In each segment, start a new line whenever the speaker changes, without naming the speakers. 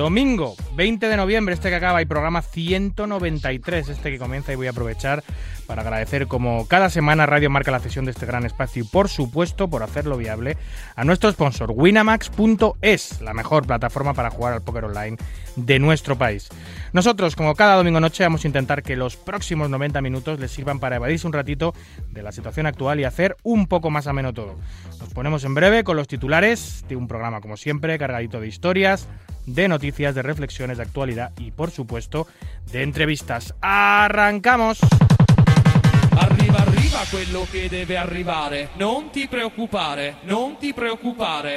Domingo 20 de noviembre, este que acaba, y programa 193, este que comienza, y voy a aprovechar para agradecer como cada semana Radio Marca la cesión de este gran espacio y por supuesto por hacerlo viable a nuestro sponsor winamax.es, la mejor plataforma para jugar al póker online de nuestro país. Nosotros, como cada domingo noche, vamos a intentar que los próximos 90 minutos les sirvan para evadirse un ratito de la situación actual y hacer un poco más ameno todo. Nos ponemos en breve con los titulares de un programa como siempre cargadito de historias, de noticias, de reflexiones, de actualidad y por supuesto de entrevistas. ¡Arrancamos!
Arriva, arriva quello che deve arrivare. Non ti preoccupare, non ti preoccupare.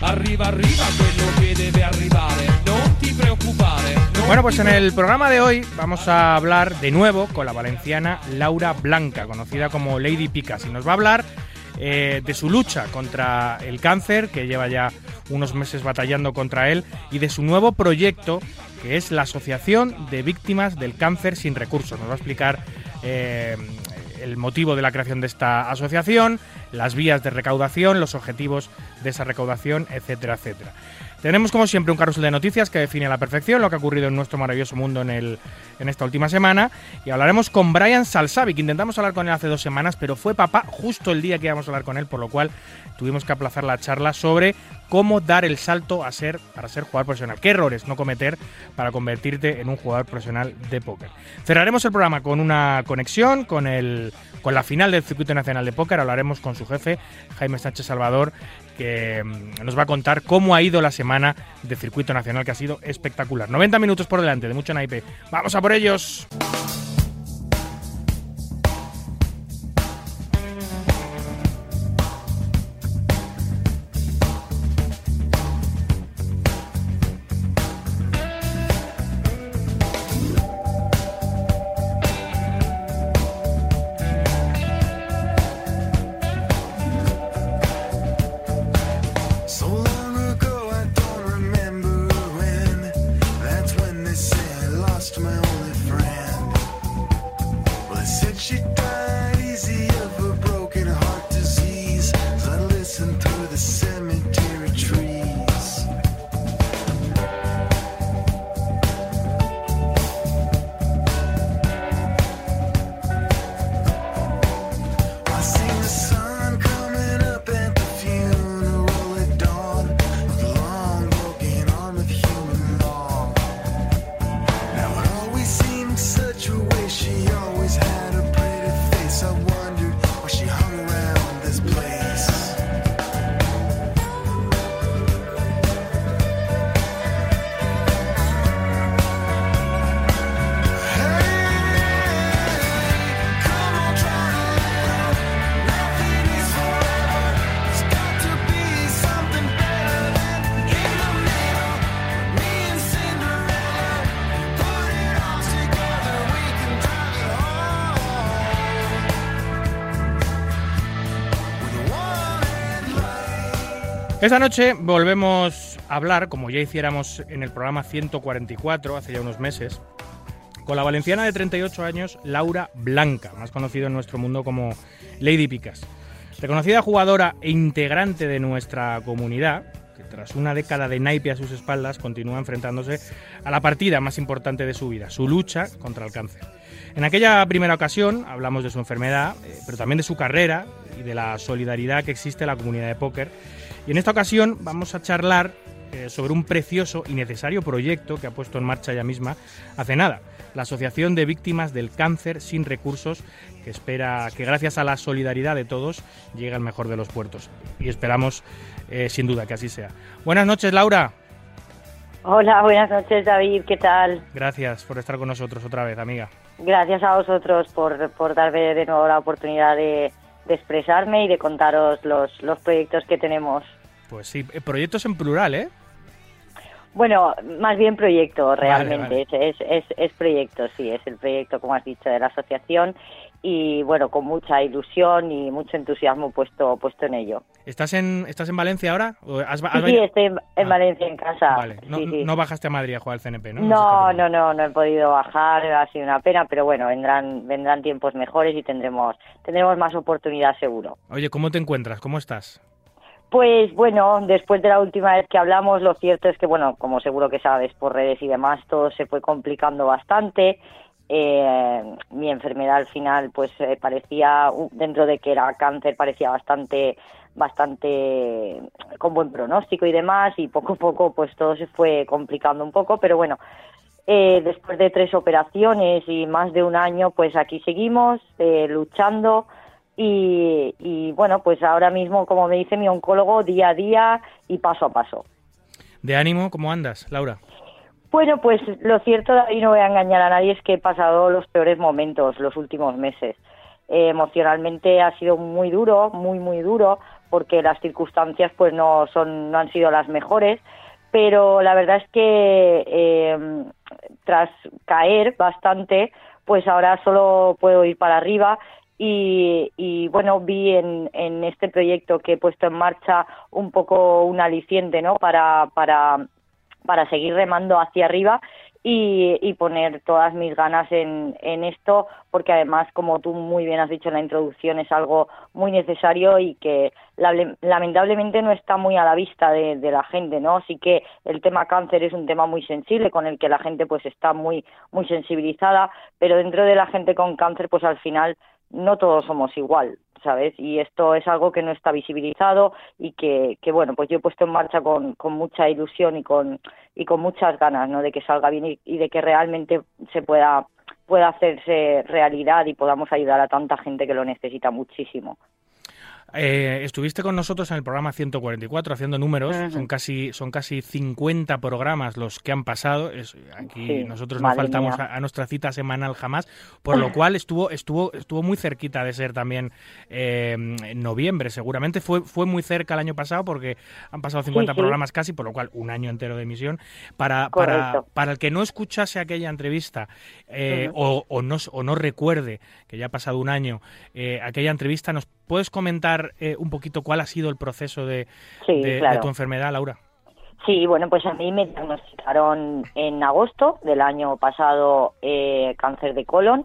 Arriva, arriva quello che debe arrivare. Non ti preoccupare. non
Bueno, pues en el programa de hoy vamos a hablar de nuevo con la valenciana Laura Blanca, conocida como Lady Picas, y nos va a hablar eh, de su lucha contra el cáncer, que lleva ya unos meses batallando contra él, y de su nuevo proyecto, que es la Asociación de Víctimas del Cáncer sin Recursos. Nos va a explicar eh, el motivo de la creación de esta asociación, las vías de recaudación, los objetivos de esa recaudación, etcétera, etcétera. Tenemos como siempre un carrusel de noticias que define a la perfección lo que ha ocurrido en nuestro maravilloso mundo en, el, en esta última semana. Y hablaremos con Brian Salsavi, que intentamos hablar con él hace dos semanas, pero fue papá justo el día que íbamos a hablar con él, por lo cual tuvimos que aplazar la charla sobre cómo dar el salto a ser para ser jugador profesional, qué errores no cometer para convertirte en un jugador profesional de póker. Cerraremos el programa con una conexión con el con la final del circuito nacional de póker, hablaremos con su jefe Jaime Sánchez Salvador que mm, nos va a contar cómo ha ido la semana de circuito nacional que ha sido espectacular. 90 minutos por delante de mucho naipe. Vamos a por ellos. Esta noche volvemos a hablar, como ya hiciéramos en el programa 144 hace ya unos meses, con la valenciana de 38 años Laura Blanca, más conocida en nuestro mundo como Lady Picas. Reconocida jugadora e integrante de nuestra comunidad, que tras una década de naipe a sus espaldas continúa enfrentándose a la partida más importante de su vida, su lucha contra el cáncer. En aquella primera ocasión hablamos de su enfermedad, eh, pero también de su carrera y de la solidaridad que existe en la comunidad de póker. Y en esta ocasión vamos a charlar eh, sobre un precioso y necesario proyecto que ha puesto en marcha ella misma hace nada, la Asociación de Víctimas del Cáncer sin Recursos, que espera que gracias a la solidaridad de todos llegue al mejor de los puertos. Y esperamos, eh, sin duda, que así sea. Buenas noches, Laura.
Hola, buenas noches David, ¿qué tal?
Gracias por estar con nosotros otra vez, amiga.
Gracias a vosotros por, por darme de nuevo la oportunidad de, de expresarme y de contaros los, los proyectos que tenemos.
Pues sí, eh, proyectos en plural, ¿eh?
Bueno, más bien proyecto realmente,
vale.
Es, es, es, es proyecto, sí, es el proyecto, como has dicho, de la asociación y bueno, con mucha ilusión y mucho entusiasmo puesto, puesto en ello.
¿Estás en, ¿Estás en Valencia ahora? ¿O has, has
Sí, estoy en, en
Ah.
Valencia en casa.
Vale, no,
Sí, sí.
no bajaste a Madrid a jugar al CNP, ¿no?
No, no, no, no he podido bajar, ha sido una pena, pero bueno, vendrán, vendrán tiempos mejores y tendremos, tendremos más oportunidad seguro.
Oye, ¿cómo te encuentras? ¿Cómo estás?
Pues bueno, después de la última vez que hablamos, lo cierto es que, bueno, como seguro que sabes por redes y demás, todo se fue complicando bastante. Eh, mi enfermedad al final, pues eh, parecía, dentro de que era cáncer, parecía bastante, bastante con buen pronóstico y demás, y poco a poco, pues todo se fue complicando un poco, pero bueno, eh, después de tres operaciones y más de un año, pues aquí seguimos eh, luchando y, y bueno, pues ahora mismo, como me dice mi oncólogo, día a día y paso a paso.
¿De ánimo? ¿Cómo andas, Laura?
Bueno, pues lo cierto, y no voy a engañar a nadie, es que he pasado los peores momentos los últimos meses. Eh, emocionalmente ha sido muy duro, muy, muy duro, porque las circunstancias pues no, son, no han sido las mejores, pero la verdad es que eh, tras caer bastante, pues ahora solo puedo ir para arriba y, y, bueno, vi en, este proyecto que he puesto en marcha un poco un aliciente, ¿no? Para, para, para seguir remando hacia arriba y, y poner todas mis ganas en, en esto, porque además, como tú muy bien has dicho en la introducción, es algo muy necesario y que lamentablemente no está muy a la vista de, de la gente, ¿no? Sí que el tema cáncer es un tema muy sensible con el que la gente pues está muy muy sensibilizada, pero dentro de la gente con cáncer pues al final no todos somos igual, ¿sabes? Y esto es algo que no está visibilizado y que, que bueno, pues yo he puesto en marcha con, con mucha ilusión y con, y con muchas ganas, ¿no? De que salga bien y, y de que realmente se pueda, pueda hacerse realidad y podamos ayudar a tanta gente que lo necesita muchísimo.
Eh, estuviste con nosotros en el programa 144 haciendo números, son casi son casi 50 programas los que han pasado. Es- aquí
Sí,
nosotros no faltamos a, a nuestra cita semanal jamás, por lo cual estuvo estuvo estuvo muy cerquita de ser también eh, en noviembre. Seguramente fue fue muy cerca el año pasado porque han pasado 50
sí.
programas casi, por lo cual un año entero de emisión. Para para, para el que no escuchase aquella entrevista eh, o, o no o no recuerde que ya ha pasado un año eh, aquella entrevista, nos puedes comentar eh, un poquito cuál ha sido el proceso de,
Sí,
de- de
claro.
tu enfermedad, Laura.
Sí, bueno, pues a mí me diagnosticaron en agosto del año pasado eh, cáncer de colon.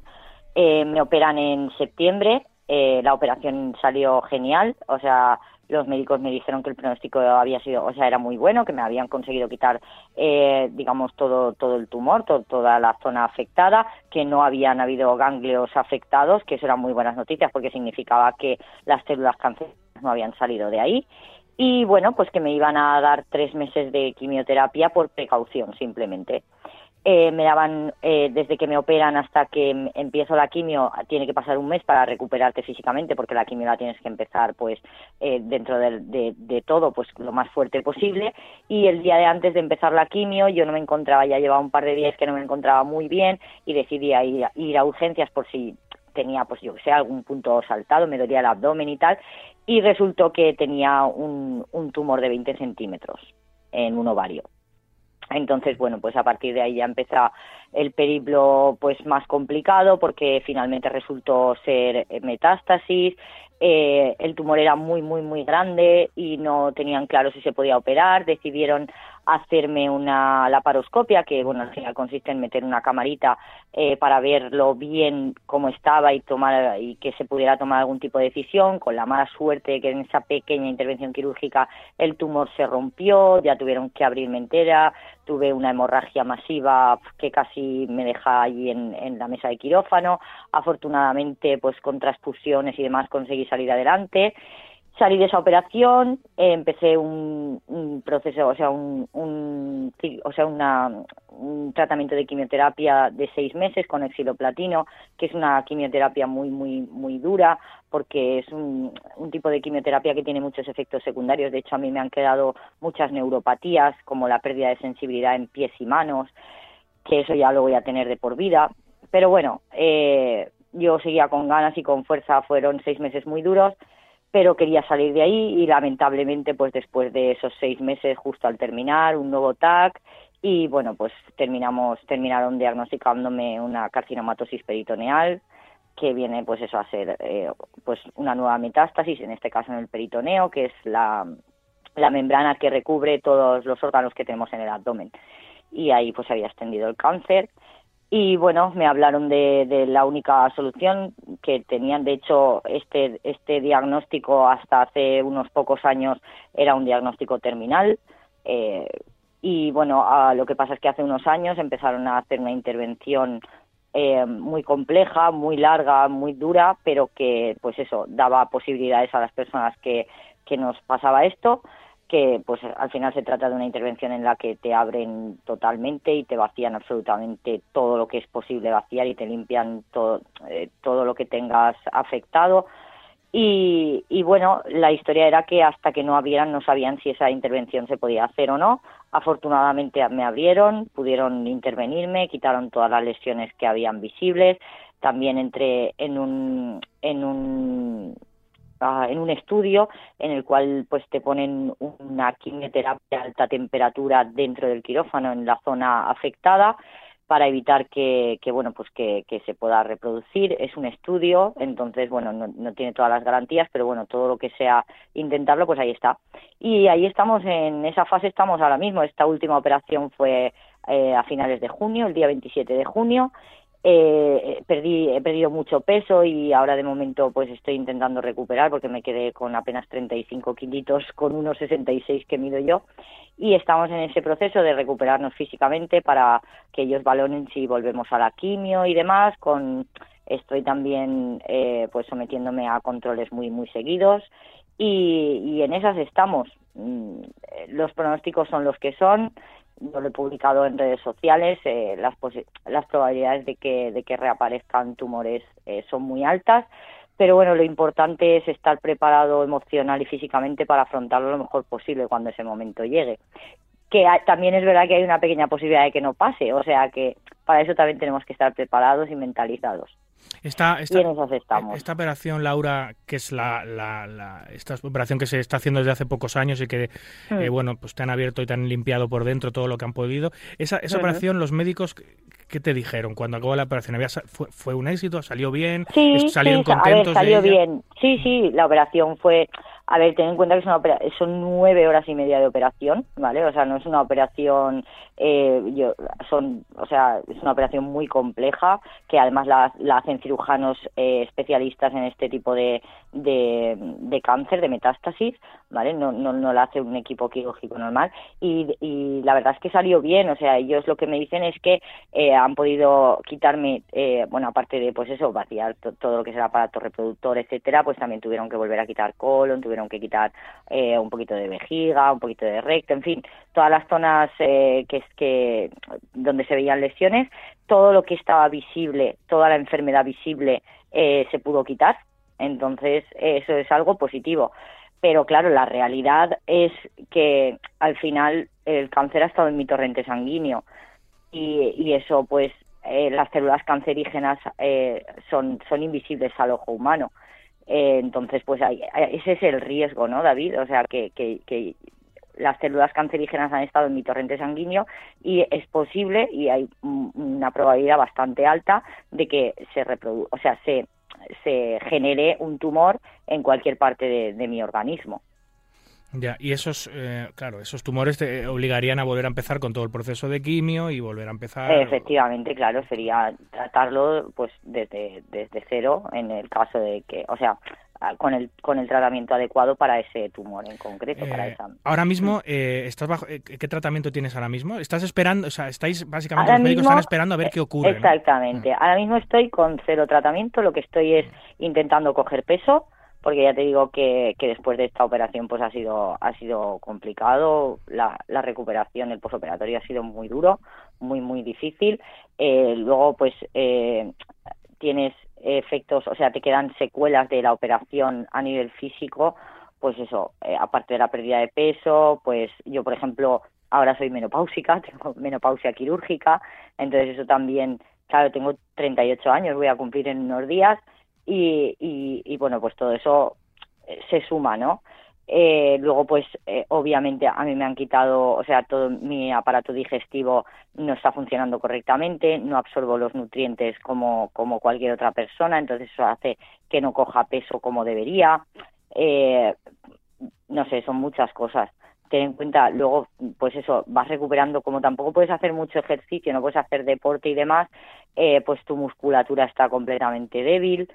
Eh, me operan en septiembre. eh, la operación salió genial. O sea, los médicos me dijeron que el pronóstico había sido, o sea, era muy bueno, que me habían conseguido quitar, eh, digamos, todo, todo el tumor, to- toda la zona afectada, que no habían habido ganglios afectados, que eso eran muy buenas noticias porque significaba que las células cancerosas no habían salido de ahí y bueno, pues que me iban a dar tres meses de quimioterapia por precaución simplemente. Eh, me daban, eh, desde que me operan hasta que em- empiezo la quimio, tiene que pasar un mes para recuperarte físicamente, porque la quimio la tienes que empezar, pues, eh, dentro del- de, de todo, pues, lo más fuerte posible. Y el día de antes de empezar la quimio, yo no me encontraba, ya llevaba un par de días que no me encontraba muy bien y decidí ir, ir a urgencias por si tenía, pues, yo que sé, algún punto saltado, me dolía el abdomen y tal. Y resultó que tenía un, un tumor de 20 centímetros en un ovario. Entonces, bueno, pues a partir de ahí ya empezó el periplo pues más complicado porque finalmente resultó ser metástasis, eh, el tumor era muy, muy, muy grande y no tenían claro si se podía operar, decidieron hacerme una laparoscopia, que bueno, al final consiste en meter una camarita eh, para verlo bien cómo estaba y tomar y que se pudiera tomar algún tipo de decisión, con la mala suerte que en esa pequeña intervención quirúrgica el tumor se rompió, ya tuvieron que abrirme entera, tuve una hemorragia masiva que casi me deja allí en, en la mesa de quirófano, afortunadamente pues con transfusiones y demás conseguí salir adelante salí de esa operación, eh, empecé un, un proceso, o sea, un, un o sea, una, un tratamiento de quimioterapia de seis meses con exiloplatino, que es una quimioterapia muy, muy, muy dura, porque es un, un tipo de quimioterapia que tiene muchos efectos secundarios. De hecho, a mí me han quedado muchas neuropatías, como la pérdida de sensibilidad en pies y manos, que eso ya lo voy a tener de por vida. Pero bueno, eh, yo seguía con ganas y con fuerza, fueron seis meses muy duros pero quería salir de ahí y lamentablemente pues después de esos seis meses justo al terminar un nuevo TAC y bueno pues terminamos terminaron diagnosticándome una carcinomatosis peritoneal que viene pues eso a ser eh, pues una nueva metástasis, en este caso en el peritoneo, que es la, la membrana que recubre todos los órganos que tenemos en el abdomen. Y ahí pues había extendido el cáncer. Y bueno, me hablaron de, de la única solución que tenían. De hecho, este, este diagnóstico hasta hace unos pocos años era un diagnóstico terminal. Eh, y bueno, a, lo que pasa es que hace unos años empezaron a hacer una intervención eh, muy compleja, muy larga, muy dura, pero que pues eso daba posibilidades a las personas que, que nos pasaba esto que pues al final se trata de una intervención en la que te abren totalmente y te vacían absolutamente todo lo que es posible vaciar y te limpian todo, eh, todo lo que tengas afectado. Y, bueno, la historia era que hasta que no abrieran no sabían si esa intervención se podía hacer o no. Afortunadamente me abrieron, pudieron intervenirme, quitaron todas las lesiones que habían visibles. También entré en un, en un ah, en un estudio en el cual pues te ponen una quimioterapia a alta temperatura dentro del quirófano en la zona afectada para evitar que, que bueno pues que, que, se pueda reproducir. Es un estudio entonces bueno no, no, tiene todas las garantías pero bueno todo lo que sea intentarlo pues ahí está. Y ahí estamos en esa fase estamos ahora mismo. Esta última operación fue eh, a finales de junio el día 27 de junio eh, perdí, he perdido mucho peso y ahora de momento pues estoy intentando recuperar porque me quedé con apenas 35 kilitos con unos 66 que mido yo. Y estamos en ese proceso de recuperarnos físicamente para que ellos valoren si volvemos a la quimio y demás. Con estoy también eh, pues sometiéndome a controles muy muy seguidos. Y, y en esas estamos. Mm, los pronósticos son los que son yo lo he publicado en redes sociales, eh, las, las probabilidades de que, de que reaparezcan tumores eh, son muy altas, pero bueno, lo importante es estar preparado emocional y físicamente para afrontarlo lo mejor posible cuando ese momento llegue. Que también es verdad que hay una pequeña posibilidad de que no pase, o sea que para eso también tenemos que estar preparados y mentalizados.
Esta, esta,
y en esas estamos.
esta operación, Laura, que es la, la, la, esta operación que se está haciendo desde hace pocos años y que, mm. eh, bueno, pues te han abierto y te han limpiado por dentro todo lo que han podido. Esa, esa operación, los médicos, ¿qué te dijeron cuando acabó la operación? ¿Había, fue, ¿Fue un éxito? ¿Salió bien?
Sí,
¿Salieron
sí,
contentos?
A ver, salió bien. Sí, sí, la operación fue a ver, ten en cuenta que es una opera son nueve horas y media de operación, ¿vale? O sea, no es una operación, eh, yo, son, o sea, es una operación muy compleja que además la, la hacen cirujanos eh, especialistas en este tipo de, de, cáncer, de metástasis, ¿vale? No, no, no la hace un equipo quirúrgico normal y, y la verdad es que salió bien, o sea, ellos lo que me dicen es que eh, han podido quitarme, eh, bueno, aparte de, pues eso, vaciar todo lo que es el aparato reproductor, etcétera, pues también tuvieron que volver a quitar colon, tuvieron que quitar eh, un poquito de vejiga, un poquito de recto, en fin, todas las zonas eh, que que donde se veían lesiones, todo lo que estaba visible, toda la enfermedad visible eh, se pudo quitar, entonces eso es algo positivo. Pero claro, la realidad es que al final el cáncer ha estado en mi torrente sanguíneo y, y eso pues eh, las células cancerígenas eh, son, son invisibles al ojo humano. Eh, entonces, pues hay, ese es el riesgo, ¿no, David? O sea, que, que, las células cancerígenas han estado en mi torrente sanguíneo y es posible y hay una probabilidad bastante alta de que se reprodu o sea, se, se genere un tumor en cualquier parte de mi organismo.
Ya, y esos, eh, claro, esos tumores te obligarían a volver a empezar con todo el proceso de quimio y volver a empezar.
Efectivamente, claro, sería tratarlo pues desde, desde cero en el caso de que, o sea, con el con el tratamiento adecuado para ese tumor en concreto,
eh,
para esa.
Ahora mismo, eh, estás bajo, eh, ¿qué tratamiento tienes ahora mismo? ¿Estás esperando, o sea, estáis básicamente ahora los médicos mismo, están esperando a ver qué ocurre?
Exactamente.
¿no?
Ahora mismo estoy con cero tratamiento, lo que estoy es intentando coger peso porque ya te digo que, que después de esta operación pues ha sido ha sido complicado. La, la recuperación el posoperatorio ha sido muy duro muy muy difícil. Eh, luego pues eh, tienes efectos o sea te quedan secuelas de la operación a nivel físico pues eso eh, aparte de la pérdida de peso pues yo por ejemplo ahora soy menopáusica tengo menopausia quirúrgica entonces eso también claro tengo 38 años voy a cumplir en unos días y, y, y, bueno, pues todo eso se suma, ¿no? Eh, luego, pues, eh, obviamente a mí me han quitado, o sea, todo mi aparato digestivo no está funcionando correctamente, no absorbo los nutrientes como, como cualquier otra persona, entonces eso hace que no coja peso como debería. Eh, no sé, son muchas cosas. Ten en cuenta, luego, pues eso, vas recuperando, como tampoco puedes hacer mucho ejercicio, no puedes hacer deporte y demás, eh, pues tu musculatura está completamente débil.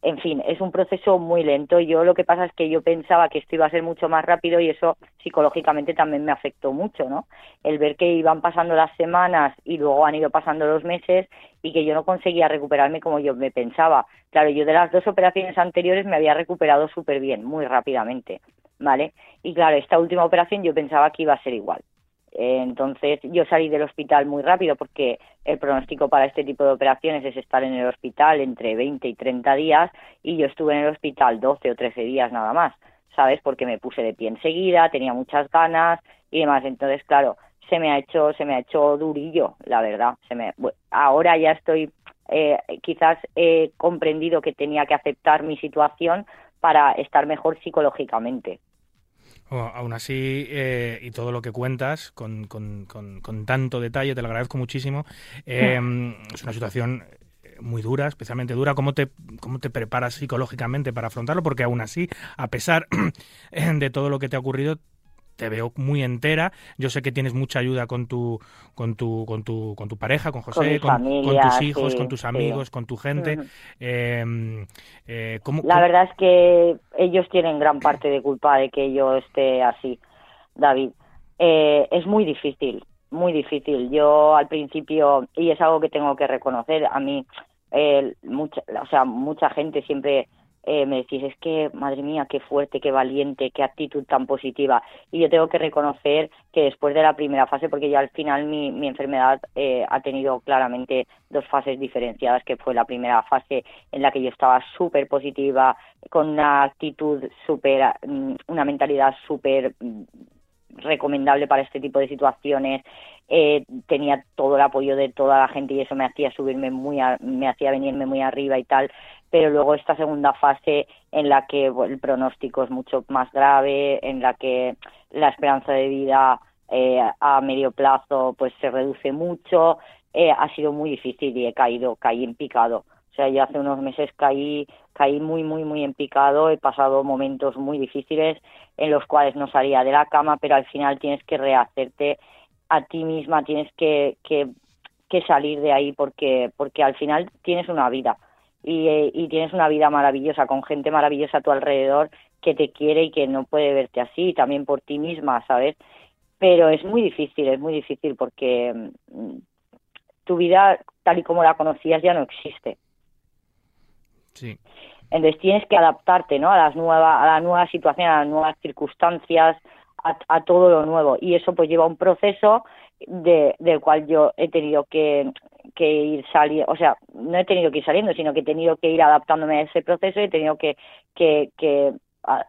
En fin, es un proceso muy lento. Yo lo que pasa es que yo pensaba que esto iba a ser mucho más rápido y eso psicológicamente también me afectó mucho, ¿no? El ver que iban pasando las semanas y luego han ido pasando los meses y que yo no conseguía recuperarme como yo me pensaba. Claro, yo de las dos operaciones anteriores me había recuperado súper bien, muy rápidamente, ¿vale? Y claro, esta última operación yo pensaba que iba a ser igual. Entonces yo salí del hospital muy rápido porque el pronóstico para este tipo de operaciones es estar en el hospital entre 20 y 30 días y yo estuve en el hospital 12 o 13 días nada más, ¿sabes? Porque me puse de pie enseguida, tenía muchas ganas y demás. Entonces, claro, se me ha hecho se me ha hecho durillo, la verdad. Se me ahora ya estoy eh, quizás he comprendido que tenía que aceptar mi situación para estar mejor psicológicamente.
Bueno, aún así, eh, y todo lo que cuentas con, con- con- con tanto detalle, te lo agradezco muchísimo. Eh, es una situación eh, muy dura, especialmente dura. ¿Cómo te, ¿Cómo te preparas psicológicamente para afrontarlo? Porque aún así, a pesar de todo lo que te ha ocurrido, te veo muy entera. Yo sé que tienes mucha ayuda con tu, con tu, con tu, con tu pareja, con José, con,
familia,
con tus hijos,
sí,
con tus
sí.
amigos, con tu gente.
Ujú.
Eh, eh, ¿cómo-
La
cómo-
verdad es que ellos tienen gran parte de culpa de que yo esté así, David. Eh, es muy difícil, muy difícil. Yo al principio, y es algo que tengo que reconocer, a mí, eh, mucha, o sea, mucha gente siempre eh, me decís, es que, madre mía, qué fuerte, qué valiente, qué actitud tan positiva. Y yo tengo que reconocer que después de la primera fase, porque ya al final mi, mi enfermedad eh, ha tenido claramente dos fases diferenciadas, que fue la primera fase en la que yo estaba súper positiva, con una actitud súper, mm, una mentalidad súper mm, recomendable para este tipo de situaciones. Eh, tenía todo el apoyo de toda la gente y eso me hacía subirme muy, a- me hacía venirme muy arriba y tal. Pero luego esta segunda fase en la que el pronóstico es mucho más grave, en la que la esperanza de vida eh, a medio plazo pues se reduce mucho, eh, ha sido muy difícil y he caído, caí en picado. O sea, yo hace unos meses caí, caí muy, muy, muy en picado, he pasado momentos muy difíciles en los cuales no salía de la cama, pero al final tienes que rehacerte a ti misma, tienes que, que, que salir de ahí porque, porque al final tienes una vida y, eh, y tienes una vida maravillosa con gente maravillosa a tu alrededor que te quiere y que no puede verte así, también por ti misma, ¿sabes? Pero es muy difícil, es muy difícil porque mm, tu vida tal y como la conocías ya no existe.
Sí.
Entonces tienes que adaptarte, ¿no? A las nuevas, a la nueva situación, a las nuevas circunstancias, a, a todo lo nuevo. Y eso pues lleva un proceso de, del cual yo he tenido que, que ir saliendo, o sea, no he tenido que ir saliendo, sino que he tenido que ir adaptándome a ese proceso y he tenido que, que, que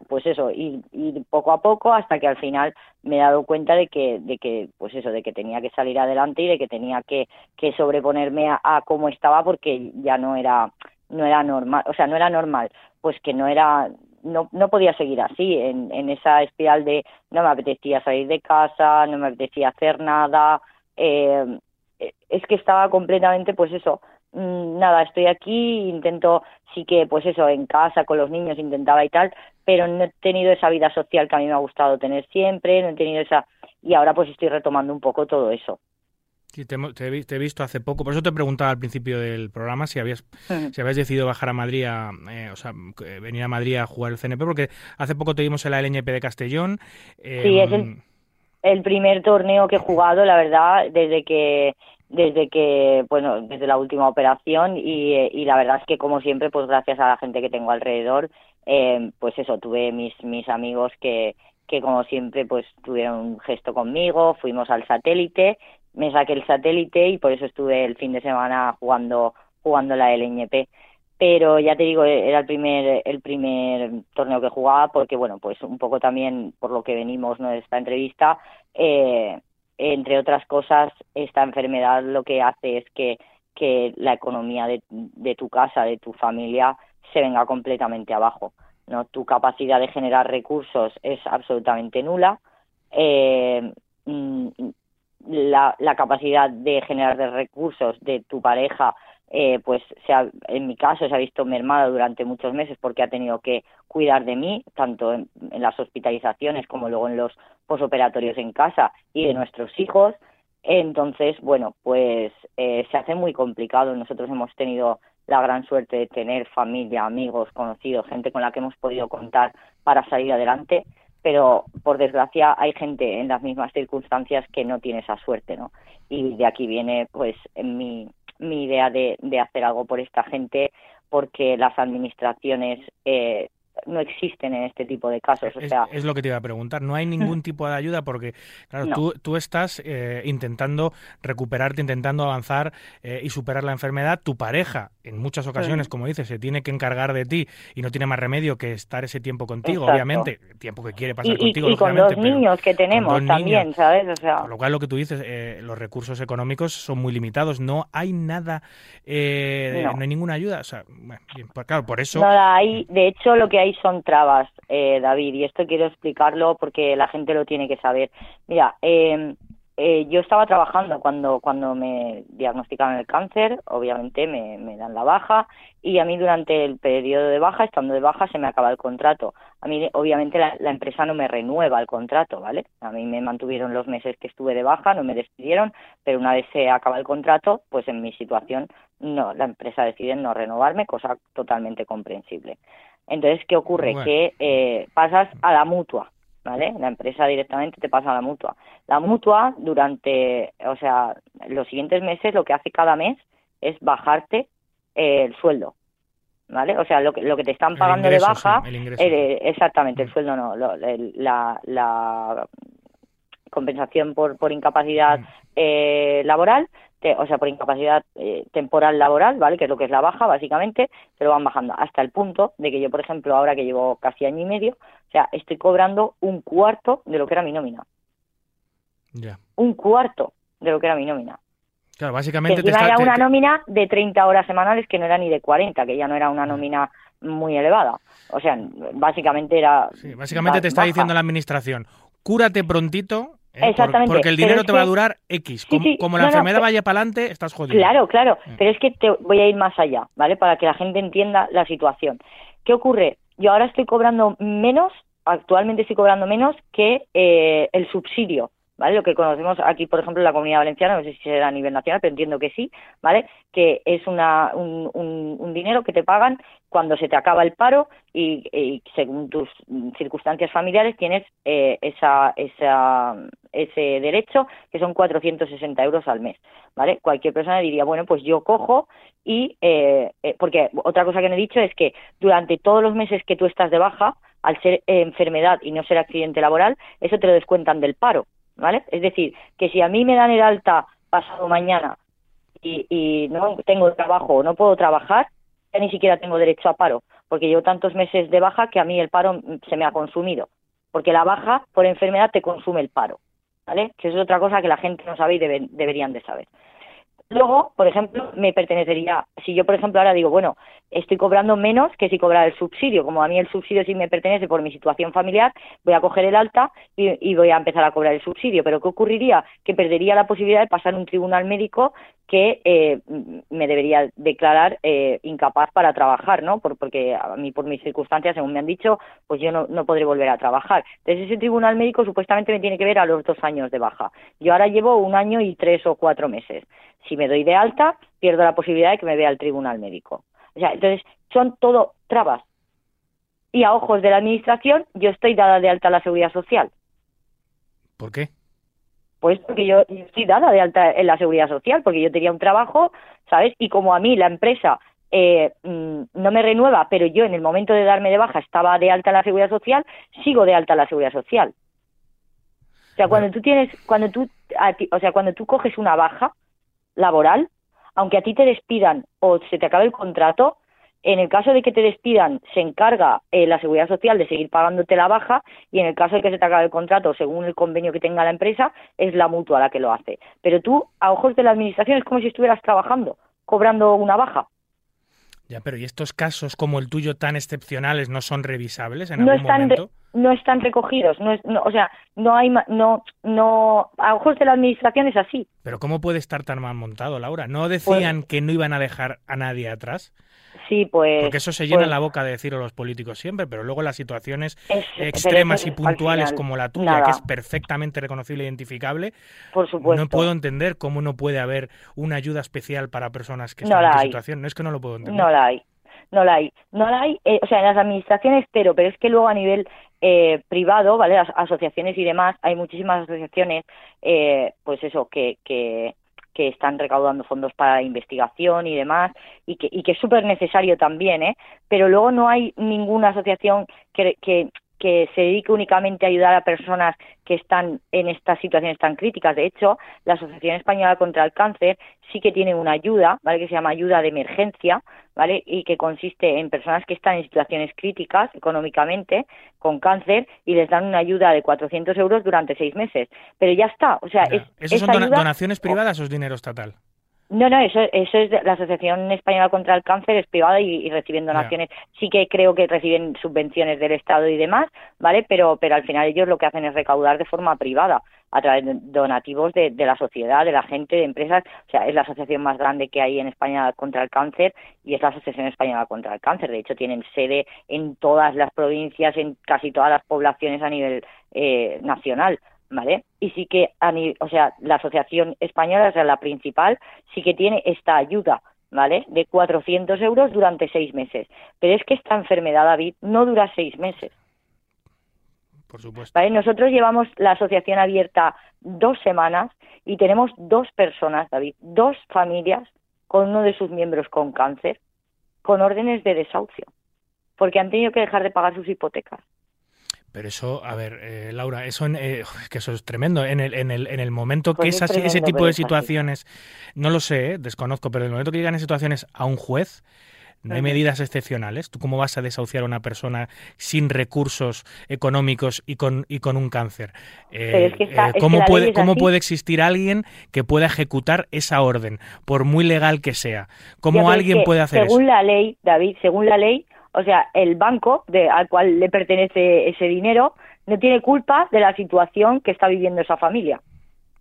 pues eso, ir, ir poco a poco hasta que al final me he dado cuenta de que, de que, pues eso, de que tenía que salir adelante y de que tenía que, que sobreponerme a, a cómo estaba porque ya no era, no era normal, o sea, no era normal, pues que no era, no, no podía seguir así, en, en esa espiral de no me apetecía salir de casa, no me apetecía hacer nada, eh, es que estaba completamente, pues eso, mm, nada, estoy aquí, intento, sí que, pues eso, en casa con los niños intentaba y tal, pero no he tenido esa vida social que a mí me ha gustado tener siempre, no he tenido esa, y ahora pues estoy retomando un poco todo eso.
Sí, te, te te he visto hace poco, por eso te preguntaba al principio del programa si habías, si habías decidido bajar a Madrid, a, eh, o sea, venir a Madrid a jugar el CNP, porque hace poco te vimos en la LNP de Castellón. eh,
Sí, es el- el primer torneo que he jugado, la verdad, desde que desde que bueno desde la última operación y, la verdad es que como siempre pues gracias a la gente que tengo alrededor eh, pues eso tuve mis mis amigos que que como siempre pues tuvieron un gesto conmigo fuimos al satélite me saqué el satélite y por eso estuve el fin de semana jugando jugando la LNP pero ya te digo era el primer el primer torneo que jugaba porque bueno pues un poco también por lo que venimos no de esta entrevista eh, entre otras cosas esta enfermedad lo que hace es que que la economía de, de tu casa de tu familia se venga completamente abajo ¿no? Tu capacidad de generar recursos es absolutamente nula. Eh, mm, la, la capacidad de generar de recursos de tu pareja eh, pues se ha- en mi caso se ha visto mermada durante muchos meses porque ha tenido que cuidar de mí, tanto en, en las hospitalizaciones como luego en los posoperatorios en casa y de nuestros hijos. Entonces, bueno, pues eh, se hace muy complicado. Nosotros hemos tenido la gran suerte de tener familia, amigos, conocidos, gente con la que hemos podido contar para salir adelante, pero por desgracia hay gente en las mismas circunstancias que no tiene esa suerte, ¿no? Y de aquí viene, pues, mi, mi idea de, de hacer algo por esta gente, porque las administraciones eh, no existen en este tipo de casos. O sea,
es lo que te iba a preguntar. No hay ningún tipo de ayuda porque, claro,
No.
tú, tú estás eh, intentando recuperarte, intentando avanzar eh, y superar la enfermedad. Tu pareja, en muchas ocasiones, como dices, se tiene que encargar de ti y no tiene más remedio que estar ese tiempo contigo,
Exacto.
obviamente. Tiempo que quiere pasar
y,
contigo,
y con
pero
niños que tenemos también,
niños.
¿sabes? O sea,
Con lo cual, lo que tú dices, eh, los recursos económicos son muy limitados. No hay nada, eh,
No.
no. hay ninguna ayuda. O sea, bueno, bien, pues claro, por eso.
No la hay, de hecho lo que hay son trabas, eh, David, y esto quiero explicarlo porque la gente lo tiene que saber. Mira, eh, eh, yo estaba trabajando cuando, cuando me diagnosticaron el cáncer, obviamente me, me dan la baja y a mí durante el periodo de baja, estando de baja, se me acaba el contrato. A mí, obviamente, la, la empresa no me renueva el contrato, ¿vale? A mí me mantuvieron los meses que estuve de baja, no me despidieron, pero una vez se acaba el contrato, pues en mi situación, no, la empresa decide no renovarme, cosa totalmente comprensible. Entonces, ¿qué ocurre?
Bueno.
Que eh, pasas a la mutua, ¿vale? La empresa directamente te pasa a la mutua. La mutua, durante, o sea, los siguientes meses, lo que hace cada mes es bajarte eh, el sueldo, ¿vale? O sea, lo que, lo que te están pagando
ingreso,
de baja,
sí, el ingreso.
eh, exactamente, el
Mm.
sueldo no, lo- el- la, la compensación por, por incapacidad
Mm.
eh, laboral, te- o sea, por incapacidad eh, temporal laboral, ¿vale? Que es lo que es la baja, básicamente, te lo van bajando hasta el punto de que yo, por ejemplo, ahora que llevo casi año y medio, o sea, estoy cobrando un cuarto de lo que era mi nómina.
Ya.
Un cuarto de lo que era mi nómina.
Claro,
Que
básicamente te
encima
está.
era
te-
una
te-
nómina de 30 horas semanales que no era ni de 40, que ya no era una nómina muy elevada. O sea, básicamente era...
Sí, básicamente te está
baja.
diciendo la administración, cúrate prontito, ¿eh? por-
Exactamente,
porque el dinero te va a durar X. Como,
sí,
como la
no,
enfermedad vaya para adelante, estás jodido.
Claro, claro,
Mm.
pero es que te voy a ir más allá, ¿vale? Para que la gente entienda la situación. ¿Qué ocurre? Yo ahora estoy cobrando menos, actualmente estoy cobrando menos que eh, el subsidio, ¿vale? Lo que conocemos aquí, por ejemplo, en la Comunidad Valenciana, no sé si será a nivel nacional, pero entiendo que sí, ¿vale? Que es una, un, un- un dinero que te pagan cuando se te acaba el paro y, y según tus circunstancias familiares tienes eh, esa, esa, ese derecho que son 460 euros al mes, ¿vale? Cualquier persona diría, bueno, pues yo cojo y, eh, eh, porque otra cosa que no he dicho es que durante todos los meses que tú estás de baja, al ser enfermedad y no ser accidente laboral, eso te lo descuentan del paro, ¿vale? Es decir, que si a mí me dan el alta pasado mañana y, y no tengo trabajo o no puedo trabajar, ya ni siquiera tengo derecho a paro, porque llevo tantos meses de baja que a mí el paro se me ha consumido, porque la baja por enfermedad te consume el paro, ¿vale? Que es otra cosa que la gente no sabe y deben- deberían de saber. Luego, por ejemplo, me pertenecería, si yo, por ejemplo, ahora digo, bueno, estoy cobrando menos que si cobrara el subsidio, como a mí el subsidio sí me pertenece por mi situación familiar, voy a coger el alta y, voy a empezar a cobrar el subsidio. Pero ¿qué ocurriría? Que perdería la posibilidad de pasar un tribunal médico que eh, me debería declarar eh, incapaz para trabajar, ¿no? Por- porque a mí, por mis circunstancias, según me han dicho, pues yo no podré volver a trabajar. Entonces, ese tribunal médico supuestamente me tiene que ver a los dos años de baja. Yo ahora llevo un año y tres o cuatro meses. Si me doy de alta, pierdo la posibilidad de que me vea el tribunal médico. O sea, entonces, son todo trabas. Y a ojos de la administración, yo estoy dada de alta a la seguridad social.
¿Por qué?
Pues porque yo, estoy dada de alta en la seguridad social, porque yo tenía un trabajo, ¿sabes? Y como a mí la empresa eh, mm, no me renueva, pero yo en el momento de darme de baja estaba de alta en la seguridad social, sigo de alta en la seguridad social. O sea, cuando tú tienes, cuando tú, a ti- o sea, cuando tú coges una baja laboral, aunque a ti te despidan o se te acabe el contrato, en el caso de que te despidan, se encarga eh, la seguridad social de seguir pagándote la baja y en el caso de que se te acabe el contrato, según el convenio que tenga la empresa, es la mutua la que lo hace. Pero tú, a ojos de la administración, es como si estuvieras trabajando, cobrando una baja.
Ya, pero ¿y estos casos como el tuyo tan excepcionales no son revisables en
no
algún
están
momento?
No están recogidos, no, es- no, o sea, no hay, no, no, a ojos de la administración es así.
Pero ¿cómo puede estar tan mal montado, Laura? ¿No
Pues
decían que no iban a dejar a nadie atrás?
Sí, pues.
Porque eso se llena
pues,
la boca de decirlo los políticos siempre, pero luego las situaciones
es-
extremas y
es-
puntuales
final,
como la tuya,
nada,
que es perfectamente reconocible e identificable,
por supuesto.
no puedo entender cómo no puede haber una ayuda especial para personas que
No
están en
hay.
situación. No es que no lo puedo entender.
No la hay, no la hay, no la hay, eh, o sea, en las administraciones pero, pero es que luego a nivel eh, privado, ¿vale? Las asociaciones y demás, hay muchísimas asociaciones, eh, pues eso, que, que, que están recaudando fondos para investigación y demás, y que, y que es súper necesario también, ¿eh? Pero luego no hay ninguna asociación que, que, que se dedique únicamente a ayudar a personas que están en estas situaciones tan críticas. De hecho, la Asociación Española contra el Cáncer sí que tiene una ayuda, ¿vale? Que se llama ayuda de emergencia, ¿vale? Y que consiste en personas que están en situaciones críticas económicamente con cáncer y les dan una ayuda de 400 euros durante seis meses. Pero ya está, o sea,
Ya.
es,
¿Esos son
ayuda-
donaciones privadas o es dinero estatal?
No, no, eso, eso es de la Asociación Española contra el Cáncer, es privada y, y reciben donaciones. Sí que creo que reciben subvenciones del Estado y demás, ¿vale? Pero, pero al final ellos lo que hacen es recaudar de forma privada, a través de donativos de, de la sociedad, de la gente, de empresas. O sea, es la asociación más grande que hay en España contra el cáncer y es la Asociación Española contra el Cáncer. De hecho, tienen sede en todas las provincias, en casi todas las poblaciones a nivel eh, nacional. ¿Vale? Y sí que, a o sea, la asociación española, o sea, la principal, sí que tiene esta ayuda, ¿vale? De 400 euros durante seis meses. Pero es que esta enfermedad, David, no dura seis meses,
Por supuesto.
¿vale? Nosotros llevamos la asociación abierta dos semanas y tenemos dos personas, David, dos familias con uno de sus miembros con cáncer, con órdenes de desahucio, porque han tenido que dejar de pagar sus hipotecas.
Pero eso, a ver, eh, Laura, eso en- eh, que eso es tremendo. En el, en el, en el momento
Pues
que
es
esas- ese tipo de situaciones, no lo sé, eh, desconozco, pero en el momento que llegan esas situaciones a un juez, no hay medidas excepcionales. ¿Tú cómo vas a desahuciar a una persona sin recursos económicos y con, y con un cáncer? Eh,
Pero es que está- es que
¿cómo, puede, ¿Cómo
así.
puede existir alguien que pueda ejecutar esa orden, por muy legal que sea? ¿Cómo alguien
que
puede hacer
según
eso?
la ley, David, según la ley, o sea, el banco de, al cual le pertenece ese dinero no tiene culpa de la situación que está viviendo esa familia.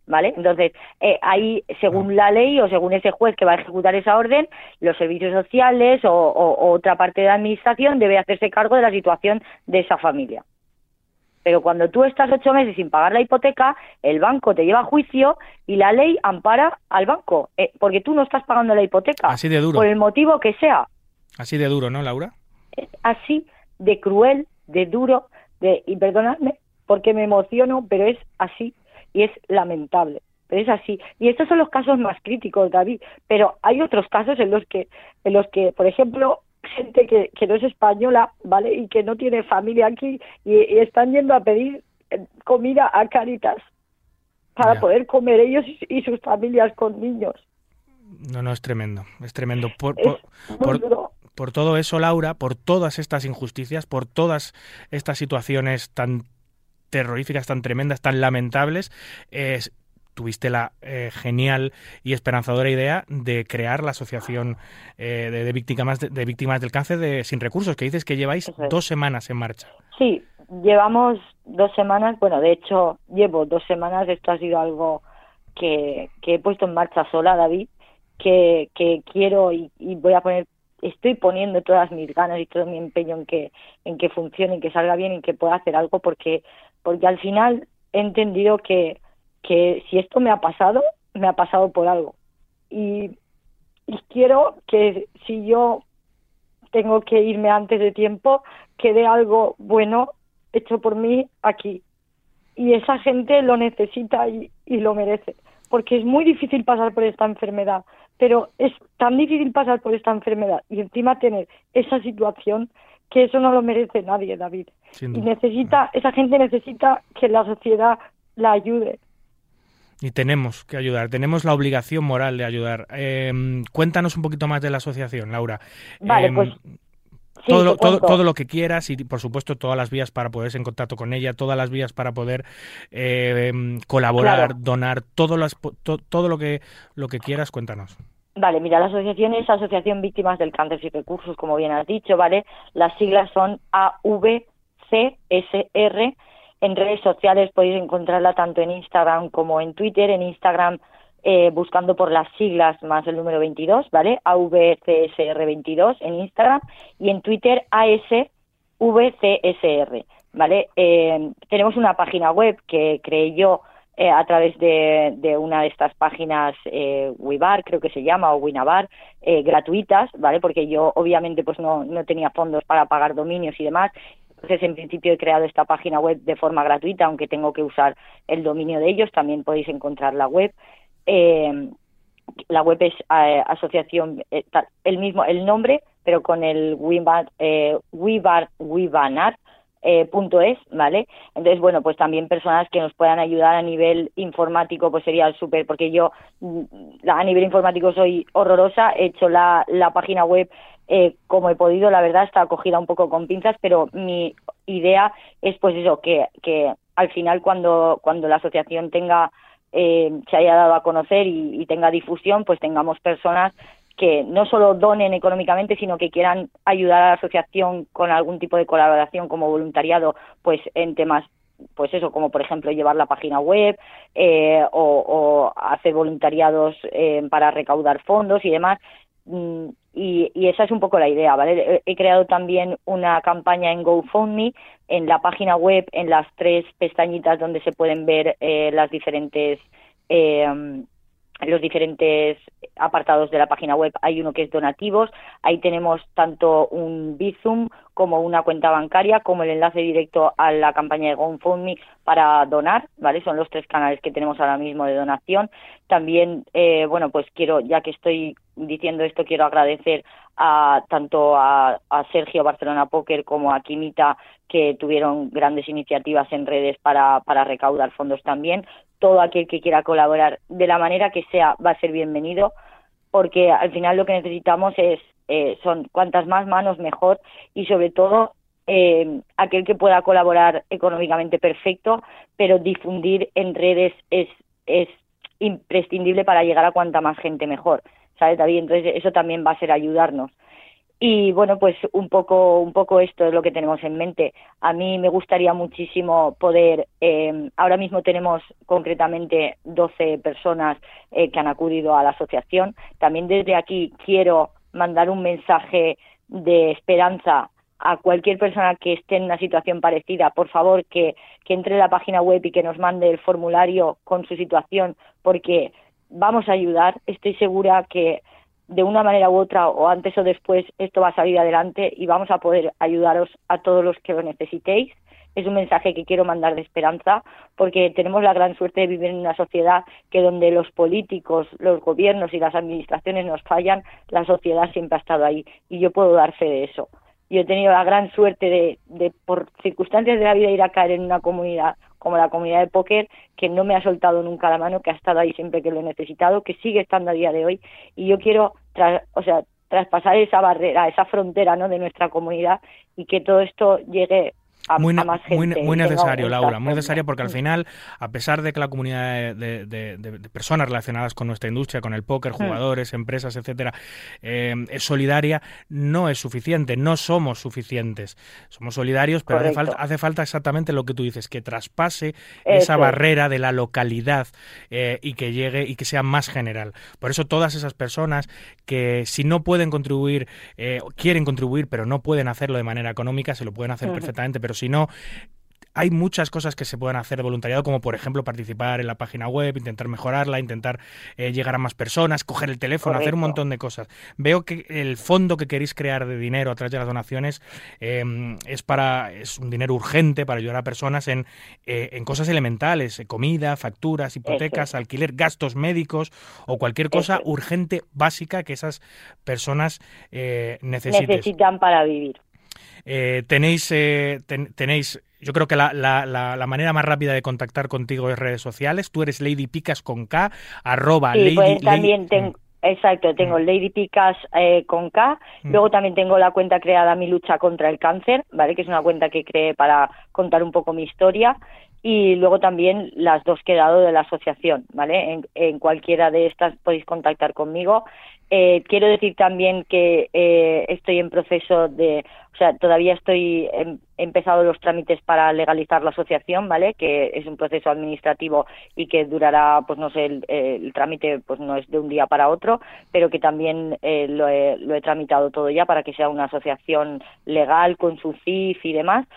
¿Vale? Entonces, eh, ahí, según la ley o según ese juez que va a ejecutar esa orden, los servicios sociales o, o- o otra parte de la administración debe hacerse cargo de la situación de esa familia. Pero cuando tú estás ocho meses sin pagar la hipoteca, el banco te lleva a juicio y la ley ampara al banco, eh, porque tú no estás pagando la hipoteca
Así de duro.
por el motivo que sea.
Así de duro, ¿no, Laura?
Es así de cruel, de duro, de y perdonadme porque me emociono, pero es así y es lamentable. Pero es así. Y estos son los casos más críticos, David. Pero hay otros casos en los que, en los que, por ejemplo, gente que, que no es española, ¿vale? Y que no tiene familia aquí y, y están yendo a pedir eh, comida a Caritas para poder comer ellos y, y sus familias con niños.
No, no, es tremendo. Es tremendo. Por, por-
muy
por-
duro.
Por todo eso, Laura, por todas estas injusticias, por todas estas situaciones tan terroríficas, tan tremendas, tan lamentables, es- tuviste la eh, genial y esperanzadora idea de crear la Asociación eh, de, de víctimas, de, de víctimas del cáncer de, sin recursos, que dices que lleváis
es.
dos semanas en marcha.
Sí, llevamos dos semanas, bueno, de hecho llevo dos semanas, esto ha sido algo que, que he puesto en marcha sola, David, que, que quiero y, y voy a poner, estoy poniendo todas mis ganas y todo mi empeño en que, en que funcione, en que salga bien y que pueda hacer algo, porque, porque al final he entendido que, que si esto me ha pasado, me ha pasado por algo. Y, quiero que si yo tengo que irme antes de tiempo, que dé algo bueno hecho por mí aquí. Y esa gente lo necesita y lo merece. Porque es muy difícil pasar por esta enfermedad, pero es tan difícil pasar por esta enfermedad y encima tener esa situación que eso no lo merece nadie, David. Y necesita, esa gente necesita que la sociedad la ayude.
Y tenemos que ayudar, tenemos la obligación moral de ayudar. Eh, cuéntanos un poquito más de la asociación, Laura.
Vale,
Em,
pues Sí,
todo, todo, todo lo que quieras y por supuesto todas las vías para poderse en contacto con ella, todas las vías para poder eh, em, colaborar,
Claro.
donar, todo, las, to- todo lo que lo que quieras, cuéntanos.
Vale, mira, la asociación es Asociación Víctimas del Cáncer y Recursos, como bien has dicho, ¿vale? Las siglas son AVCSR. En redes sociales podéis encontrarla tanto en Instagram como en Twitter. En Instagram eh, buscando por las siglas más el número 22, ¿vale? AVCSR22 en Instagram y en Twitter ASVCSR, ¿vale? Eh, tenemos una página web que creé yo eh, a través de, una de estas páginas eh, Wibar, creo que se llama, o Winabar, eh, gratuitas, ¿vale? Porque yo obviamente pues no, no tenía fondos para pagar dominios y demás. Entonces, en principio he creado esta página web de forma gratuita, aunque tengo que usar el dominio de ellos. También podéis encontrar la web. Eh, la web es eh, asociación, eh, el mismo, el nombre, pero con el Wibar, eh, eh, punto es, ¿vale? Entonces, bueno, pues también personas que nos puedan ayudar a nivel informático, pues sería súper, porque yo mm, a nivel informático soy horrorosa, he hecho la, la página web eh, como he podido, la verdad está acogida un poco con pinzas, pero mi idea es pues eso, que, que al final cuando, cuando la asociación tenga, eh, se haya dado a conocer y, tenga difusión, pues tengamos personas que no solo donen económicamente, sino que quieran ayudar a la asociación con algún tipo de colaboración como voluntariado, pues en temas pues eso, como por ejemplo llevar la página web eh, o, hacer voluntariados eh, para recaudar fondos y demás. Y, y, esa es un poco la idea, ¿vale? He creado también una campaña en GoFundMe, en la página web, en las tres pestañitas donde se pueden ver eh, las diferentes eh, los diferentes apartados de la página web hay uno que es donativos, ahí tenemos tanto un Bizum como una cuenta bancaria, como el enlace directo a la campaña de GoFundMe para donar, ¿vale? Son los tres canales que tenemos ahora mismo de donación. También, eh, bueno, pues quiero, ya que estoy diciendo esto, quiero agradecer a tanto a, a Sergio Barcelona Poker como a Quimita, que tuvieron grandes iniciativas en redes para, para recaudar fondos también todo aquel que quiera colaborar de la manera que sea va a ser bienvenido porque al final lo que necesitamos es eh, son cuantas más manos mejor y sobre todo eh, aquel que pueda colaborar económicamente perfecto pero difundir en redes es es imprescindible para llegar a cuanta más gente mejor sabes David entonces eso también va a ser ayudarnos y bueno pues un poco un poco esto es lo que tenemos en mente. A mí me gustaría muchísimo poder eh, ahora mismo tenemos concretamente 12 personas eh, que han acudido a la asociación. También desde aquí quiero mandar un mensaje de esperanza a cualquier persona que esté en una situación parecida, por favor que, que entre en la página web y que nos mande el formulario con su situación, porque vamos a ayudar. Estoy segura que de una manera u otra, o antes o después, esto va a salir adelante y vamos a poder ayudaros a todos los que lo necesitéis. Es un mensaje que quiero mandar de esperanza, porque tenemos la gran suerte de vivir en una sociedad que donde los políticos, los gobiernos y las administraciones nos fallan, la sociedad siempre ha estado ahí. Y yo puedo dar fe de eso. Yo he tenido la gran suerte de, de por circunstancias de la vida, ir a caer en una comunidad como la comunidad de póker, que no me ha soltado nunca la mano, que ha estado ahí siempre que lo he necesitado, que sigue estando a día de hoy. Y yo quiero, o sea, traspasar esa barrera, esa frontera ¿no? de nuestra comunidad y que todo esto llegue a,
muy,
a más gente.
Muy, muy necesario, Laura, muy necesario porque al final, a pesar de que la comunidad de, de, de, de personas relacionadas con nuestra industria, con el póker, jugadores, empresas, etcétera, eh, es solidaria, no es suficiente, no somos suficientes. Somos solidarios, pero hace falta, hace falta, exactamente lo que tú dices, que traspase Eso. esa barrera de la localidad eh, y que llegue y que sea más general. Por eso todas esas personas que si no pueden contribuir, eh, quieren contribuir, pero no pueden hacerlo de manera económica, se lo pueden hacer -huh. perfectamente, pero si no, hay muchas cosas que se pueden hacer de voluntariado, como por ejemplo participar en la página web, intentar mejorarla, intentar eh, llegar a más personas, coger el teléfono, Correcto. hacer un montón de cosas. Veo que el fondo que queréis crear de dinero a través de las donaciones eh, es para es un dinero urgente para ayudar a personas en, eh, en cosas elementales, comida, facturas, hipotecas, Eso. alquiler, gastos médicos o cualquier cosa Eso. urgente, básica que esas personas necesiten.
necesitan para vivir.
Eh, tenéis, eh, ten, tenéis, yo creo que la, la, la, la, manera más rápida de contactar contigo es redes sociales. Tú eres Lady Picas con K, arroba
sí,
Lady.
Pues también lady, tengo, exacto, tengo mm. Lady Picas eh, con K. Mm. Luego también tengo la cuenta creada Mi Lucha contra el Cáncer, ¿vale? Que es una cuenta que creé para contar un poco mi historia. Y luego también las dos que he dado de la asociación, ¿vale? En, cualquiera de estas podéis contactar conmigo. Eh, quiero decir también que eh, estoy en proceso de, o sea, todavía estoy, em- empezado los trámites para legalizar la asociación, ¿vale? Que es un proceso administrativo y que durará, pues no sé, el, el trámite pues no es de un día para otro, pero que también eh, lo, he, lo he tramitado todo ya para que sea una asociación legal con su CIF y demás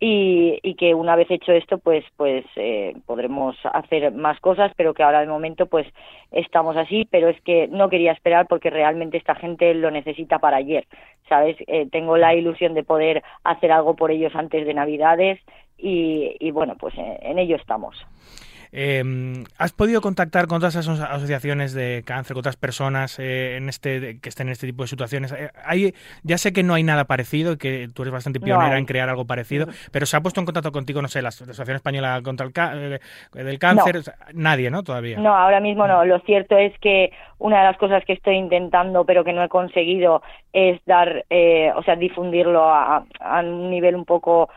y, y que una vez hecho esto pues pues eh, podremos hacer más cosas pero que ahora de momento pues estamos así pero es que no quería esperar porque realmente esta gente lo necesita para ayer sabes Eh, tengo la ilusión de poder hacer algo por ellos antes de navidades y, y bueno pues eh, en ello estamos
Eh, ¿Has podido contactar con otras aso- asociaciones de cáncer, con otras personas eh, en este que estén en este tipo de situaciones? Eh, hay, ya sé que no hay nada parecido y que tú eres bastante pionera en crear algo parecido, pero se ha puesto en contacto contigo, no sé, la Asociación Española contra el Cá- eh, del Cáncer,
No.
o sea, nadie, ¿no? Todavía.
No, ahora mismo no. Lo cierto es que una de las cosas que estoy intentando, pero que no he conseguido, es dar, eh, o sea, difundirlo a, a un nivel un poco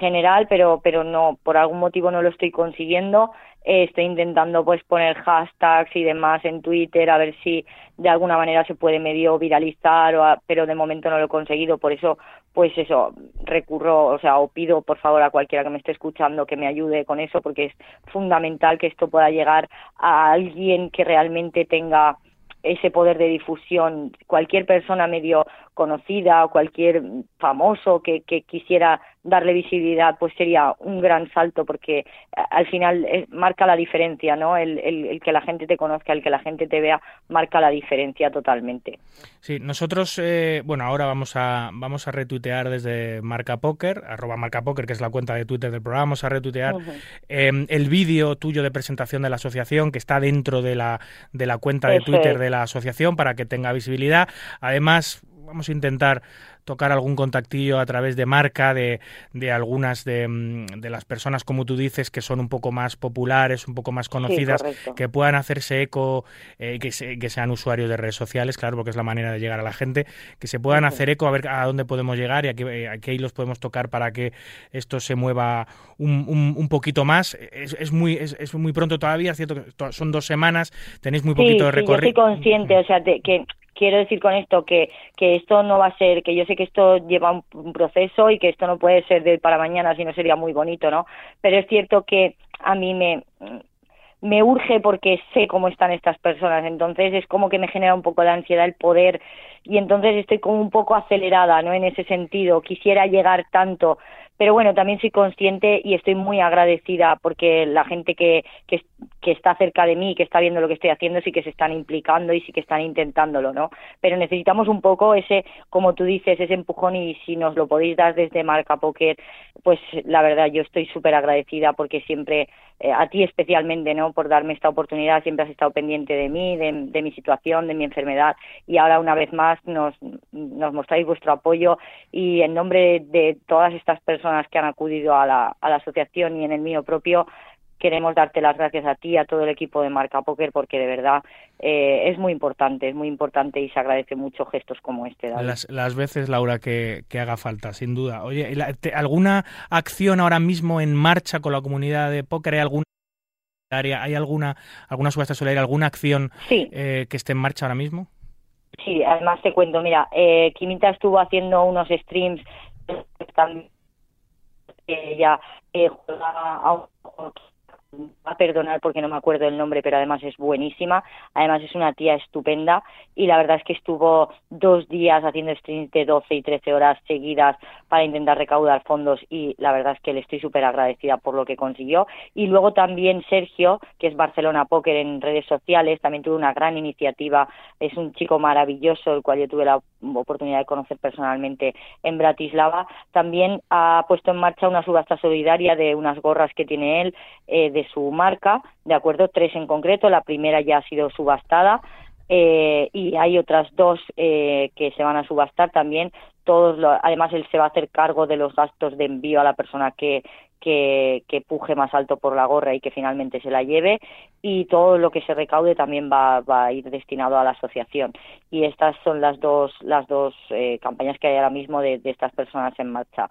general, pero, pero no, por algún motivo no lo estoy consiguiendo. Eh, estoy intentando pues poner hashtags y demás en Twitter a ver si de alguna manera se puede medio viralizar, o a- pero de momento no lo he conseguido. Por eso, pues eso, recurro, o sea, o pido por favor a cualquiera que me esté escuchando que me ayude con eso, porque es fundamental que esto pueda llegar a alguien que realmente tenga ese poder de difusión. Cualquier persona medio conocida o cualquier famoso que, que quisiera darle visibilidad, pues sería un gran salto porque a- al final eh, marca la diferencia, ¿no? El, el, el que la gente te conozca, el que la gente te vea, marca la diferencia totalmente.
Sí, nosotros, eh, bueno, ahora vamos a vamos a retuitear desde Marca Póker, arroba Marca Póker, que es la cuenta de Twitter del programa, vamos a retuitear eh, el vídeo tuyo de presentación de la asociación que está dentro de la, de la cuenta de
Eso
Twitter
es.
de la asociación para que tenga visibilidad. Además, vamos a intentar tocar algún contactillo a través de marca de, de algunas de, mm, de las personas, como tú dices, que son un poco más populares, un poco más conocidas, que puedan hacerse eco, eh, que, se- que sean usuarios de redes sociales, claro, porque es la manera de llegar a la gente, que se puedan hacer eco a ver a dónde podemos llegar y a qué, a qué hilos podemos tocar para que esto se mueva un, un- un poquito más. Es, es muy, es, es muy pronto todavía, es cierto que son dos semanas, tenéis muy poquito de
sí,
recorrido.
estoy consciente, o sea, de- que quiero decir con esto que, que esto no va a ser, que yo sé que esto lleva un, proceso y que esto no puede ser de para mañana, si no sería muy bonito, ¿no? Pero es cierto que a mí me me urge porque sé cómo están estas personas, entonces es como que me genera un poco de ansiedad el poder y entonces estoy como un poco acelerada, ¿no? En ese sentido, quisiera llegar tanto, pero bueno, también soy consciente y estoy muy agradecida porque la gente que, que, que está cerca de mí, que está viendo lo que estoy haciendo, sí que se están implicando y sí que están intentándolo, ¿no? Pero necesitamos un poco ese, como tú dices, ese empujón y si nos lo podéis dar desde Marca Poker, pues la verdad yo estoy súper agradecida porque siempre, eh, a ti especialmente, ¿no? Por darme esta oportunidad, siempre has estado pendiente de mí, de, de mi situación, de mi enfermedad y ahora una vez más nos, nos mostráis vuestro apoyo y en nombre de todas estas personas que han acudido a la, a la asociación y en el mío propio, queremos darte las gracias a ti, a todo el equipo de Marca Poker, porque de verdad eh, es muy importante, es muy importante y se agradece mucho gestos como este. David.
Las, las veces, Laura, que, que haga falta, sin duda. Oye, ¿y ¿alguna acción ahora mismo en marcha con la comunidad de póker? ¿Hay alguna área, hay alguna, alguna subasta solidaria, alguna acción
Sí.
eh, que esté en marcha ahora mismo?
Sí, además te cuento, mira, eh, Kimita estuvo haciendo unos streams también ella eh, que va a perdonar porque no me acuerdo el nombre, pero además es buenísima. Además es una tía estupenda y la verdad es que estuvo dos días haciendo streams de 12 y 13 horas seguidas para intentar recaudar fondos y la verdad es que le estoy súper agradecida por lo que consiguió. Y luego también Sergio, que es Barcelona Poker en redes sociales, también tuvo una gran iniciativa. Es un chico maravilloso, el cual yo tuve la oportunidad de conocer personalmente en Bratislava. También ha puesto en marcha una subasta solidaria de unas gorras que tiene él eh, de su marca, de acuerdo, tres en concreto. La primera ya ha sido subastada. Eh, y hay otras dos eh, que se van a subastar también. Todos lo- además, él se va a hacer cargo de los gastos de envío a la persona que, que, que puje más alto por la gorra y que finalmente se la lleve. Y todo lo que se recaude también va, va a ir destinado a la asociación. Y estas son las dos, las dos eh, campañas que hay ahora mismo de, de estas personas en marcha.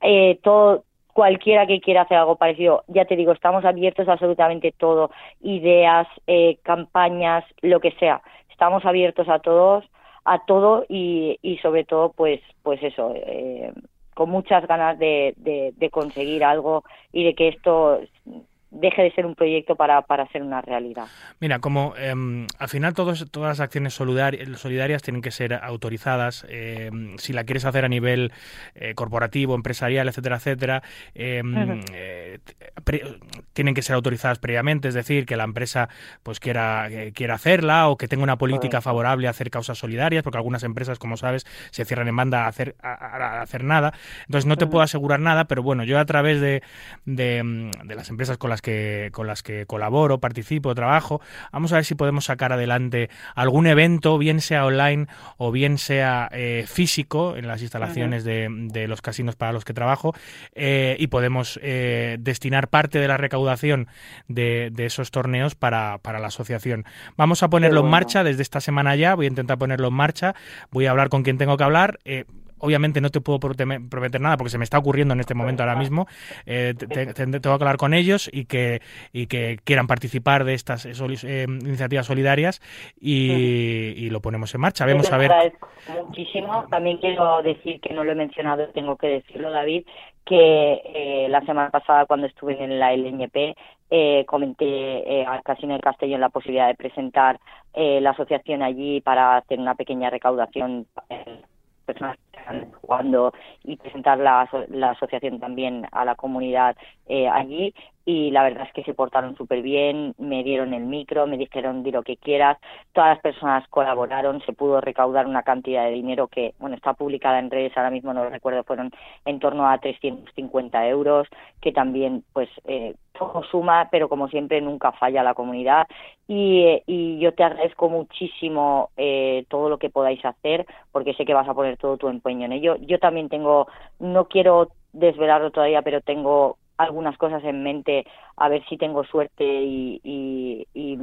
Eh, todo, cualquiera que quiera hacer algo parecido, ya te digo, estamos abiertos a absolutamente todo, ideas, eh, campañas, lo que sea. Estamos abiertos a todos, a todo y, y sobre todo, pues, pues eso, eh, con muchas ganas de, de, de conseguir algo y de que esto deje de ser un proyecto para, para ser una realidad.
Mira, como eh, al final todos, todas las acciones solidarias, solidarias tienen que ser autorizadas, eh, si la quieres hacer a nivel eh, corporativo, empresarial, etcétera, etcétera, uh -huh. pre, tienen que ser autorizadas previamente, es decir, que la empresa pues quiera, quiera hacerla o que tenga una política favorable a hacer causas solidarias, porque algunas empresas, como sabes, se cierran en banda a hacer, a, a hacer nada. Entonces no te uh -huh. puedo asegurar nada, pero bueno, yo a través de, de, de las empresas con las que con las que colaboro, participo, trabajo. Vamos a ver si podemos sacar adelante algún evento, bien sea online o bien sea eh, físico en las instalaciones de, de, los casinos para los que trabajo eh, y podemos eh, destinar parte de la recaudación de, de esos torneos para, para, la asociación. Vamos a ponerlo bueno. en marcha desde esta semana ya, voy a intentar ponerlo en marcha, voy a hablar con quien tengo que hablar. Eh, obviamente no te puedo prometer nada porque se me está ocurriendo en este momento ahora mismo. Eh, te, te, tengo que hablar con ellos y que, y que quieran participar de estas eh, iniciativas solidarias y, y, lo ponemos en marcha. Vemos a ver.
Muchísimo. También quiero decir que no lo he mencionado, tengo que decirlo, David, que eh, la semana pasada cuando estuve en la LNP eh, comenté eh, al Casino de Castellón la posibilidad de presentar eh, la asociación allí para hacer una pequeña recaudación personas jugando y presentar la, la asociación también a la comunidad eh, allí. Y la verdad es que se portaron súper bien, me dieron el micro, me dijeron di lo que quieras, todas las personas colaboraron, se pudo recaudar una cantidad de dinero que, bueno, está publicada en redes, ahora mismo no lo recuerdo, fueron en torno a 350 euros, que también, pues, eh, todo suma, pero como siempre nunca falla la comunidad. Y, y yo te agradezco muchísimo eh, todo lo que podáis hacer porque sé que vas a poner todo tu empeño ello. Yo también tengo, no quiero desvelarlo todavía, pero tengo algunas cosas en mente a ver si tengo suerte y, y, y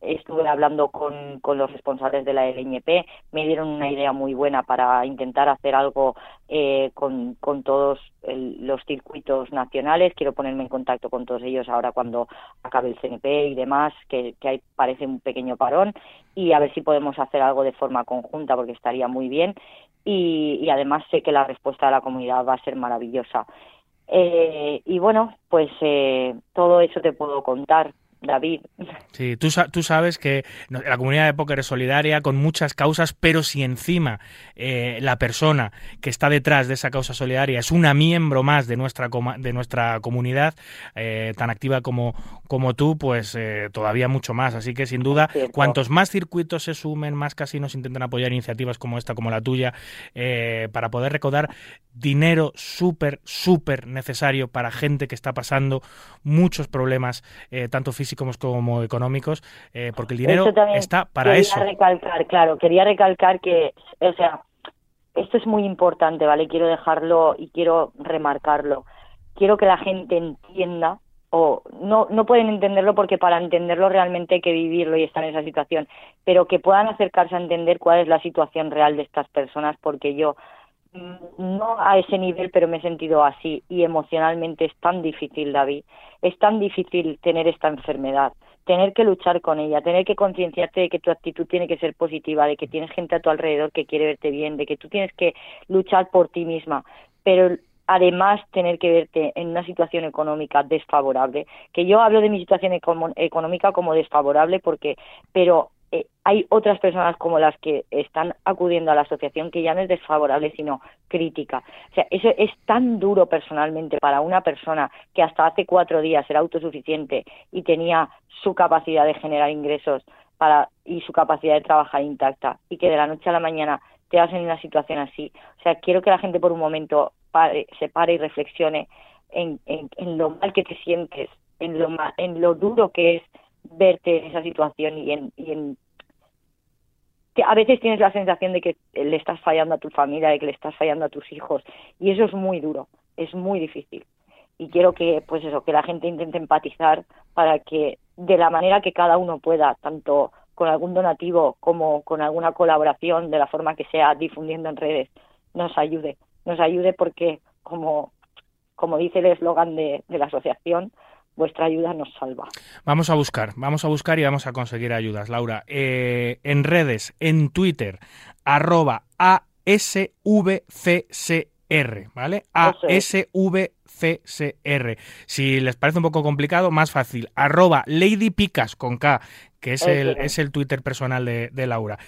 estuve hablando con, con, los responsables de la LNP, me dieron una idea muy buena para intentar hacer algo eh, con, con, todos los circuitos nacionales. Quiero ponerme en contacto con todos ellos ahora cuando acabe el CNP y demás, que, que parece un pequeño parón, y a ver si podemos hacer algo de forma conjunta, porque estaría muy bien. Y, y además sé que la respuesta de la comunidad va a ser maravillosa. Eh, y bueno, pues eh, todo eso te puedo contar. David.
Sí, tú, tú, sabes que la comunidad de póker es solidaria con muchas causas, pero si encima eh, la persona que está detrás de esa causa solidaria es una miembro más de nuestra, de nuestra comunidad, eh, tan activa como, como tú, pues eh, todavía mucho más. Así que sin duda, cuantos más circuitos se sumen, más casinos intentan apoyar iniciativas como esta, como la tuya, eh, para poder recaudar dinero súper, súper necesario para gente que está pasando muchos problemas, tanto físicos físicos como económicos, eh, porque el dinero está para
quería
eso.
recalcar, claro, quería recalcar que, o sea, esto es muy importante, ¿vale? Quiero dejarlo y quiero remarcarlo. Quiero que la gente entienda, o no, no pueden entenderlo porque para entenderlo realmente hay que vivirlo y estar en esa situación, pero que puedan acercarse a entender cuál es la situación real de estas personas, porque yo no a ese nivel, pero me he sentido así y emocionalmente es tan difícil, David, es tan difícil tener esta enfermedad, tener que luchar con ella, tener que concienciarte de que tu actitud tiene que ser positiva, de que tienes gente a tu alrededor que quiere verte bien, de que tú tienes que luchar por ti misma, pero además tener que verte en una situación económica desfavorable, que yo hablo de mi situación económica como desfavorable porque, pero eh, hay otras personas como las que están acudiendo a la asociación que ya no es desfavorable sino crítica. O sea, eso es tan duro personalmente para una persona que hasta hace cuatro días era autosuficiente y tenía su capacidad de generar ingresos para y su capacidad de trabajar intacta y que de la noche a la mañana te vas en una situación así. O sea, quiero que la gente por un momento se pare y reflexione en, en, en lo mal que te sientes, en lo, en lo duro que es verte en esa situación y en, y en a veces tienes la sensación de que le estás fallando a tu familia, de que le estás fallando a tus hijos y eso es muy duro, es muy difícil. Y quiero que pues eso, que la gente intente empatizar para que de la manera que cada uno pueda, tanto con algún donativo como con alguna colaboración de la forma que sea difundiendo en redes, nos ayude, nos ayude porque como como dice el eslogan de, de la asociación, vuestra ayuda nos salva.
Vamos a buscar, vamos a buscar y vamos a conseguir ayudas, Laura. Eh, en redes, en Twitter, arroba ASVCCR, ¿vale? ASVCCR. Si les parece un poco complicado, más fácil, arroba Lady Picas con K, que es el,
es.
es el Twitter personal de, de Laura.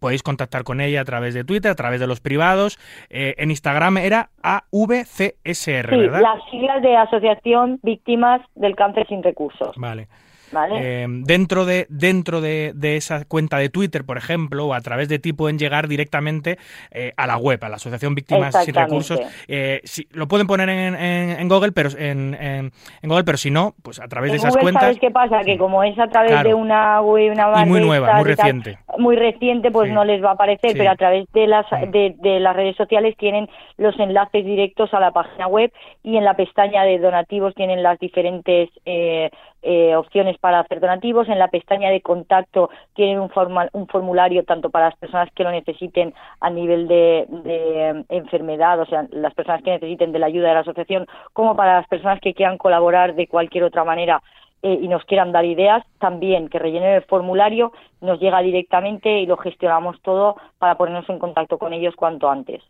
Podéis contactar con ella a través de Twitter, a través de los privados. Eh, en Instagram era AVCSR,
Sí,
¿verdad?
las siglas de Asociación Víctimas del Cáncer sin Recursos,
Vale.
¿Vale?
Eh, dentro de dentro de, de esa cuenta de Twitter, por ejemplo, o a través de ti pueden llegar directamente eh, a la web, a la Asociación Víctimas Sin. Recursos. Eh, si- lo pueden poner en, en- en Google, pero en, en- Google, pero si no, pues a través de esas
Google,
cuentas.
¿sabes qué pasa? Que como es a través
Claro.
de una web, una
Y
base
muy nueva, muy
y tal,
reciente.
muy reciente, pues
Sí.
no les va a aparecer,
Sí.
pero a través de las
Mm.
de, de las redes sociales tienen los enlaces directos a la página web y en la pestaña de donativos tienen las diferentes eh, eh, opciones para hacer donativos. En la pestaña de contacto tienen un, forma- un formulario tanto para las personas que lo necesiten a nivel de, de, eh, enfermedad, o sea, las personas que necesiten de la ayuda de la asociación, como para las personas que quieran colaborar de cualquier otra manera eh, y nos quieran dar ideas, también que rellenen el formulario, nos llega directamente y lo gestionamos todo para ponernos en contacto con ellos cuanto antes.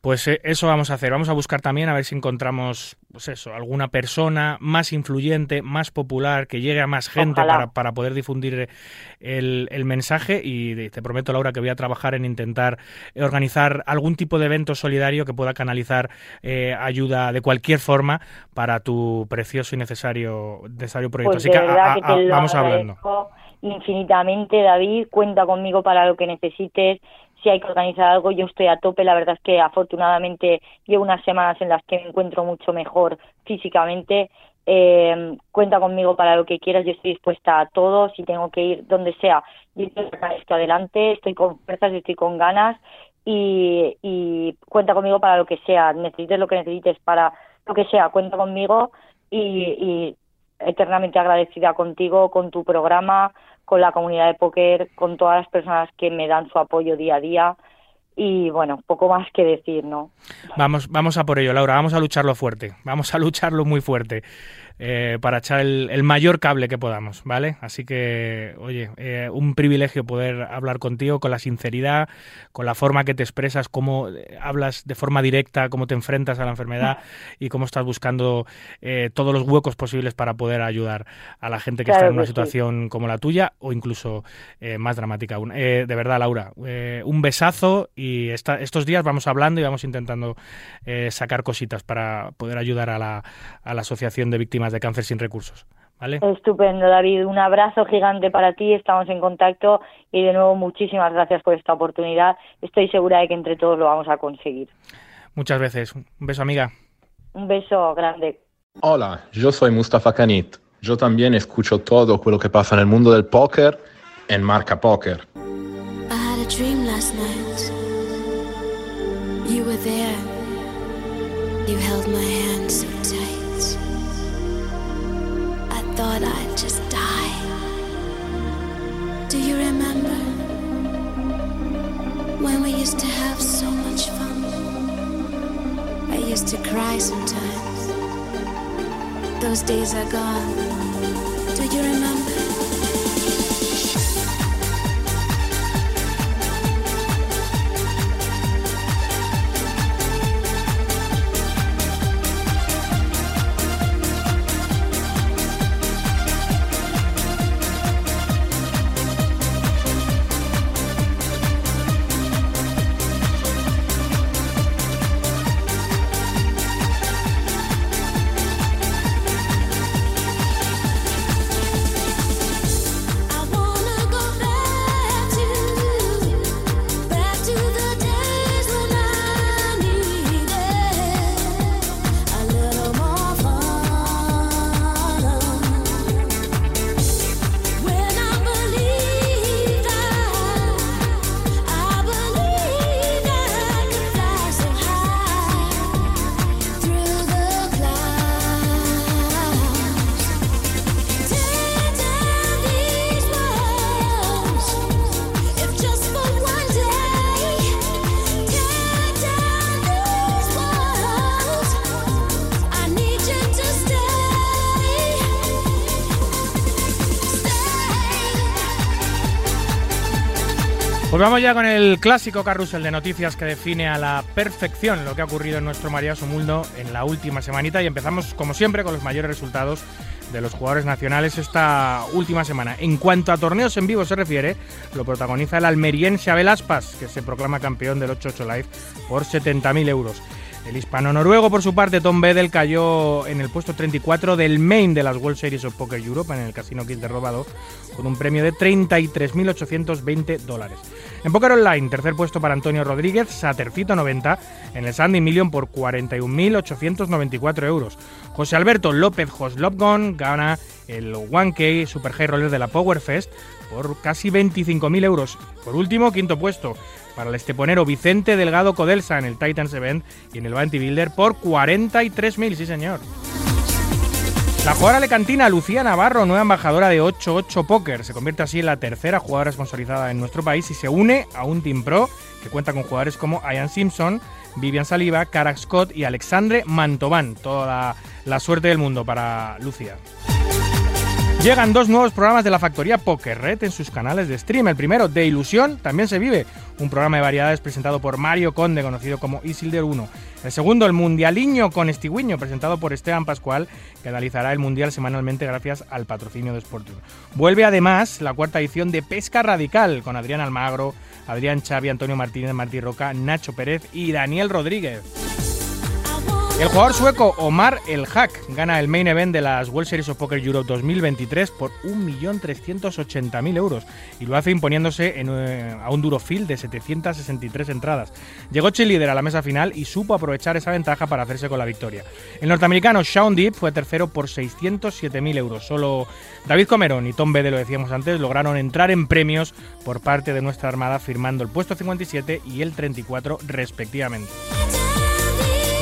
Pues eh, eso vamos a hacer. Vamos a buscar también a ver si encontramos, pues eso, alguna persona más influyente, más popular, que llegue a más gente para, para poder difundir el, el mensaje. Y te prometo, Laura, que voy a trabajar en intentar eh, organizar algún tipo de evento solidario que pueda canalizar eh, ayuda de cualquier forma para tu precioso y necesario, necesario proyecto.
Pues
Así que a- a- vamos hablando.
infinitamente, David. Cuenta conmigo para lo que necesites. Si hay que organizar algo, yo estoy a tope. La verdad es que afortunadamente llevo unas semanas en las que me encuentro mucho mejor físicamente. Eh, cuenta conmigo para lo que quieras. Yo estoy dispuesta a todo. Si tengo que ir donde sea, yo sacar esto adelante. Estoy con fuerzas, estoy con ganas. Y, cuenta conmigo para lo que sea. Necesites lo que necesites para lo que sea. Cuenta conmigo y eternamente agradecida contigo, con tu programa, con la comunidad de póker, con todas las personas que me dan su apoyo día a día. Y bueno, poco más que decir, ¿no?
Vamos, vamos a por ello, Laura. Vamos a lucharlo fuerte. Vamos a lucharlo muy fuerte eh, para echar el, el mayor cable que podamos, ¿vale? Así que, oye, eh, un privilegio poder hablar contigo con la sinceridad, con la forma que te expresas, cómo eh, hablas de forma directa, cómo te enfrentas a la enfermedad y cómo estás buscando eh, todos los huecos posibles para poder ayudar a la gente que
Claro
está en una
sí.
situación como la tuya o incluso más dramática aún. De verdad, Laura, un besazo y esta- estos días vamos hablando y vamos intentando sacar cositas para poder ayudar a la, a la Asociación de Víctimas de Cáncer sin Recursos. ¿Vale?
Estupendo, David. Un abrazo gigante para ti. Estamos en contacto y de nuevo muchísimas gracias por esta oportunidad. Estoy segura de que entre todos lo vamos a conseguir.
Muchas veces. Un beso, amiga.
Un beso grande.
Hola, yo soy Mustafa Kanit. Yo también escucho todo lo que pasa en el mundo del póker en Marca Póker.
I had a dream last night. You were there. You held my hand so tight. Thought I'd just die. Do you remember when we used to have so much fun? I used to cry sometimes. Those days are gone. Do you remember?
Vamos ya con el clásico carrusel de noticias que define a la perfección lo que ha ocurrido en nuestro maravilloso mundo en la última semanita y empezamos como siempre con los mayores resultados de los jugadores nacionales esta última semana. En cuanto a torneos en vivo se refiere, lo protagoniza el almeriense Abel Aspas, que se proclama campeón del 8-8 Live por 70.000 euros. El hispano-noruego, por su parte, Tom Bedel, cayó en el puesto 34 del main de las World Series of Poker Europe en el Casino Kids de Robado, con un premio de 33.820 dólares. En Poker Online, tercer puesto para Antonio Rodríguez, Satercito 90, en el Sandy Million por 41.894 euros. José Alberto López Hoslopgon gana el 1K Super High Roller de la Power Fest por casi 25.000 euros. Por último, quinto puesto para el esteponero Vicente Delgado Codelsa en el Titans Event y en el Bounty Builder por 43.000, sí señor. La jugadora alecantina Lucía Navarro, nueva embajadora de 8-8 Poker, se convierte así en la tercera jugadora sponsorizada en nuestro país y se une a un Team Pro que cuenta con jugadores como Ian Simpson, Vivian Saliba, Cara Scott y Alexandre Mantovan. Toda la, la suerte del mundo para Lucía. Llegan dos nuevos programas de la factoría Poker Red en sus canales de stream. El primero, De Ilusión, también se vive, un programa de variedades presentado por Mario Conde, conocido como Isilder 1. El segundo, El Mundialiño con Estigüiño, presentado por Esteban Pascual, que analizará el Mundial semanalmente gracias al patrocinio de Sporting. Vuelve además la cuarta edición de Pesca Radical con Adrián Almagro, Adrián Xavi, Antonio Martínez, Martí Roca, Nacho Pérez y Daniel Rodríguez. El jugador sueco Omar El Hack gana el main event de las World Series of Poker Europe 2023 por 1.380.000 euros y lo hace imponiéndose eh, a un duro field de 763 entradas. Llegó líder a la mesa final y supo aprovechar esa ventaja para hacerse con la victoria. El norteamericano Sean Deep fue tercero por 607.000 euros. Solo David Comerón y Tom Bede, lo decíamos antes, lograron entrar en premios por parte de nuestra armada firmando el puesto 57 y el 34 respectivamente.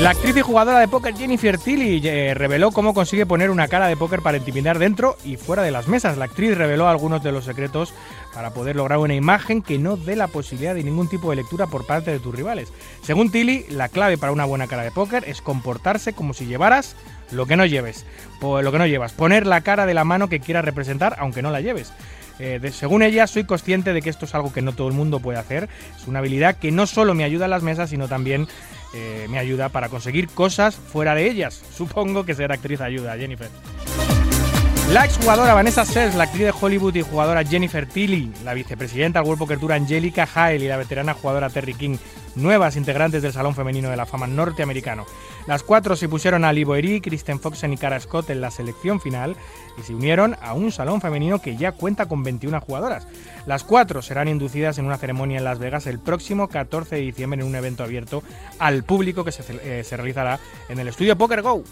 La actriz y jugadora de póker Jennifer Tilly eh, reveló cómo consigue poner una cara de póker para intimidar dentro y fuera de las mesas. La actriz reveló algunos de los secretos para poder lograr una imagen que no dé la posibilidad de ningún tipo de lectura por parte de tus rivales. Según Tilly, la clave para una buena cara de póker es comportarse como si llevaras lo que no lleves, lo que no llevas, poner la cara de la mano que quieras representar aunque no la lleves. Eh, de- según ella, soy consciente de que esto es algo que no todo el mundo puede hacer. Es una habilidad que no solo me ayuda en las mesas, sino también eh, me ayuda para conseguir cosas fuera de ellas. Supongo que ser actriz ayuda, Jennifer. La exjugadora Vanessa Sers, la actriz de Hollywood y jugadora Jennifer Tilly, la vicepresidenta del World Poker Tour Angelica Hale y la veterana jugadora Terry King, nuevas integrantes del Salón Femenino de la Fama norteamericano. Las cuatro se pusieron a Livo Eri, Kristen Foxen y Cara Scott en la selección final y se unieron a un salón femenino que ya cuenta con 21 jugadoras. Las cuatro serán inducidas en una ceremonia en Las Vegas el próximo 14 de diciembre en un evento abierto al público que se, eh, se realizará en el estudio Poker Go.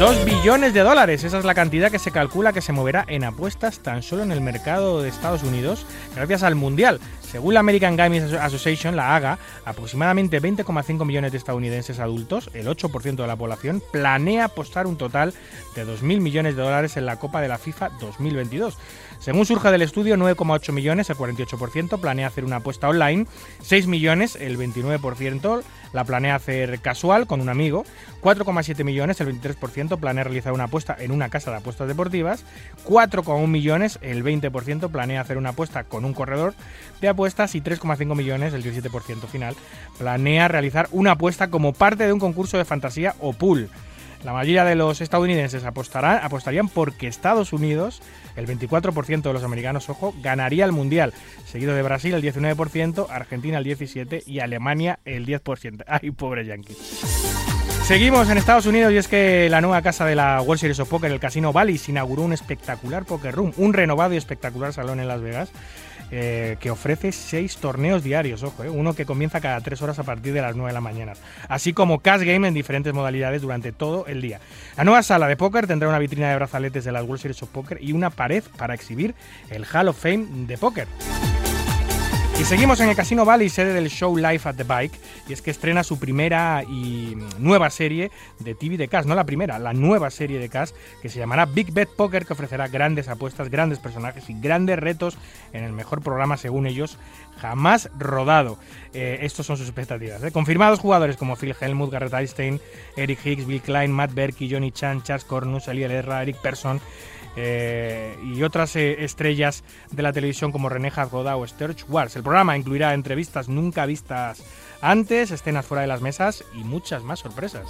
2 billones de dólares, esa es la cantidad que se calcula que se moverá en apuestas tan solo en el mercado de Estados Unidos gracias al Mundial. Según la American Gaming Asso- Association, la AGA, aproximadamente 20,5 millones de estadounidenses adultos, el 8% de la población, planea apostar un total de 2.000 millones de dólares en la Copa de la FIFA 2022. Según surge del estudio, 9,8 millones, el 48%, planea hacer una apuesta online, 6 millones, el 29%, la planea hacer casual con un amigo, 4,7 millones, el 23%, planea realizar una apuesta en una casa de apuestas deportivas, 4,1 millones, el 20%, planea hacer una apuesta con un corredor de apuestas. Y 3,5 millones, el 17% final, planea realizar una apuesta como parte de un concurso de fantasía o pool. La mayoría de los estadounidenses apostarán, apostarían porque Estados Unidos, el 24% de los americanos, ojo, ganaría el Mundial, seguido de Brasil el 19%, Argentina el 17% y Alemania el 10%. ¡Ay, pobre Yankee! Seguimos en Estados Unidos y es que la nueva casa de la World Series of Poker, el Casino Valley, inauguró un espectacular Poker Room, un renovado y espectacular salón en Las Vegas eh, que ofrece seis torneos diarios, ojo, eh, uno que comienza cada tres horas a partir de las 9 de la mañana, así como cash game en diferentes modalidades durante todo el día. La nueva sala de póker tendrá una vitrina de brazaletes de las World Series of Poker y una pared para exhibir el Hall of Fame de póker. Y seguimos en el Casino Valley, sede del show Life at the Bike, y es que estrena su primera y nueva serie de TV de Cash, no la primera, la nueva serie de Cash, que se llamará Big Bet Poker, que ofrecerá grandes apuestas, grandes personajes y grandes retos en el mejor programa, según ellos, jamás rodado. Eh, estos son sus expectativas. ¿eh? Confirmados jugadores como Phil Helmut, Garrett Einstein, Eric Hicks, Bill Klein, Matt Berkey, Johnny Chan, Charles Cornus, Eli Herrera, Eric Persson, eh, y otras eh, estrellas de la televisión como René Goda o Sturge Wars. El programa incluirá entrevistas nunca vistas antes, escenas fuera de las mesas y muchas más sorpresas.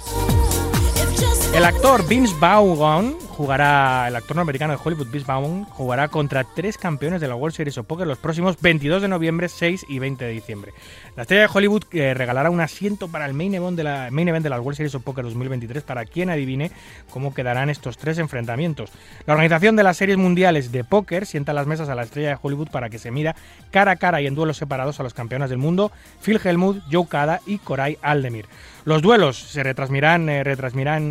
El actor Vince Vaughn jugará, el actor norteamericano de Hollywood Vince Vaughn jugará contra tres campeones de la World Series of Poker los próximos 22 de noviembre, 6 y 20 de diciembre. La estrella de Hollywood eh, regalará un asiento para el main event, de la, main event de la World Series of Poker 2023 para quien adivine cómo quedarán estos tres enfrentamientos. La organización de las series mundiales de póker sienta las mesas a la estrella de Hollywood para que se mida cara a cara y en duelos separados a los campeones del mundo Phil Hellmuth, Joe Cada y Koray Aldemir. Los duelos se retransmitirán, eh, retransmitirán, re-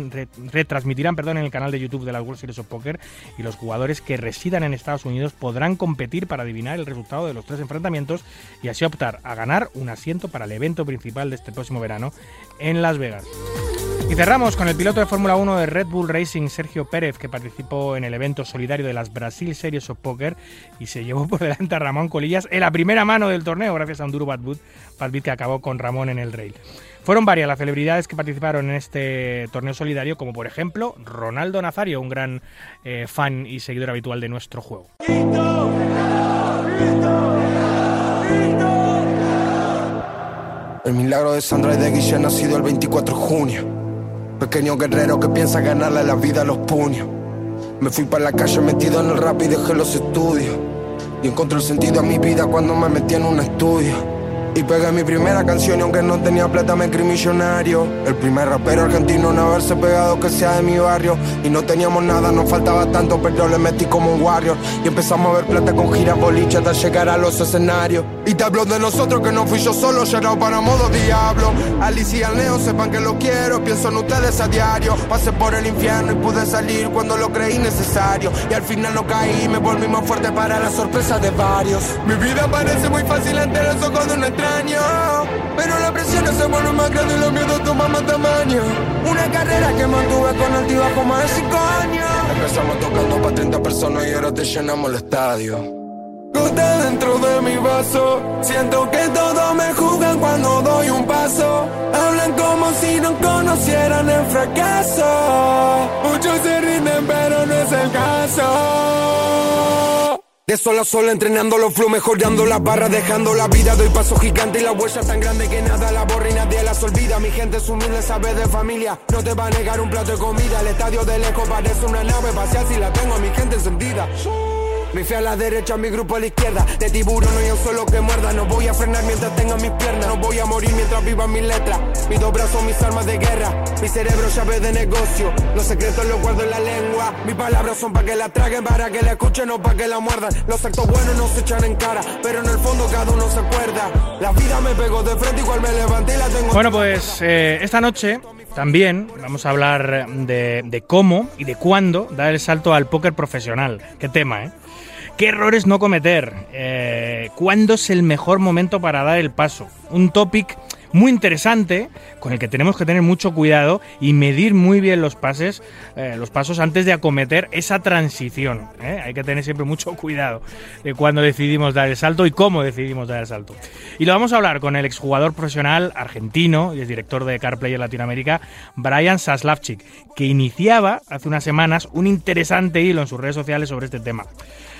retransmitirán perdón, en el canal de YouTube de la World Series of Poker y los jugadores que residan en Estados Unidos podrán competir para adivinar el resultado de los tres enfrentamientos y así optar a ganar un asiento para el evento principal de este próximo verano en Las Vegas. Y cerramos con el piloto de Fórmula 1 de Red Bull Racing, Sergio Pérez, que participó en el evento solidario de las Brasil Series of Poker y se llevó por delante a Ramón Colillas en la primera mano del torneo, gracias a un duro bad beat, bad beat que acabó con Ramón en el rail. Fueron varias las celebridades que participaron en este torneo solidario, como por ejemplo Ronaldo Nazario, un gran eh, fan y seguidor habitual de nuestro juego.
El milagro de Sandra y de Guille nacido el 24 de junio. Pequeño guerrero que piensa ganarle la vida a los puños. Me fui para la calle metido en el rap y dejé los estudios. Y encontré el sentido a mi vida cuando me metí en un estudio. Y pegué mi primera canción y aunque no tenía plata me creí millonario. El primer rapero argentino en haberse pegado que sea de mi barrio. Y no teníamos nada, nos faltaba tanto, pero le metí como un warrior. Y empezamos a ver plata con giras boliche hasta llegar a los escenarios. Y te hablo de nosotros que no fui yo solo, llegado para modo diablo. Alicia y al Neo sepan que lo quiero, pienso en ustedes a diario. Pasé por el infierno y pude salir cuando lo creí necesario. Y al final no caí, me volví más fuerte para la sorpresa de varios. Mi vida parece muy fácil ante los ojos de un Pero la presión se vuelve más grande y los miedos toman más tamaño. Una carrera que mantuve con altibajo más de cinco años. Empezamos tocando para 30 personas y ahora te llenamos el estadio. Gota dentro de mi vaso. Siento que todos me juzgan cuando doy un paso. Hablan como si no conocieran el fracaso. Muchos se rinden, pero no es el caso. De sol a entrenando los flow, mejorando las barras, dejando la vida. Doy paso gigante y la huella tan grande que nada la borra y nadie las olvida. Mi gente es humilde, sabe de familia. No te va a negar un plato de comida. El estadio de lejos parece una nave espacial si la tengo a mi gente encendida. Mi fe a la derecha, mi grupo a la izquierda. De tiburón no hay un solo que muerda. No voy a frenar mientras tenga mis piernas. No voy a morir mientras viva mis letras. Mis dos brazos, mis armas de guerra. Mi cerebro, llave de negocio. Los secretos los guardo en la lengua. Mis palabras son para que la traguen, para que la escuchen, no para que la muerdan. Los actos buenos no se echan en cara, pero en el fondo cada uno se acuerda. La vida me pegó de frente, igual me levanté y la tengo.
Bueno, pues eh, esta noche también vamos a hablar de, de cómo y de cuándo dar el salto al póker profesional. Qué tema, ¿eh? ¿Qué errores no cometer? Eh, ¿Cuándo es el mejor momento para dar el paso? Un topic muy interesante con el que tenemos que tener mucho cuidado y medir muy bien los pases, eh, los pasos antes de acometer esa transición. ¿eh? Hay que tener siempre mucho cuidado de cuándo decidimos dar el salto y cómo decidimos dar el salto. Y lo vamos a hablar con el exjugador profesional argentino y es director de CarPlay en Latinoamérica, Brian Saslavchik, que iniciaba hace unas semanas un interesante hilo en sus redes sociales sobre este tema.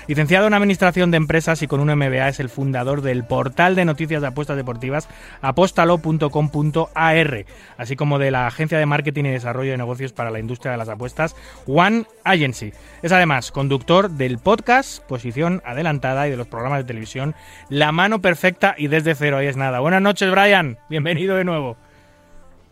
Licenciado en Administración de Empresas y con un MBA, es el fundador del portal de noticias de apuestas deportivas apostalo.com.ar, así como de la agencia de marketing y desarrollo de negocios para la industria de las apuestas One Agency. Es además conductor del podcast Posición Adelantada y de los programas de televisión La Mano Perfecta y Desde Cero. Ahí es nada. Buenas noches, Brian. Bienvenido de nuevo.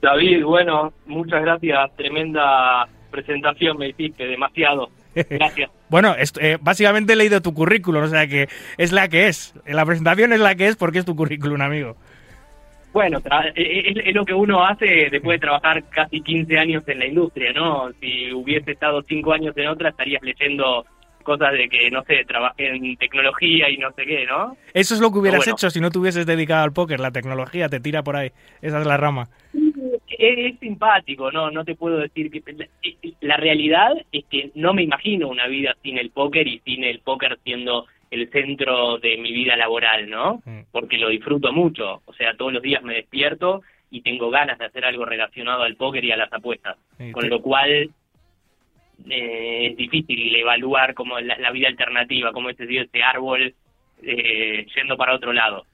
David, bueno, muchas gracias. Tremenda presentación me hiciste, demasiado. Gracias.
Bueno, eh, básicamente he leído tu currículum, o sea que es la que es. La presentación es la que es porque es tu currículum, amigo.
Bueno, tra- es, es lo que uno hace después de trabajar casi 15 años en la industria, ¿no? Si hubiese estado 5 años en otra, estarías leyendo cosas de que, no sé, trabajé en tecnología y no sé qué, ¿no?
Eso es lo que hubieras
Bueno.
hecho si no te hubieses dedicado al póker. La tecnología te tira por ahí. Esa es la rama.
Es, es simpático, ¿no? No te puedo decir que... La, la realidad es que no me imagino una vida sin el póker y sin el póker siendo el centro de mi vida laboral, ¿no? Porque lo disfruto mucho. O sea, todos los días me despierto y tengo ganas de hacer algo relacionado al póker y a las apuestas.
Sí,
Con lo cual eh, es difícil evaluar como la, la vida alternativa, como ese, ese árbol eh, yendo para otro lado.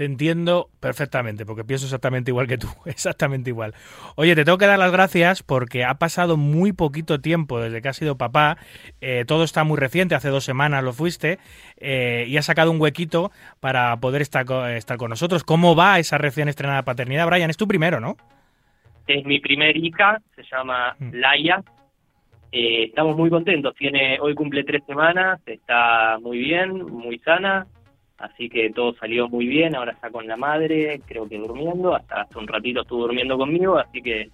Te entiendo perfectamente, porque pienso exactamente igual que tú, exactamente igual. Oye, te tengo que dar las gracias porque ha pasado muy poquito tiempo desde que has sido papá, eh, todo está muy reciente, hace dos semanas lo fuiste, eh, y has sacado un huequito para poder estar, co- estar con nosotros. ¿Cómo va esa recién estrenada paternidad? Brian, es tu primero, ¿no?
Es mi primer hija, se llama
Mm.
Laia. Eh, estamos muy contentos. Tiene hoy cumple tres semanas, está muy bien, muy sana, así que todo salió muy bien. Ahora está con la madre, creo que durmiendo. Hasta hace un ratito estuvo durmiendo conmigo, así que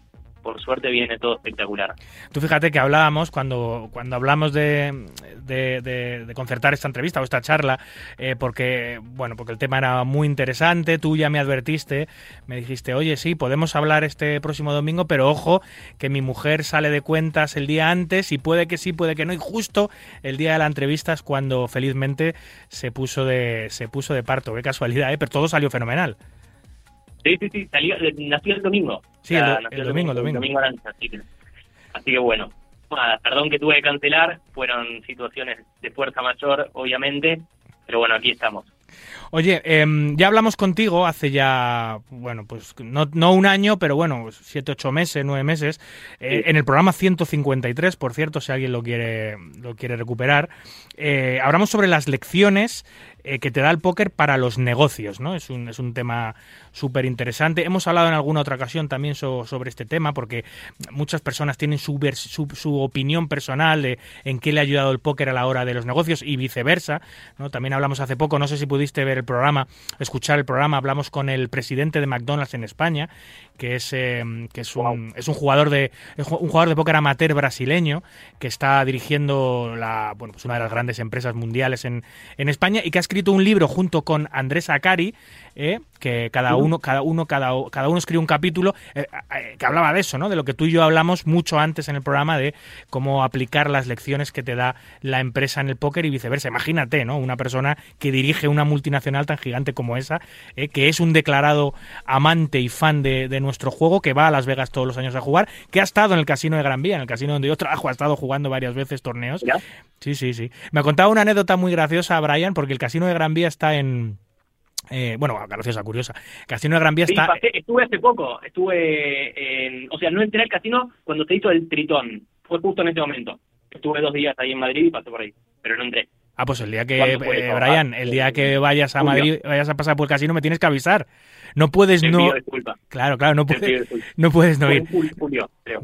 por suerte viene todo espectacular.
Tú fíjate que hablábamos cuando, cuando hablamos de, de- de- concertar esta entrevista o esta charla, eh, porque bueno, porque el tema era muy interesante, tú ya me advertiste, me dijiste, oye, sí, podemos hablar este próximo domingo, pero ojo, que mi mujer sale de cuentas el día antes y puede que sí, puede que no, y justo el día de la entrevista es cuando felizmente se puso de, se puso de parto, qué casualidad, ¿eh? pero todo salió fenomenal.
Sí, sí, sí, salió, eh, nació el domingo.
Sí, el do-
nació
el domingo, el domingo.
la noche, así que, así que bueno. Nada, perdón que tuve que cancelar, fueron situaciones de fuerza mayor, obviamente, pero bueno, aquí estamos.
Oye, em, ya hablamos contigo hace ya, bueno, pues no, no un año, pero bueno, siete, ocho meses, nueve meses, eh,
Sí.
en el programa 153, por cierto, si alguien lo quiere, lo quiere recuperar. Eh, hablamos sobre las lecciones eh, que te da el póker para los negocios, ¿no? Es un, es un tema súper interesante. Hemos hablado en alguna otra ocasión también so- sobre este tema, porque muchas personas tienen su, su, su opinión personal de en qué le ha ayudado el póker a la hora de los negocios y viceversa, ¿no? También hablamos hace poco, no sé si pudiste ver el programa, escuchar el programa, hablamos con el presidente de McDonald's en España, que es, eh, que es, un, es un jugador de un jugador de póker amateur brasileño que está dirigiendo la, bueno, pues una de las grandes empresas mundiales en, en España y que ha escrito un libro junto con Andrés Acari, eh, que cada uno, cada uno, cada, cada uno escribe un capítulo eh, eh, que hablaba de eso, ¿no? De lo que tú y yo hablamos mucho antes en el programa de cómo aplicar las lecciones que te da la empresa en el póker y viceversa. Imagínate, ¿no? Una persona que dirige una multinacional tan gigante como esa, que es un declarado amante y fan de, de nuestro juego, que va a Las Vegas todos los años a jugar, que ha estado en el casino de Gran Vía, en el casino donde yo trabajo, ha estado jugando varias veces torneos.
¿Ya?
Sí, sí, sí. Me ha contado una anécdota muy graciosa, Brian, porque el casino de Gran Vía está en... eh, bueno, graciosa, curiosa. El casino de Gran Vía
Sí,
está...
pasé- estuve hace poco, estuve en, o sea, no entré al casino cuando se hizo el Tritón, fue justo en ese momento. Estuve dos días ahí en Madrid y pasé por ahí, pero no entré.
Ah, pues el día que,
¿Cuándo fue
eh? Brian, el día que vayas a. Madrid, vayas a pasar por el casino, me tienes que avisar. No puedes
Te
no... Claro, claro, no puedes, no puedes no ir.
julio, creo.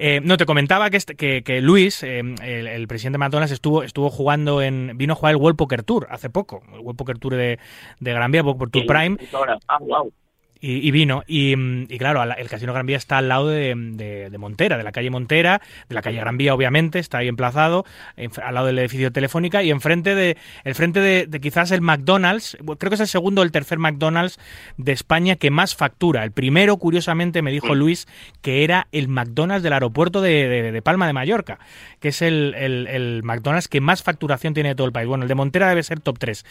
Eh, no, te comentaba que, este- que, que Luis, eh, el, el presidente de McDonald's, estuvo, estuvo jugando en. vino a jugar el World Poker Tour hace poco. El World Poker Tour de, de Gran Vía, Poker Tour Prime.
Ah, wow.
Y, y vino. Y, mm, y claro, el Casino Gran Vía está al lado de, de- de Montera, de la calle Montera, de la calle Gran Vía, obviamente, está ahí emplazado, en- al lado del edificio Telefónica, y enfrente de, el frente de, de quizás el McDonald's, creo que es el segundo o el tercer McDonald's de España que más factura. El primero, curiosamente, me dijo. Luis, que era el McDonald's del aeropuerto de, Palma de Mallorca, que es el, el- el McDonald's que más facturación tiene de todo el país. Bueno, el de Montera debe ser top 3.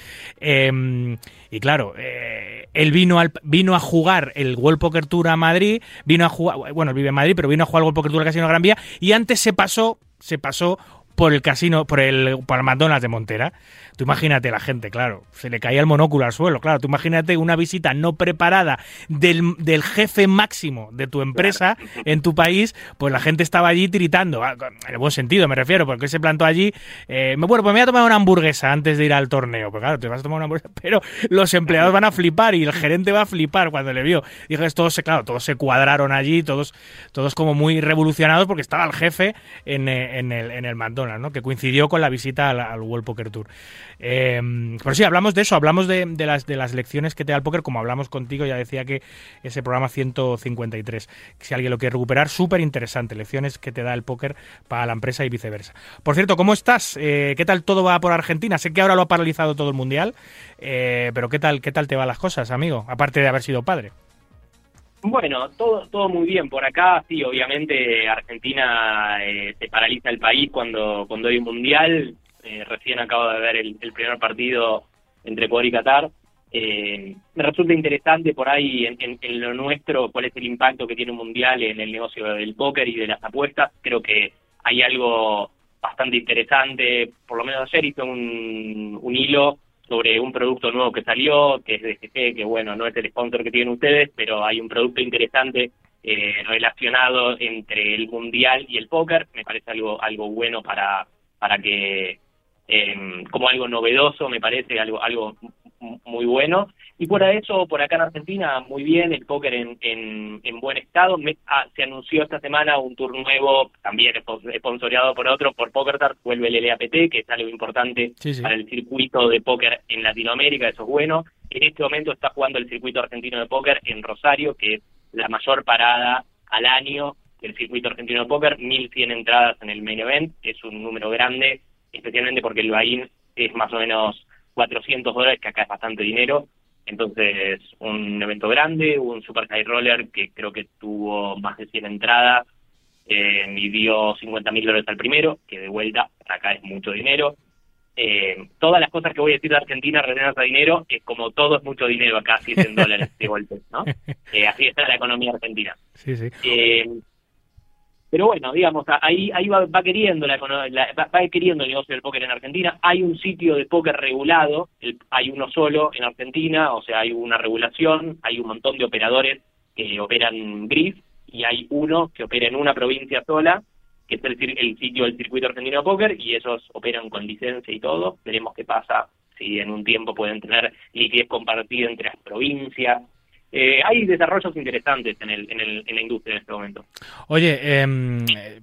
y claro, eh, él vino, al, vino a jugar el World Poker Tour a Madrid, vino a jugar, bueno, vive en Madrid, pero vino a jugar el World Poker Tour al Casino Gran Vía y antes se pasó, se pasó por el casino, por el, por el McDonald's de Montera. Tú imagínate la gente, claro, se le caía el monóculo al suelo, claro, tú imagínate una visita no preparada del, del jefe máximo de tu empresa en tu país, pues la gente estaba allí tiritando, ah, en el buen sentido me refiero, porque se plantó allí, eh, bueno, pues me voy a tomar una hamburguesa antes de ir al torneo, pues claro, te vas a tomar una hamburguesa, pero los empleados van a flipar y el gerente va a flipar cuando le vio. Entonces todos se, claro, todos se cuadraron allí, todos, todos como muy revolucionados porque estaba el jefe en, eh, en el, en el McDonald's, ¿no? Que coincidió con la visita al, World Poker Tour. Eh, pero sí, hablamos de eso, hablamos de, de las, de las lecciones que te da el póker, como hablamos contigo, ya decía que ese programa 153, si alguien lo quiere recuperar, súper interesante, lecciones que te da el póker para la empresa y viceversa. Por cierto, ¿cómo estás? Eh, ¿Qué tal todo va por Argentina? Sé que ahora lo ha paralizado todo el Mundial, eh, pero ¿qué tal, ¿qué tal te van las cosas, amigo? Aparte de haber sido padre.
Bueno, todo todo muy bien por acá. Sí, obviamente Argentina eh, se paraliza el país cuando cuando hay un mundial. Eh, recién acabo de ver el, primer partido entre Ecuador y Qatar. Eh, me resulta interesante por ahí en, en- en lo nuestro cuál es el impacto que tiene un mundial en el negocio del póker y de las apuestas. Creo que hay algo bastante interesante, por lo menos ayer hice un, un hilo sobre un producto nuevo que salió, que es de GG, que bueno, no es el sponsor que tienen ustedes, pero hay un producto interesante eh, relacionado entre el mundial y el póker, me parece algo algo bueno para para que eh, como algo novedoso, me parece algo algo muy bueno. Y por eso, por acá en Argentina, muy bien, el póker en, en, en buen estado. Me- ah, se anunció esta semana un tour nuevo, también espo- sponsoreado por otro, por PokerStars, vuelve el LAPT, que es algo importante
Sí, sí.
para el circuito de póker en Latinoamérica, eso es bueno. En este momento está jugando el circuito argentino de póker en Rosario, que es la mayor parada al año del circuito argentino de póker, 1.100 entradas en el main event, es un número grande, especialmente porque el buy-in es más o menos 400 dólares, que acá es bastante dinero. Entonces, un evento grande, un Super High Roller que creo que tuvo más de 100 entradas eh, y dio 50 mil dólares al primero, que de vuelta acá es mucho dinero. Eh, todas las cosas que voy a decir de Argentina relacionadas a dinero es como todo es mucho dinero acá, 100 dólares de golpe, ¿no? Eh, así está la economía argentina.
Sí, sí.
Pero bueno, digamos, ahí ahí va, va queriendo la, la- va, queriendo el negocio del póker en Argentina. Hay un sitio de póker regulado, el- hay uno solo en Argentina, o sea, hay una regulación, hay un montón de operadores que operan gris y hay uno que opera en una provincia sola, que es el, el sitio del circuito argentino de póker y ellos operan con licencia y todo. Veremos qué pasa si en un tiempo pueden tener liquidez compartida entre las provincias. Eh, hay desarrollos interesantes en, el, en, el, en la industria en este momento.
Oye, em, eh,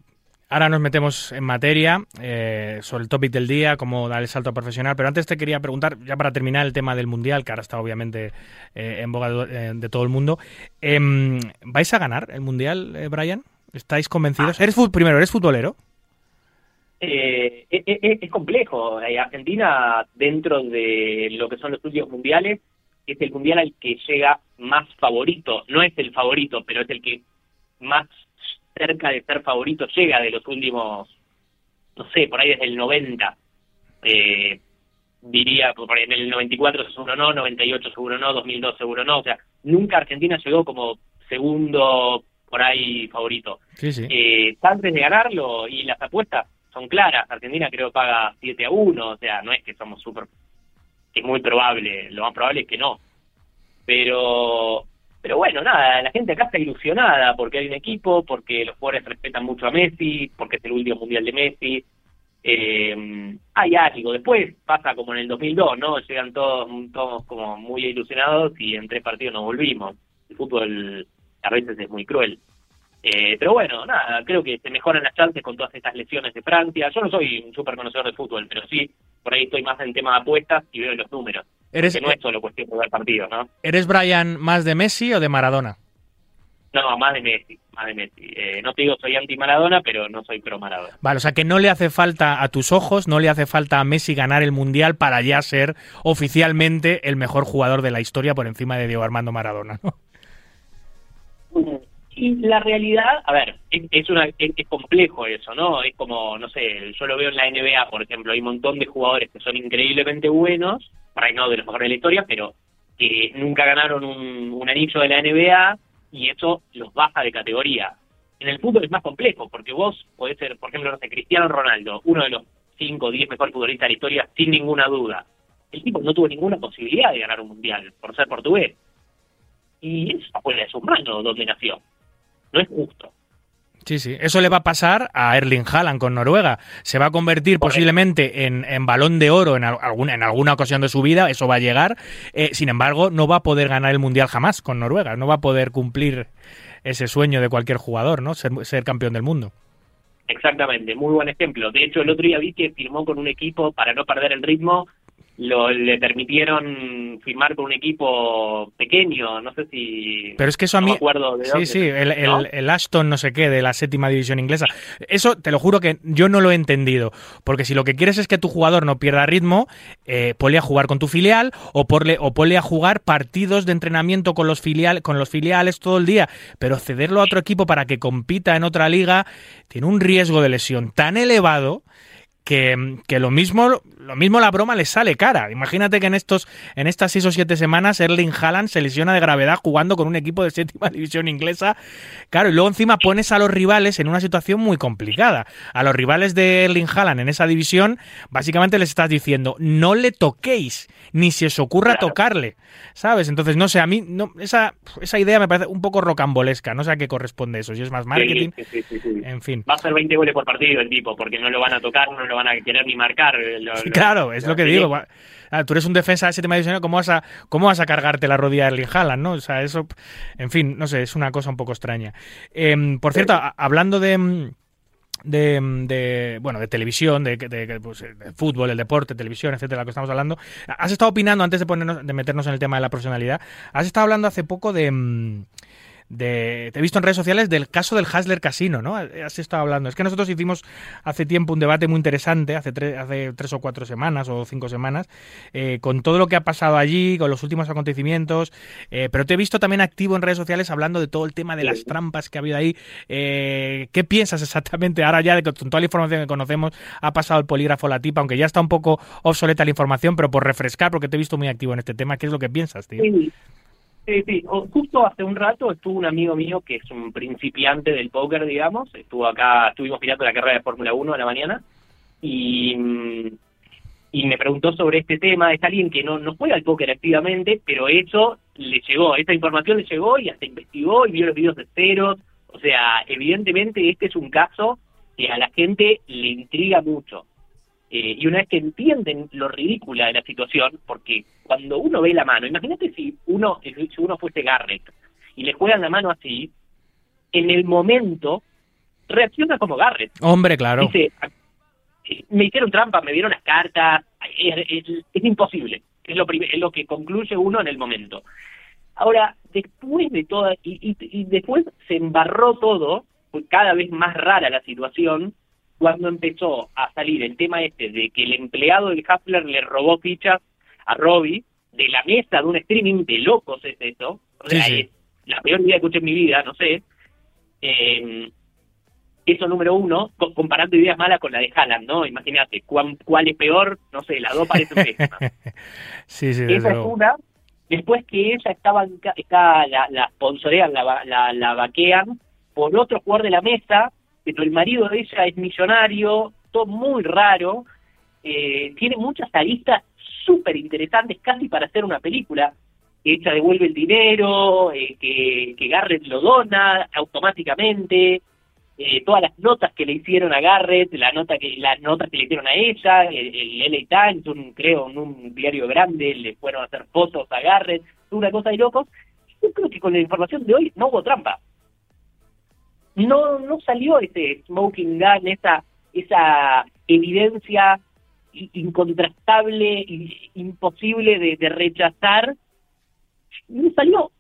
ahora nos metemos en materia eh, sobre el topic del día, cómo dar el salto profesional, pero antes te quería preguntar, ya para terminar el tema del Mundial, que ahora está obviamente eh, en boga de, eh, de todo el mundo, em, ¿vais a ganar el Mundial, eh, Brian? ¿Estáis convencidos? ¿Eres fut- primero, eres futbolero?
Es, complejo. Argentina, dentro de lo que son los últimos mundiales, es el mundial al que llega más favorito. No es el favorito, pero es el que más cerca de ser favorito llega de los últimos, no sé, por ahí desde el 90. Eh, diría, por ahí en el 94 seguro no, 98 seguro no, 2002 seguro no. O sea, nunca Argentina llegó como segundo por ahí favorito.
Sí, sí.
Eh, antes de ganarlo, y las apuestas son claras. Argentina creo paga 7 a 1, o sea, no es que somos súper. Es muy probable, lo más probable es que no. Pero. Pero bueno, nada, la gente acá está ilusionada porque hay un equipo, porque los jugadores respetan mucho a Messi, porque es el último mundial de Messi. Eh, hay algo. Después pasa como en el 2002, ¿no? Llegan todos, todos como muy ilusionados y en tres partidos nos volvimos. El fútbol a veces es muy cruel. Eh, pero bueno, nada, creo que se mejoran las chances con todas estas lesiones de Francia. Yo no soy un súper conocedor de fútbol, pero sí, por ahí estoy más en tema de apuestas y veo los números.
¿Eres,
que no es solo cuestión de ver partidos, ¿no?
¿Eres Brian más de Messi o de Maradona?
No, más de Messi, más de Messi. Eh, no te digo soy anti-Maradona, pero no soy pro-Maradona.
Vale, o sea que no le hace falta a tus ojos, no le hace falta a Messi ganar el Mundial para ya ser oficialmente el mejor jugador de la historia por encima de Diego Armando Maradona, ¿no?
Y la realidad, a ver, es, es, una, es, es complejo eso, ¿no? Es como, no sé, yo lo veo en la NBA, por ejemplo, hay un montón de jugadores que son increíblemente buenos, por ahí no de los mejores de la historia, pero que nunca ganaron un, anillo de la NBA y eso los baja de categoría. En el fútbol es más complejo, porque vos podés ser, por ejemplo, no sé, Cristiano Ronaldo, uno de los 5 o 10 mejores futbolistas de la historia, sin ninguna duda. El tipo no tuvo ninguna posibilidad de ganar un mundial por ser portugués. Y eso fue de sus manos donde nació. No es justo.
Sí, sí. Eso le va a pasar a Erling Haaland con Noruega. Se va a convertir
Correcto.
posiblemente en, en balón de oro en, al- alguna, en alguna ocasión de su vida. Eso va a llegar. Eh, sin embargo, no va a poder ganar el Mundial jamás con Noruega. No va a poder cumplir ese sueño de cualquier jugador, ¿no? Ser, ser campeón del mundo.
Exactamente, muy buen ejemplo. De hecho, el otro día vi que firmó con un equipo para no perder el ritmo. Lo, le permitieron firmar con un equipo pequeño, no sé si...
Pero es que eso a mí.
me acuerdo de
sí,
dónde,
sí, el, el-
¿no?
el Ashton no sé qué de la séptima división inglesa. Eso te lo juro que yo no lo he entendido. Porque si lo que quieres es que tu jugador no pierda ritmo, eh, ponle a jugar con tu filial o, porle, o ponle a jugar partidos de entrenamiento con los, filial, con los filiales todo el día. Pero cederlo a otro equipo para que compita en otra liga tiene un riesgo de lesión tan elevado que, que lo mismo lo mismo la broma les sale cara. Imagínate que en estos en estas seis o siete semanas Erling Haaland se lesiona de gravedad jugando con un equipo de séptima división inglesa. Claro, y luego encima pones a los rivales en una situación muy complicada. A los rivales de Erling Haaland en esa división, básicamente les estás diciendo, no le toquéis, ni se os ocurra tocarle, ¿sabes? Entonces, no sé, a mí no, esa, esa idea me parece un poco rocambolesca, no sé a qué corresponde eso, si es más marketing,
Sí, sí, sí,
en fin.
Va a ser 20 goles por partido el tipo, porque no lo van a tocar, no lo van a querer ni marcar. lo-
Claro, es lo que digo. ah, Tú eres un defensa de séptima división, ¿cómo vas a, cómo vas a cargarte la rodilla de Erling Haaland, no? O sea, eso, en fin, no sé, es una cosa un poco extraña. Em, por cierto, hablando de, mm, de, mm, de, bueno, de televisión, de, de- de, pues, eh, de fútbol, el deporte, televisión, etcétera, lo que estamos hablando, has estado opinando antes de ponernos, de meternos en el tema de la profesionalidad, has estado hablando hace poco de mm, de, te he visto en redes sociales del caso del Hasler Casino, ¿no? Has estado hablando. Es que nosotros hicimos hace tiempo un debate muy interesante, hace, tre- hace tres o cuatro semanas o cinco semanas, eh, con todo lo que ha pasado allí, con los últimos acontecimientos, eh, pero te he visto también activo en redes sociales hablando de todo el tema de las trampas que ha habido ahí. Eh, ¿Qué piensas exactamente? Ahora ya, de que con toda la información que conocemos, ha pasado el polígrafo la tipa, aunque ya está un poco obsoleta la información, pero por refrescar, porque te he visto muy activo en este tema, ¿qué es lo que piensas, tío?
Sí, sí, sí. O- Justo hace un rato estuvo un amigo mío que es un principiante del póker, digamos. Estuvo acá, estuvimos mirando la carrera de Fórmula 1 a la mañana y, me preguntó sobre este tema. Es alguien que no, no juega al póker activamente, pero eso le llegó, esta información le llegó y hasta investigó y vio los videos de ceros. O sea, evidentemente este es un caso que a la gente le intriga mucho. Eh, y una vez que entienden lo ridícula de la situación, porque cuando uno ve la mano, imagínate si uno, si uno fuese Garrett y le juegan la mano así, en el momento reacciona como Garrett.
Hombre, claro.
Dice, "Eh, me hicieron trampa, me dieron las cartas, es, es- es imposible. Es lo, es lo que concluye uno en el momento. Ahora, después de toda, y, y, y después se embarró todo, fue cada vez más rara la situación, cuando empezó a salir el tema este de que el empleado del Hustler le robó fichas a Robbie de la mesa de un streaming de locos es eso. O sea,
sí.
es la peor idea que escuché en mi vida, no sé. Eh, eso número uno, co- comparando ideas malas con la de Haaland, ¿no? Imagínate, ¿cuán, ¿cuál es peor? No sé, las dos parecen pésimas.
Sí, sí,
Esa es una. Después que ella ca- está, la, la sponsorean, la, la, la vaquean por otro jugador de la mesa, pero el marido de ella es millonario, todo muy raro, eh, tiene muchas aristas súper interesantes, casi para hacer una película. Ella devuelve el dinero, eh, que, que Garrett lo dona automáticamente, eh, todas las notas que le hicieron a Garrett, la nota que, las notas que le hicieron a ella, el, el LA Times, creo, en un diario grande, le fueron a hacer fotos a Garrett, una cosa de locos. Yo creo que con la información de hoy no hubo trampa. No, no salió ese smoking gun, esa, esa evidencia incontrastable, imposible de, de rechazar. No salió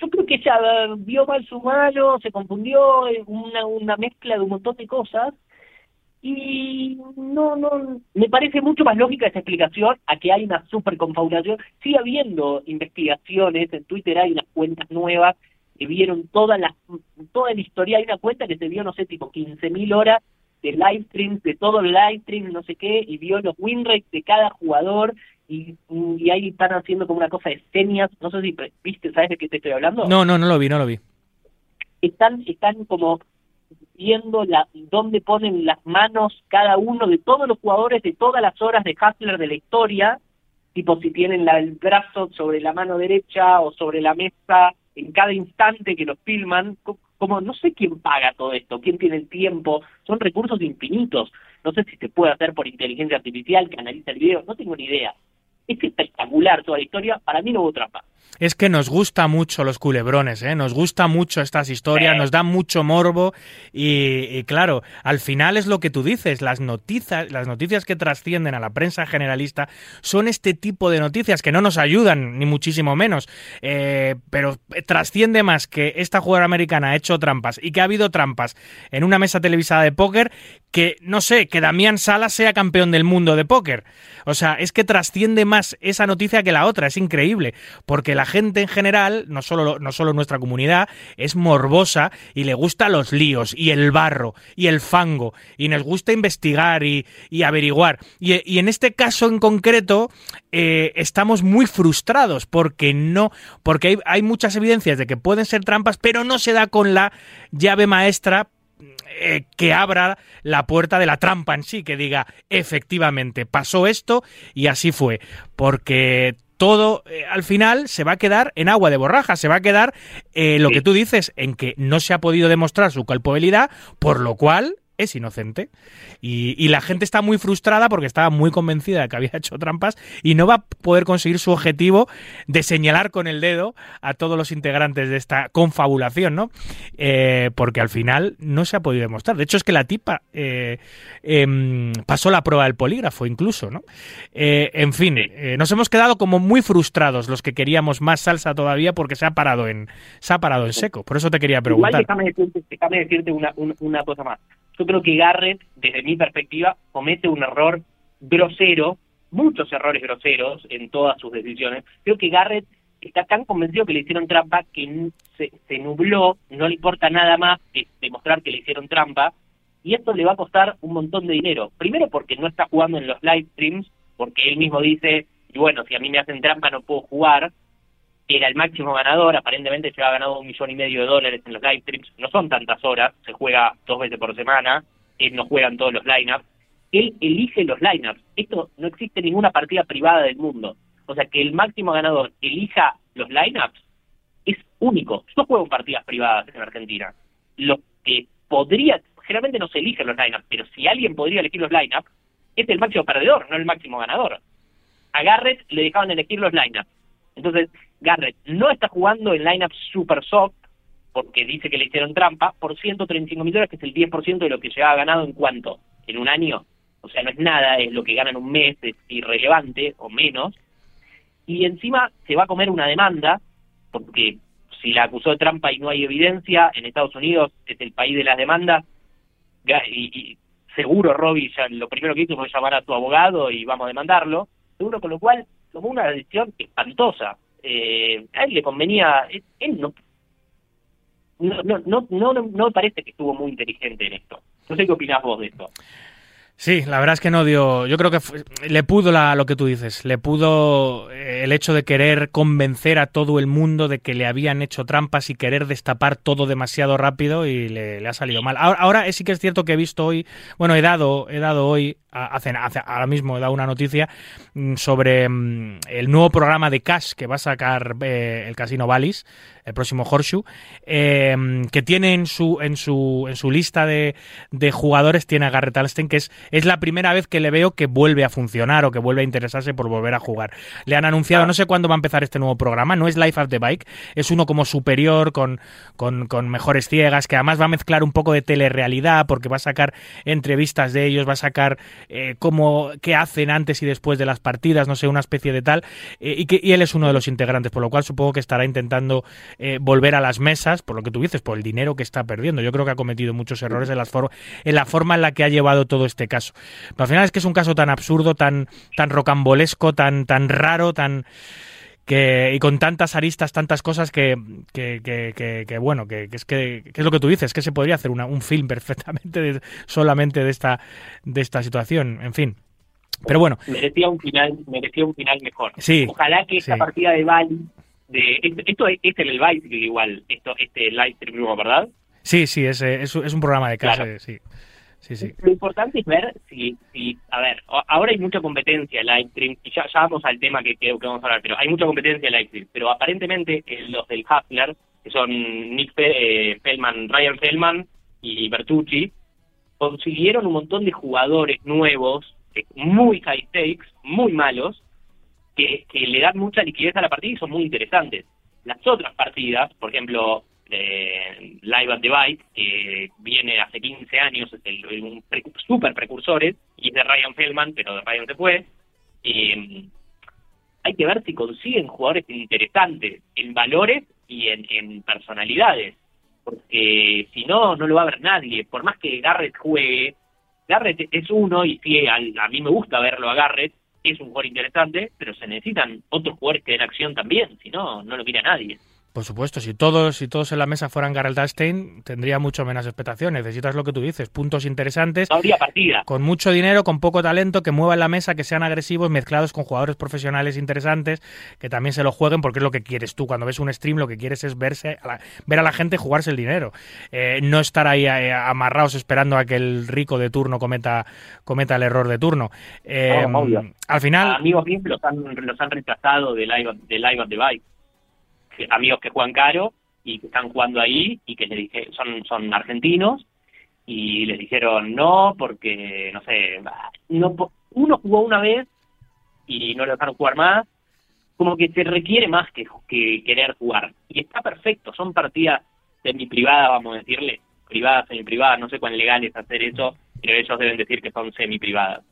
yo creo que ella eh, vio mal su mano, se confundió, eh, una, una mezcla de un montón de cosas. Y no, no, me parece mucho más lógica esa explicación a que hay una super confabulación. Sigue habiendo investigaciones, en Twitter hay unas cuentas nuevas que vieron toda la, toda la historia. Hay una cuenta que se vio, no sé, tipo 15.000 horas de live streams, de todo el live stream, no sé qué, y vio los win rates de cada jugador. Y, y ahí están haciendo como una cosa de señas. No sé si viste, ¿sabes de qué te estoy hablando?
No, no, no lo vi, no lo vi.
están están como viendo la dónde ponen las manos cada uno de todos los jugadores de todas las horas de Hustler de la historia, tipo si tienen la- el brazo sobre la mano derecha o sobre la mesa en cada instante que los filman, co- como no sé quién paga todo esto, quién tiene el tiempo, son recursos infinitos, no sé si se puede hacer por inteligencia artificial que analiza el video, no tengo ni idea. Es espectacular toda la historia, para mí no hubo trampa.
Es que nos gusta mucho los culebrones, ¿eh? nos gusta mucho estas historias,
Sí.
nos dan mucho morbo y, y claro, al final es lo que tú dices, las noticias, las noticias que trascienden a la prensa generalista son este tipo de noticias que no nos ayudan, ni muchísimo menos, eh, pero trasciende más que esta jugadora americana ha hecho trampas y que ha habido trampas en una mesa televisada de póker que, no sé, que Damián Salas sea campeón del mundo de póker. O sea, es que trasciende más esa noticia que la otra, es increíble, porque la gente en general, no solo, no solo nuestra comunidad, es morbosa y le gusta los líos y el barro y el fango y nos gusta investigar y, averiguar. Y, en este caso en concreto eh, estamos muy frustrados porque no, porque hay, hay muchas evidencias de que pueden ser trampas, pero no se da con la llave maestra eh, que abra la puerta de la trampa en sí, que diga, efectivamente, pasó esto y así fue. Porque todo eh, al final se va a quedar en agua de borraja, se va a quedar eh, lo que tú dices, en que no se ha podido demostrar su culpabilidad, por lo cual es inocente. Y, y la gente está muy frustrada porque estaba muy convencida de que había hecho trampas y no va a poder conseguir su objetivo de señalar con el dedo a todos los integrantes de esta confabulación, ¿no? Eh, porque al final no se ha podido demostrar. De hecho, es que la tipa eh, em, pasó la prueba del polígrafo incluso, ¿no? Eh, en fin, eh, nos hemos quedado como muy frustrados los que queríamos más salsa todavía porque se ha parado en, se ha parado en seco. Por eso te quería
Igual
preguntar.
déjame decirte, déjame decirte una, un- una cosa más. Yo creo que Garrett, desde mi perspectiva, comete un error grosero, muchos errores groseros en todas sus decisiones. Creo que Garrett está tan convencido que le hicieron trampa que se, se nubló, no le importa nada más que demostrar que le hicieron trampa, y esto le va a costar un montón de dinero. Primero porque no está jugando en los live streams, porque él mismo dice, y bueno, si a mí me hacen trampa no puedo jugar, era el máximo ganador, aparentemente se ha ganado un millón y medio de dólares en los live streams, no son tantas horas, se juega dos veces por semana, él no juega en todos los lineups, él elige los lineups, esto no existe ninguna partida privada del mundo, o sea que el máximo ganador elija los lineups es único, yo juego en partidas privadas en Argentina, lo que podría, generalmente no se eligen los lineups, pero si alguien podría elegir los lineups, es el máximo perdedor, no el máximo ganador. A Garrett le dejaban elegir los lineups. Entonces, Garrett no está jugando en lineups super soft, porque dice que le hicieron trampa, por 135 mil dólares, que es el 10% de lo que lleva ganado en cuánto, en un año. O sea, no es nada, es lo que gana en un mes, es irrelevante o menos. Y encima se va a comer una demanda, porque si la acusó de trampa y no hay evidencia, en Estados Unidos es el país de las demandas, y seguro Robbie ya lo primero que hizo fue llamar a tu abogado y vamos a demandarlo, seguro con lo cual tomó una decisión espantosa. Eh, a él le convenía, él, no, no, no, no, no, no parece que estuvo muy inteligente en esto. No sé qué opinás vos de esto.
Sí, la verdad es que no dio. Yo creo que fue- le pudo la, lo que tú dices. Le pudo eh, el hecho de querer convencer a todo el mundo de que le habían hecho trampas y querer destapar todo demasiado rápido y le, ha salido mal. Ahora, ahora sí que es cierto que he visto hoy, bueno, he dado, he dado hoy, hace- ahora mismo he dado una noticia mm, sobre mm, el nuevo programa de cash que va a sacar eh, el Casino Valis, el próximo Horseshoe, eh, que tiene en su, en su, en su lista de, de jugadores, tiene a Garrett Alston, que es, es la primera vez que le veo que vuelve a funcionar o que vuelve a interesarse por volver a jugar. Le han anunciado, no sé cuándo va a empezar este nuevo programa, no es Life of the Bike, es uno como superior, con, con, con mejores ciegas, que además va a mezclar un poco de telerrealidad, porque va a sacar entrevistas de ellos, va a sacar eh, cómo, qué hacen antes y después de las partidas, no sé, una especie de tal, eh, y, que, y él es uno de los integrantes, por lo cual supongo que estará intentando eh, volver a las mesas, por lo que tú dices, por el dinero que está perdiendo. Yo creo que ha cometido muchos errores en, las for- en la forma en la que ha llevado todo este caso. Pero al final es que es un caso tan absurdo, tan, tan rocambolesco, tan, tan raro, tan que y con tantas aristas, tantas cosas que, que, que, que- que, bueno, que, que es que, que es lo que tú dices, que se podría hacer una- un film perfectamente de- solamente de esta, de esta situación, en fin. Pero bueno,
Merecía un final, merecía un final mejor.
Sí,
Ojalá que esta
sí.
partida de Bali, de, esto, es, el Bicycle igual, esto, este live stream, ¿verdad?
sí, sí, es, eh, es, es un programa de
Claro.
eh, sí. Sí, sí.
Lo importante es ver si, si, a ver, ahora hay mucha competencia en live stream, y ya, ya vamos al tema que, que, vamos a hablar, pero hay mucha competencia en live stream, pero aparentemente eh, los del Hustler, que son Nick Fe- eh, Feldman, Ryan Feldman y Bertucci, consiguieron un montón de jugadores nuevos, eh, muy high stakes, muy malos, que, le dan mucha liquidez a la partida y son muy interesantes. Las otras partidas, por ejemplo, Live at the Bike, que viene hace 15 años, es el, un super precursores, y es de Ryan Feldman, pero de Ryan se fue. Eh, hay que ver si consiguen jugadores interesantes en valores y en, personalidades, porque si no, no lo va a ver nadie. Por más que Garrett juegue, Garrett es uno, y sí, al- a mí me gusta verlo a Garrett, es un jugador interesante, pero se necesitan otros jugadores que den acción también, si no, no lo mira nadie.
Por supuesto, si todos, si todos en la mesa fueran Gareth Stein, tendría mucho menos expectación. Necesitas lo que tú dices, puntos interesantes,
No habría partida.
con mucho dinero, con poco talento, que muevan la mesa, que sean agresivos, mezclados con jugadores profesionales interesantes, que también se lo jueguen, porque es lo que quieres tú. Cuando ves un stream, lo que quieres es verse a la- ver a la gente jugarse el dinero. Eh, no estar ahí eh, amarrados esperando a que el rico de turno cometa, cometa el error de turno. Eh,
No,
al final,
amigos míos los han, los han rechazado de Live, de live on the Bike. Que- Amigos que juegan caro y que están jugando ahí y que le dije, son, son argentinos y les dijeron no porque, no sé, no, uno jugó una vez y no lo dejaron jugar más. Como que se requiere más que, que querer jugar. Y está perfecto, son partidas semi-privadas, vamos a decirle, privadas, semi-privadas, no sé cuán legal es hacer eso, pero ellos deben decir que son semi-privadas.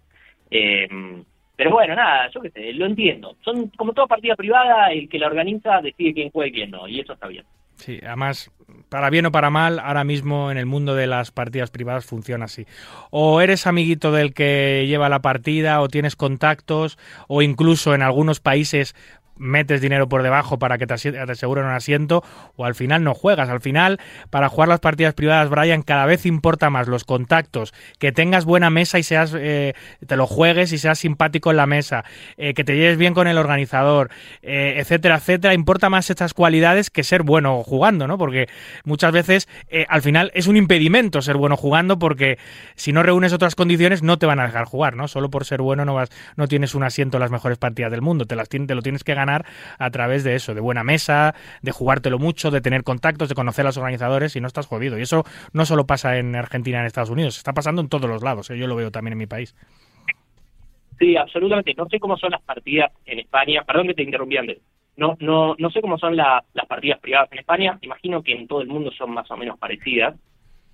Eh, pero bueno, nada, yo qué sé, lo entiendo. Son como toda partida privada, el que la organiza decide quién juega y quién no, y eso está bien.
Sí, además, para bien o para mal, ahora mismo en el mundo de las partidas privadas funciona así. O eres amiguito del que lleva la partida, o tienes contactos, o incluso en algunos países metes dinero por debajo para que te, aseguren un asiento, o al final no juegas. Al final, para jugar las partidas privadas, Brian, cada vez importa más los contactos, que tengas buena mesa y seas, eh, te lo juegues y seas simpático en la mesa, eh, que te lleves bien con el organizador, eh, etcétera, etcétera. Importa más estas cualidades que ser bueno jugando, ¿no? Porque muchas veces eh, al final es un impedimento ser bueno jugando porque si no reúnes otras condiciones no te van a dejar jugar, ¿no? Solo por ser bueno no vas, no tienes un asiento en las mejores partidas del mundo, te las te lo tienes que ganar a través de eso, de buena mesa, de jugártelo mucho, de tener contactos, de conocer a los organizadores y no estás jodido. Y eso no solo pasa en Argentina, en Estados Unidos, está pasando en todos los lados, ¿eh? yo lo veo también en mi país.
Sí, absolutamente. No sé cómo son las partidas en España. Perdón que te interrumpí antes. No, no, no sé cómo son la- las partidas privadas en España. Imagino que en todo el mundo son más o menos parecidas.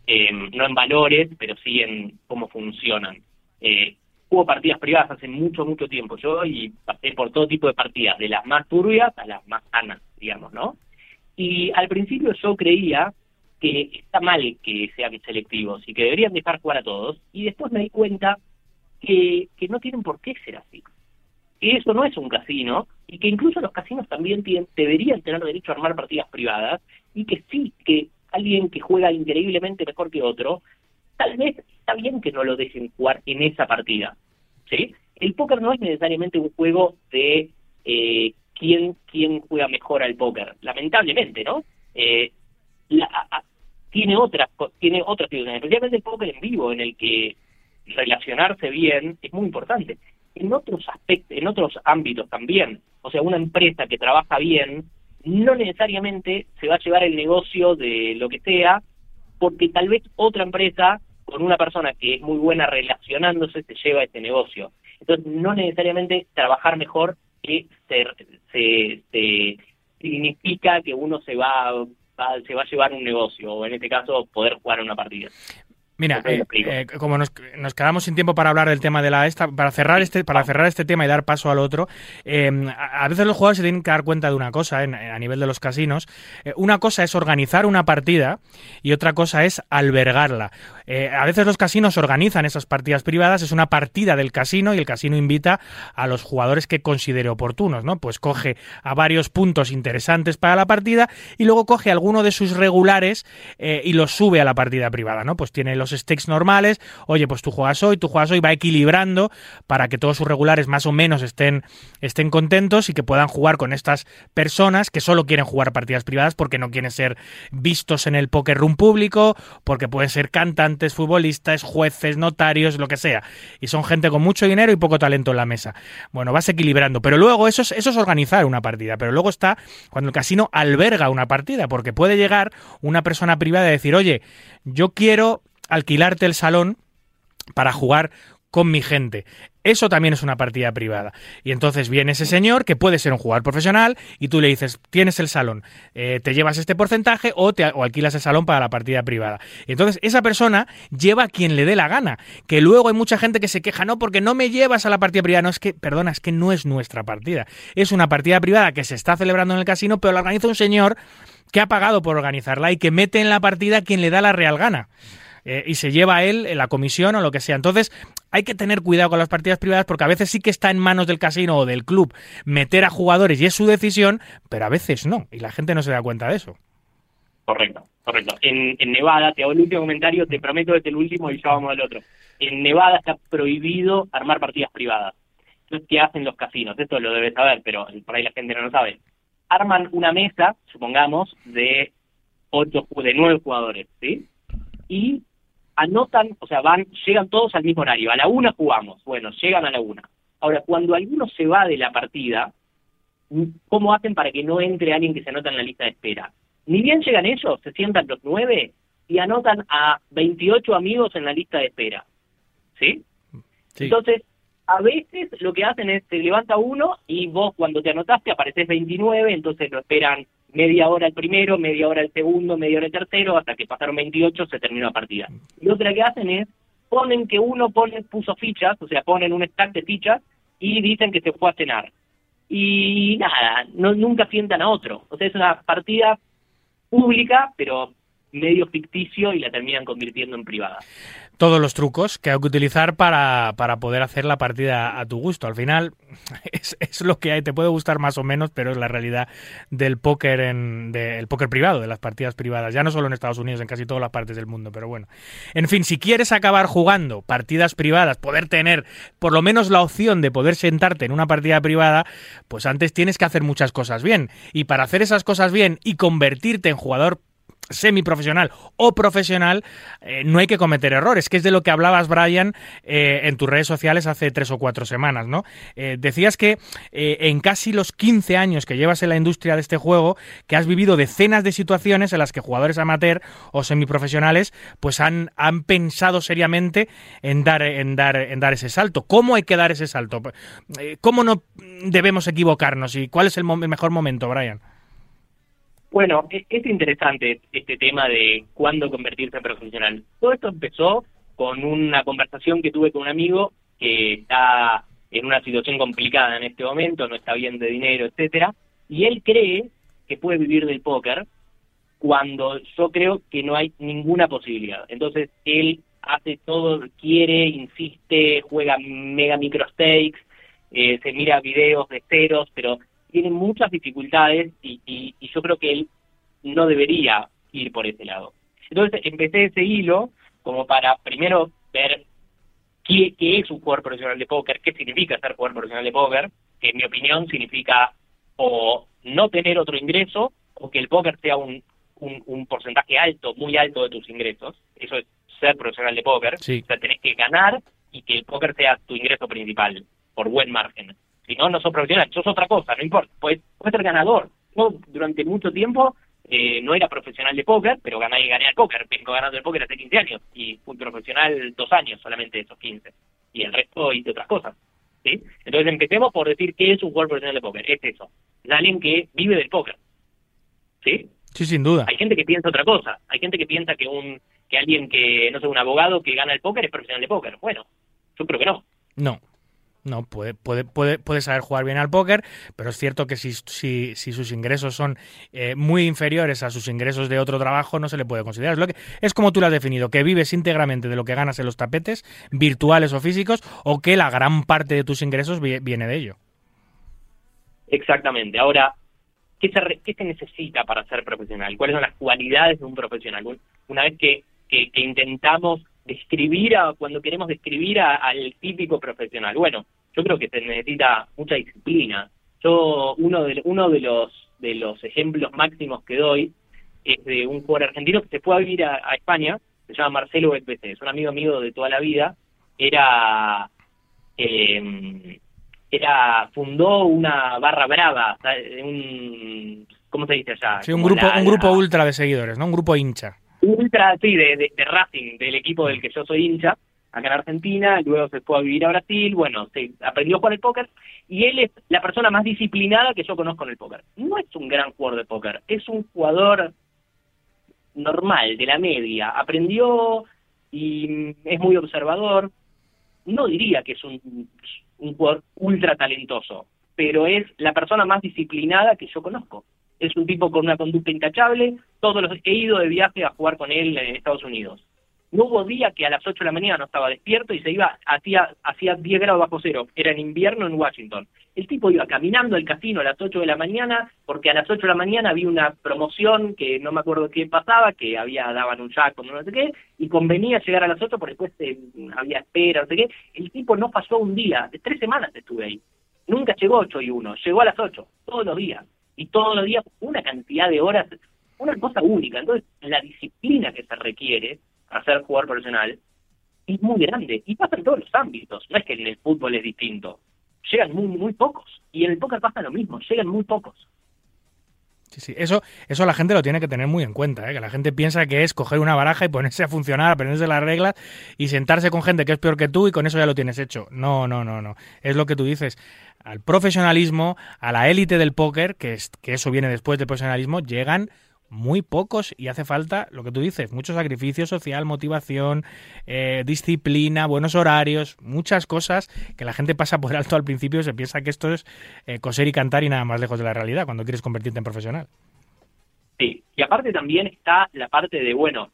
Eh, no en valores, pero sí en cómo funcionan. Eh, hubo partidas privadas hace mucho, mucho tiempo yo y pasé por todo tipo de partidas, de las más turbias a las más sanas, digamos, ¿no? Y al principio yo creía que está mal que sean selectivos y que deberían dejar jugar a todos. Y después me di cuenta que, que no tienen por qué ser así. Que eso no es un casino y que incluso los casinos también tienen, deberían tener derecho a armar partidas privadas y que sí, que alguien que juega increíblemente mejor que otro, tal vez está bien que no lo dejen jugar en esa partida. ¿sí? El póker no es necesariamente un juego de eh, quién, quién juega mejor al póker, lamentablemente, ¿no? Eh, la- tiene otras tiene otras situaciones, especialmente el póker en vivo, en el que relacionarse bien es muy importante. En otros aspectos, en otros ámbitos también, o sea, una empresa que trabaja bien no necesariamente se va a llevar el negocio de lo que sea, porque tal vez otra empresa con una persona que es muy buena relacionándose se lleva ese negocio. Entonces, no necesariamente trabajar mejor que se, se significa que uno se va- se va a llevar un negocio, o en este caso, poder jugar una partida.
Mira, eh, eh, como nos, nos quedamos sin tiempo para hablar del tema de la esta, para cerrar este, para cerrar este tema y dar paso al otro, eh, a, a veces los jugadores se tienen que dar cuenta de una cosa en- a nivel de los casinos. Eh, una cosa es organizar una partida y otra cosa es albergarla. Eh, a veces los casinos organizan esas partidas privadas, es una partida del casino y el casino invita a los jugadores que considere oportunos, ¿no? Pues coge a varios puntos interesantes para la partida y luego coge alguno de sus regulares y los sube a la partida privada, ¿no? Pues tiene los stakes normales, oye, pues tú juegas hoy, tú juegas hoy, va equilibrando para que todos sus regulares más o menos estén, estén contentos y que puedan jugar con estas personas que solo quieren jugar partidas privadas porque no quieren ser vistos en el poker room público, porque pueden ser cantantes, futbolistas, jueces, notarios, lo que sea. Y son gente con mucho dinero y poco talento en la mesa. Bueno, vas equilibrando. Pero luego eso es, eso es organizar una partida. Pero luego está cuando el casino alberga una partida, porque puede llegar una persona privada y decir, oye, yo quiero alquilarte el salón para jugar con mi gente. Eso también es una partida privada. Y entonces viene ese señor, que puede ser un jugador profesional, y tú le dices, tienes el salón, eh, te llevas este porcentaje o, te, o alquilas el salón para la partida privada. Y entonces esa persona lleva a quien le dé la gana. Que luego hay mucha gente que se queja, no, porque no me llevas a la partida privada. No, es que, perdona, es que no es nuestra partida. Es una partida privada que se está celebrando en el casino, pero la organiza un señor que ha pagado por organizarla y que mete en la partida a quien le da la real gana. Eh, y se lleva él eh, la comisión o lo que sea. Entonces, hay que tener cuidado con las partidas privadas porque a veces sí que está en manos del casino o del club meter a jugadores y es su decisión, pero a veces no, y la gente no se da cuenta de eso.
Correcto, correcto. En, en Nevada, te hago el último comentario, te prometo que es el último y ya vamos al otro. En Nevada está prohibido armar partidas privadas. Entonces, ¿qué hacen los casinos? Esto lo debes saber, pero por ahí la gente no lo sabe. Arman una mesa, supongamos, de ocho, de nueve jugadores, ¿sí? Y anotan, o sea, van, llegan todos al mismo horario. A la una jugamos. Bueno, llegan a la una. Ahora, cuando alguno se va de la partida, ¿cómo hacen para que no entre alguien que se anota en la lista de espera? Ni bien llegan ellos, se sientan los nueve y anotan a 28 amigos en la lista de espera. ¿Sí?
Sí.
Entonces, a veces lo que hacen es, se levanta uno y vos cuando te anotaste apareces 29, entonces lo esperan media hora el primero, media hora el segundo, media hora el tercero, hasta que pasaron 28 se terminó la partida. Y otra que hacen es, ponen que uno pone, puso fichas, o sea, ponen un stack de fichas y dicen que se fue a cenar. Y nada, no, nunca sientan a otro. O sea, es una partida pública, pero medio ficticio y la terminan convirtiendo en privada.
Todos los trucos que hay que utilizar para, para poder hacer la partida a tu gusto. Al final es, es lo que hay, te puede gustar más o menos, pero es la realidad del póker en del póker privado, de las partidas privadas, ya no solo en Estados Unidos, en casi todas las partes del mundo, pero bueno. En fin, si quieres acabar jugando partidas privadas, poder tener por lo menos la opción de poder sentarte en una partida privada, pues antes tienes que hacer muchas cosas bien. Y para hacer esas cosas bien y convertirte en jugador semiprofesional o profesional, eh, no hay que cometer errores, que es de lo que hablabas, Brian, eh, en tus redes sociales hace tres o cuatro semanas, ¿no? Eh, decías que en casi los 15 años que llevas en la industria de este juego, que has vivido decenas de situaciones en las que jugadores amateur o semiprofesionales pues han, han pensado seriamente en dar, en, dar, en dar ese salto. ¿Cómo hay que dar ese salto? ¿Cómo no debemos equivocarnos? ¿Y cuál es el mejor momento, Brian?
Bueno, e- es interesante este tema de cuándo convertirse en profesional. Todo esto empezó con una conversación que tuve con un amigo que está en una situación complicada en este momento, no está bien de dinero, etcétera, y él cree que puede vivir del póker cuando yo creo que no hay ninguna posibilidad. Entonces él hace todo, quiere, insiste, juega mega micro stakes, eh, se mira videos de ceros, pero tiene muchas dificultades y, y, y yo creo que él no debería ir por ese lado. Entonces empecé ese hilo como para primero ver qué, qué es un jugador profesional de póker, qué significa ser jugador profesional de póker, que en mi opinión significa o no tener otro ingreso o que el póker sea un, un, un porcentaje alto, muy alto de tus ingresos. Eso es ser profesional de póker.
Sí.
O sea, tenés que ganar y que el póker sea tu ingreso principal, por buen margen. Si no, no sos profesional, sos otra cosa, no importa. Puedes, puedes ser ganador. Yo durante mucho tiempo eh, no era profesional de póker, pero gané, gané al póker. Vengo ganando el póker hace 15 años y fui profesional dos años solamente de esos 15. Y el resto hice otras cosas. ¿sí? Entonces empecemos por decir qué es un jugador profesional de póker. Es eso. Es alguien que vive del póker. ¿Sí?
Sí, sin duda.
Hay gente que piensa otra cosa. Hay gente que piensa que un que alguien que, no sé, un abogado que gana el póker es profesional de póker. Bueno, yo creo que no.
No. No, puede, puede, puede, puede saber jugar bien al póker, pero es cierto que si, si, si sus ingresos son eh, muy inferiores a sus ingresos de otro trabajo, no se le puede considerar. Es, lo que, es como tú lo has definido, que vives íntegramente de lo que ganas en los tapetes, virtuales o físicos, o que la gran parte de tus ingresos vi- viene de ello.
Exactamente. Ahora, ¿qué se, re- qué se necesita para ser profesional? ¿Cuáles son las cualidades de un profesional? Un- Una vez que, que, que intentamos describir, a, cuando queremos describir a- al típico profesional, bueno, yo creo que se necesita mucha disciplina. Yo, uno de, uno de los de los ejemplos máximos que doy es de un jugador argentino que se fue a vivir a, a España, se llama Marcelo BPC, es un amigo mío de toda la vida, era eh, era fundó una barra brava, un ¿cómo se dice allá?
Sí, un
Como
grupo,
la-
un grupo ultra de seguidores, ¿no? Un grupo hincha.
Ultra, sí, de, de, de Racing, del equipo del que yo soy hincha, acá en Argentina, luego se fue a vivir a Brasil, bueno, se aprendió a jugar el póker, y él es la persona más disciplinada que yo conozco en el póker. No es un gran jugador de póker, es un jugador normal, de la media, aprendió y mm, es muy observador, no diría que es un, un jugador ultra talentoso, pero es la persona más disciplinada que yo conozco. Es un tipo con una conducta intachable, todos los he ido de viaje a jugar con él en Estados Unidos. No hubo día que a las 8 de la mañana no estaba despierto y se iba, hacía, hacía 10 grados bajo cero. Era en invierno en Washington. El tipo iba caminando al casino a las 8 de la mañana porque a las 8 de la mañana había una promoción que no me acuerdo qué pasaba, que había daban un jackpot, no sé qué, y convenía llegar a las 8 porque después eh, había espera, no sé qué. El tipo no pasó un día, de tres semanas estuve ahí. Nunca llegó 8 y 1, llegó a las 8, todos los días. Y todos los días una cantidad de horas, una cosa única. Entonces, la disciplina que se requiere hacer jugador profesional es muy grande y pasa en todos los ámbitos. No es que en el fútbol es distinto. Llegan muy, muy pocos. Y en el póker pasa lo mismo, llegan muy pocos.
Sí, sí. Eso, eso la gente lo tiene que tener muy en cuenta, ¿eh? que la gente piensa que es coger una baraja y ponerse a funcionar, aprenderse las reglas y sentarse con gente que es peor que tú y con eso ya lo tienes hecho. No, no, no, no. Es lo que tú dices. Al profesionalismo, a la élite del póker, que, es, que eso viene después del profesionalismo, llegan muy pocos y hace falta lo que tú dices, mucho sacrificio social, motivación, eh, disciplina, buenos horarios, muchas cosas que la gente pasa por alto al principio y se piensa que esto es eh, coser y cantar y nada más lejos de la realidad cuando quieres convertirte en profesional.
Sí, y aparte también está la parte de, bueno,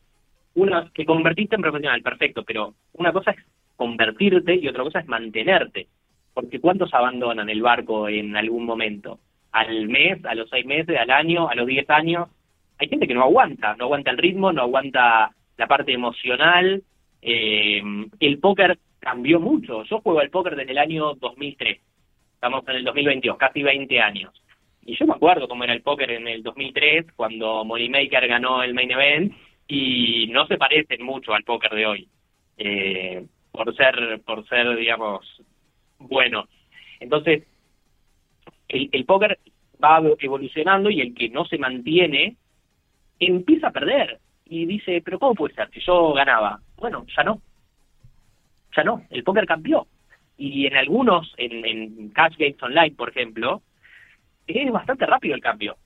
una que convertiste en profesional, perfecto, pero una cosa es convertirte y otra cosa es mantenerte. Porque ¿cuántos abandonan el barco en algún momento? Al mes, a los seis meses, al año, a los diez años. Hay gente que no aguanta, no aguanta el ritmo, no aguanta la parte emocional. Eh, el póker cambió mucho. Yo juego al póker desde el año 2003. Estamos en el 2022, casi 20 años. Y yo me acuerdo cómo era el póker en el 2003, cuando Moneymaker ganó el main event, y no se parecen mucho al póker de hoy, eh, por ser, por ser, digamos, bueno. Entonces, el, el póker va evolucionando y el que no se mantiene empieza a perder y dice, pero ¿cómo puede ser? Si yo ganaba. Bueno, ya no. Ya no. El póker cambió. Y en algunos, en, en Cash Games Online, por ejemplo, es bastante rápido el cambio.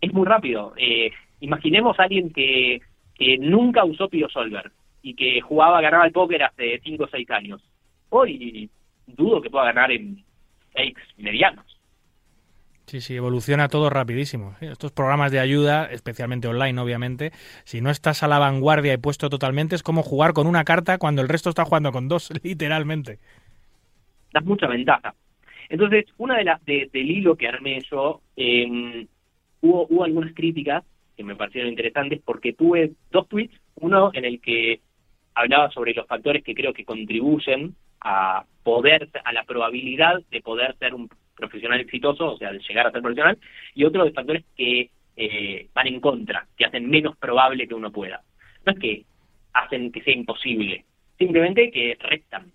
Es muy rápido. Eh, imaginemos a alguien que, que nunca usó Pio Solver y que jugaba, ganaba el póker hace 5 o 6 años. Hoy dudo que pueda ganar en stakes medianos.
Sí, sí, evoluciona todo rapidísimo. Estos programas de ayuda, especialmente online, obviamente, si no estás a la vanguardia y puesto totalmente, es como jugar con una carta cuando el resto está jugando con dos, literalmente.
Das mucha ventaja. Entonces, una de las de, del hilo que armé yo, eh, hubo, hubo algunas críticas que me parecieron interesantes porque tuve dos tweets, uno en el que hablaba sobre los factores que creo que contribuyen a poder, a la probabilidad de poder ser un profesional exitoso, o sea, de llegar a ser profesional, y otro de factores que eh, van en contra, que hacen menos probable que uno pueda. No es que hacen que sea imposible, simplemente que restan.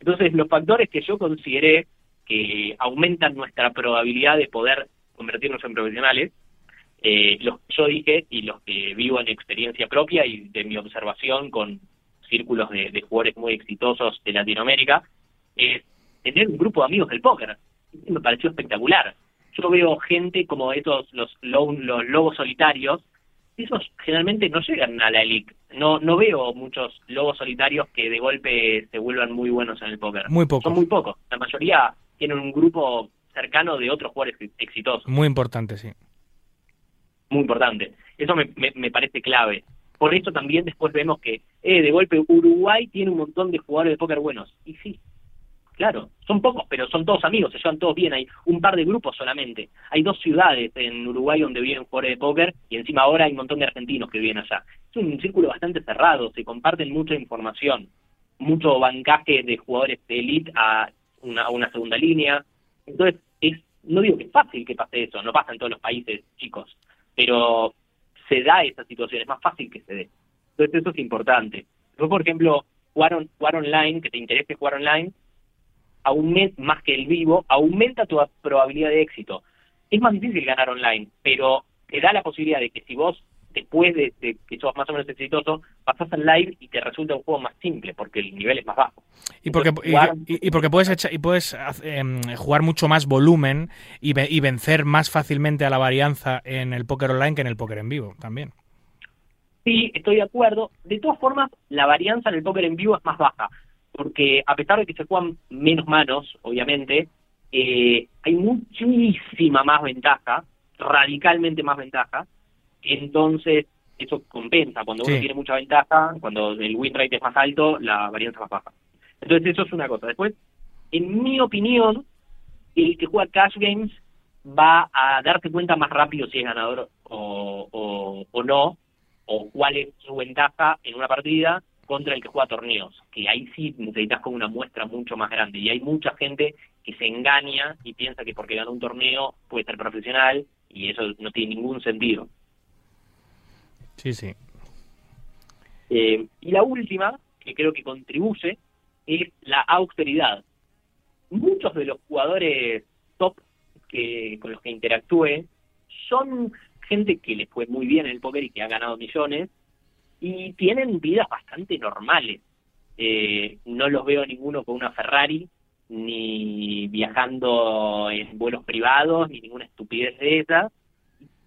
Entonces, los factores que yo consideré que aumentan nuestra probabilidad de poder convertirnos en profesionales, eh, los que yo dije y los que vivo en experiencia propia y de mi observación con círculos de, de jugadores muy exitosos de Latinoamérica, es tener un grupo de amigos del póker. Me pareció espectacular. Yo veo gente como estos, los, lo- los lobos solitarios, esos generalmente no llegan a la elite. No, no veo muchos lobos solitarios que de golpe se vuelvan muy buenos en el póker.
Muy pocos.
Son muy pocos. La mayoría tienen un grupo cercano de otros jugadores ex- exitosos
Muy importante, sí.
muy importante. Eso me, me, me parece clave. Por eso también después vemos que, eh, de golpe, Uruguay tiene un montón de jugadores de póker buenos. Y sí, claro, son pocos, pero son todos amigos, se llevan todos bien. Hay un par de grupos solamente. Hay dos ciudades en Uruguay donde viven jugadores de póker y encima ahora hay un montón de argentinos que viven allá. Es un círculo bastante cerrado, se comparten mucha información, mucho bancaje de jugadores de elite a una, a una segunda línea. Entonces, es, no digo que es fácil que pase eso, no pasa en todos los países, chicos, pero se da esa situación, es más fácil que se dé. Entonces eso es importante. Yo, por ejemplo, jugar, on- jugar online, que te interese jugar online, aumenta más que el vivo, aumenta tu probabilidad de éxito. Es más difícil ganar online, pero te da la posibilidad de que si vos, después de, de que sos más o menos exitoso, pasás al live y te resulta un juego más simple, porque el nivel es más bajo.
Y porque,
Entonces,
y,
jugar-
y- y porque puedes, y puedes em, jugar mucho más volumen y, y vencer más fácilmente a la varianza en el póker online que en el póker en vivo también.
Sí, estoy de acuerdo. De todas formas, la varianza en el póker en vivo es más baja, porque a pesar de que se juegan menos manos, obviamente, eh, hay muchísima más ventaja, radicalmente más ventaja. Entonces, eso compensa. Cuando uno tiene mucha ventaja, cuando el win rate es más alto, la varianza es más baja. Entonces eso es una cosa. Después, en mi opinión, el que juega cash games va a darse cuenta más rápido si es ganador o, o, o no, o cuál es su ventaja en una partida contra el que juega torneos, que ahí sí necesitas como una muestra mucho más grande. Y hay mucha gente que se engaña y piensa que porque ganó un torneo puede ser profesional y eso no tiene ningún sentido.
Sí, sí.
Eh, y la última, que creo que contribuye, es la austeridad. Muchos de los jugadores top que con los que interactúe son gente que les fue muy bien en el póker y que ha ganado millones y tienen vidas bastante normales. Eh, no los veo ninguno con una Ferrari, ni viajando en vuelos privados, ni ninguna estupidez de esas.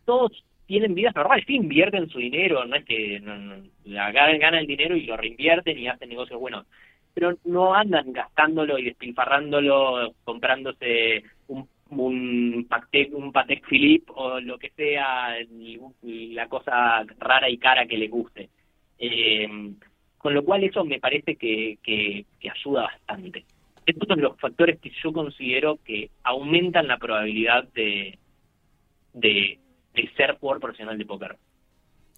Todos tienen vidas normales, sí invierten su dinero, no es que no, no, ganan, el dinero y lo reinvierten y hacen negocios buenos, pero no andan gastándolo y despilfarrándolo, comprándose un un Patek, un Patek Philippe o lo que sea, y la cosa rara y cara que les guste. Eh, con lo cual eso me parece que, que, que ayuda bastante. Estos son los factores que yo considero que aumentan la probabilidad de, de, de ser jugador profesional de póker.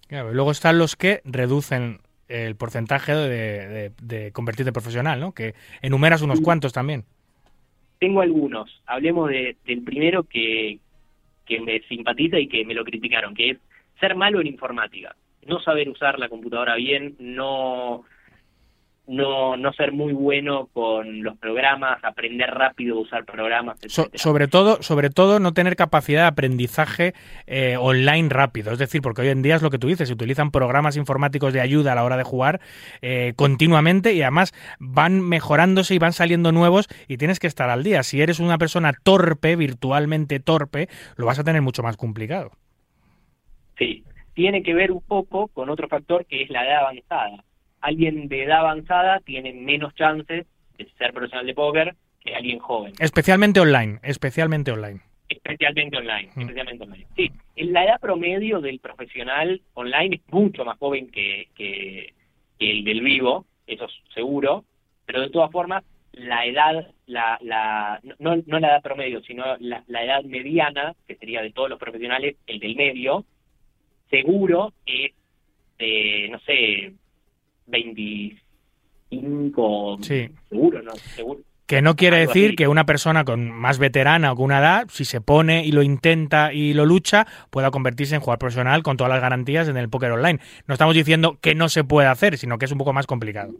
Claro, luego están los que reducen el porcentaje de, de, de convertirte en profesional, ¿no? Que enumeras unos cuantos también.
Tengo algunos. Hablemos de, del primero que, que me simpatiza y que me lo criticaron, que es ser malo en informática. No saber usar la computadora bien, no, no, no ser muy bueno con los programas, aprender rápido a usar programas,
So- sobre todo, sobre todo no tener capacidad de aprendizaje eh, online rápido. Es decir, porque hoy en día es lo que tú dices, se utilizan programas informáticos de ayuda a la hora de jugar eh, continuamente y además van mejorándose y van saliendo nuevos y tienes que estar al día. Si eres una persona torpe, virtualmente torpe, lo vas a tener mucho más complicado.
Sí, tiene que ver un poco con otro factor que es la edad avanzada. Alguien de edad avanzada tiene menos chances de ser profesional de póker que alguien joven.
Especialmente online, especialmente online.
especialmente online,
Mm.
especialmente online. Sí, la edad promedio del profesional online es mucho más joven que, que, que el del vivo, eso es seguro, pero de todas formas la edad, la, la no, no la edad promedio, sino la, la edad mediana, que sería de todos los profesionales, el del medio, seguro es de, no sé, 25,
Sí.
seguro, ¿no? Seguro.
Que no quiere
Algo
decir
así.
que una persona con más veterana o con una edad, si se pone y lo intenta y lo lucha, pueda convertirse en jugador profesional con todas las garantías en el póker online. No estamos diciendo que no se puede hacer, sino que es un poco más complicado.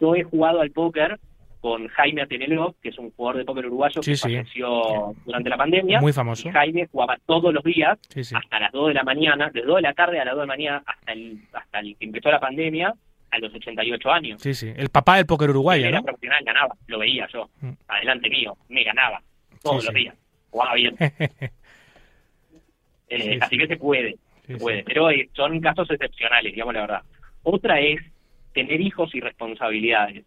Yo he jugado al póker con Jaime Atenelov, que es un jugador de póker uruguayo
Sí,
que
sí.
falleció durante la pandemia.
Muy famoso.
Y Jaime jugaba todos los días
Sí,
hasta las 2 de la mañana, de 2 de la tarde a las 2 de la mañana hasta el, hasta el que empezó la pandemia, a los 88 años.
Sí, sí. El papá del póker uruguayo,
era
¿no?
profesional, ganaba, lo veía yo,
Mm.
adelante mío, me ganaba, todos los días, jugaba bien. Eh,
Sí,
así
sí.
que se puede, se puede, pero eh, son casos excepcionales, digamos la verdad. Otra es tener hijos y responsabilidades.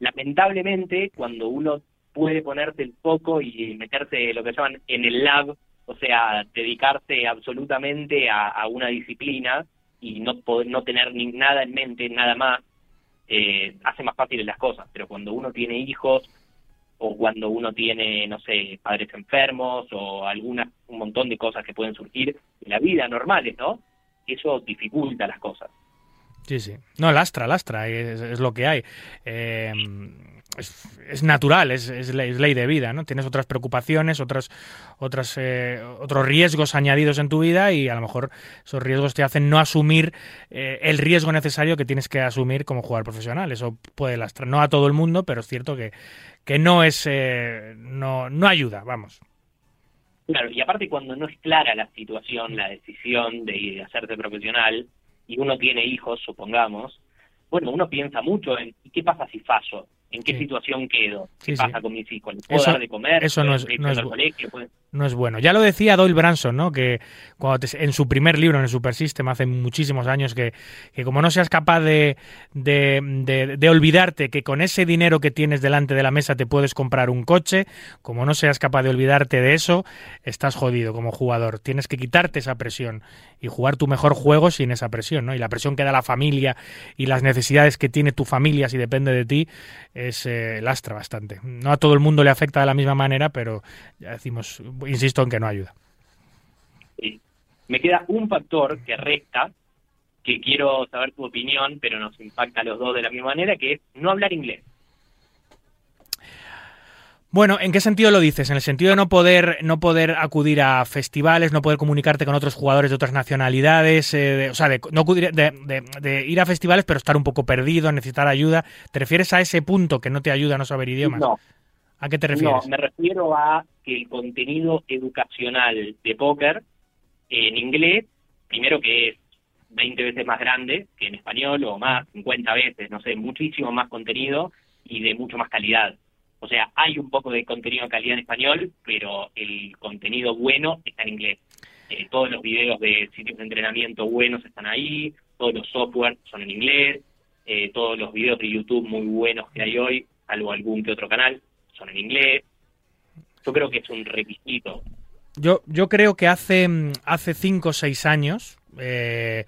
Lamentablemente, cuando uno puede ponerse el foco y meterse lo que llaman en el lab, o sea, dedicarse absolutamente a, una disciplina y no poder, no tener ni nada en mente, nada más, eh, hace más fáciles las cosas. Pero cuando uno tiene hijos o cuando uno tiene, no sé, padres enfermos o algunas, un montón de cosas que pueden surgir en la vida normales, ¿no? Eso dificulta las cosas.
Sí, sí. No, lastra, lastra, es, lo que hay. Eh, es, natural, es, ley, de vida, ¿no? Tienes otras preocupaciones, otras, otras, eh, otros riesgos añadidos en tu vida y a lo mejor esos riesgos te hacen no asumir eh, el riesgo necesario que tienes que asumir como jugador profesional. Eso puede lastrar, no a todo el mundo, pero es cierto que, que no es, eh, no, no ayuda, vamos.
Claro, y aparte cuando no es clara la situación, la decisión de hacerse profesional, y uno tiene hijos, supongamos, bueno, uno piensa mucho en ¿y qué pasa si fallo? ¿En qué
Sí.
situación quedo? ¿Qué
Sí, sí.
pasa con mis hijos? ¿Les puedo
Eso-
dar de comer?
eso no es-
¿Pueden
no es
colegio? ¿Pueden-
no es bueno. Ya lo decía Doyle Branson, ¿no? Que cuando te- en su primer libro, en el Super System, hace muchísimos años, que, que como no seas capaz de, de, de- olvidarte que con ese dinero que tienes delante de la mesa te puedes comprar un coche, como no seas capaz de olvidarte de eso, estás jodido como jugador. Tienes que quitarte esa presión y jugar tu mejor juego sin esa presión, ¿no? Y la presión que da la familia y las necesidades que tiene tu familia si depende de ti es eh, lastra bastante. No a todo el mundo le afecta de la misma manera, pero ya decimos, insisto en que no ayuda.
Sí. Me queda un factor que resta, que quiero saber tu opinión, pero nos impacta a los dos de la misma manera, que es no hablar inglés.
Bueno, ¿en qué sentido lo dices? En el sentido de no poder, no poder acudir a festivales, no poder comunicarte con otros jugadores de otras nacionalidades, eh, de- o sea, de, no acudir- de, de- de ir a festivales pero estar un poco perdido, necesitar ayuda. ¿Te refieres a ese punto que no te ayuda a no saber idiomas?
No,
¿A qué te
no,
refieres?
me refiero a que el contenido educacional de póker en inglés, primero que es 20 veces más grande que en español o más, 50 veces, no sé, muchísimo más contenido y de mucho más calidad. O sea, hay un poco de contenido de calidad en español, pero el contenido bueno está en inglés. Eh, todos los videos de sitios de entrenamiento buenos están ahí, todos los software son en inglés, eh, todos los videos de YouTube muy buenos que hay hoy, salvo algún que otro canal, son en inglés. Yo creo que es un requisito.
Yo, yo creo que hace, mm, hace cinco o seis años, eh,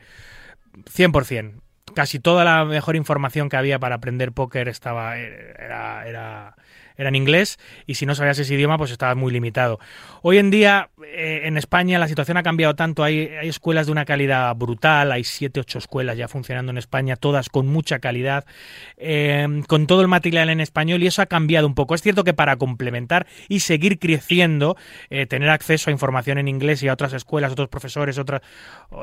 100%, casi toda la mejor información que había para aprender póker estaba, era, era, era en inglés y si no sabías ese idioma pues estabas muy limitado. Hoy en día eh, en España la situación ha cambiado tanto, hay, hay escuelas de una calidad brutal, hay siete, ocho escuelas ya funcionando en España, todas con mucha calidad, eh, con todo el material en español y eso ha cambiado un poco. Es cierto que para complementar y seguir creciendo, eh, tener acceso a información en inglés y a otras escuelas, otros profesores, otras,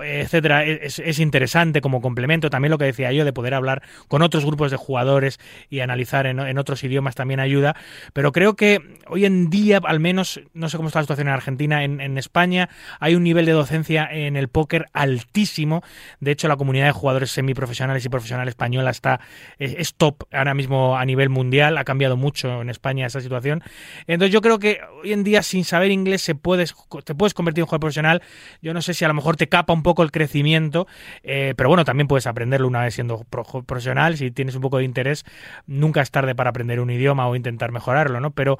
etcétera, es, es interesante como complemento. También lo que decía yo de poder hablar con otros grupos de jugadores y analizar en otros idiomas también ayuda. Pero creo que hoy en día, al menos, no sé cómo está la situación en Argentina, en, España hay un nivel de docencia en el póker altísimo. De hecho, la comunidad de jugadores semiprofesionales y profesional española está es, top ahora mismo a nivel mundial. Ha cambiado mucho en España esa situación. Entonces, yo creo que hoy en día, sin saber inglés, se puedes, te puedes convertir en jugador profesional. Yo no sé si a lo mejor te capa un poco el crecimiento, eh, pero bueno, también puedes aprenderlo una vez siendo pro- profesional. Si tienes un poco de interés, nunca es tarde para aprender un idioma o intentar mejorarlo, ¿no? Pero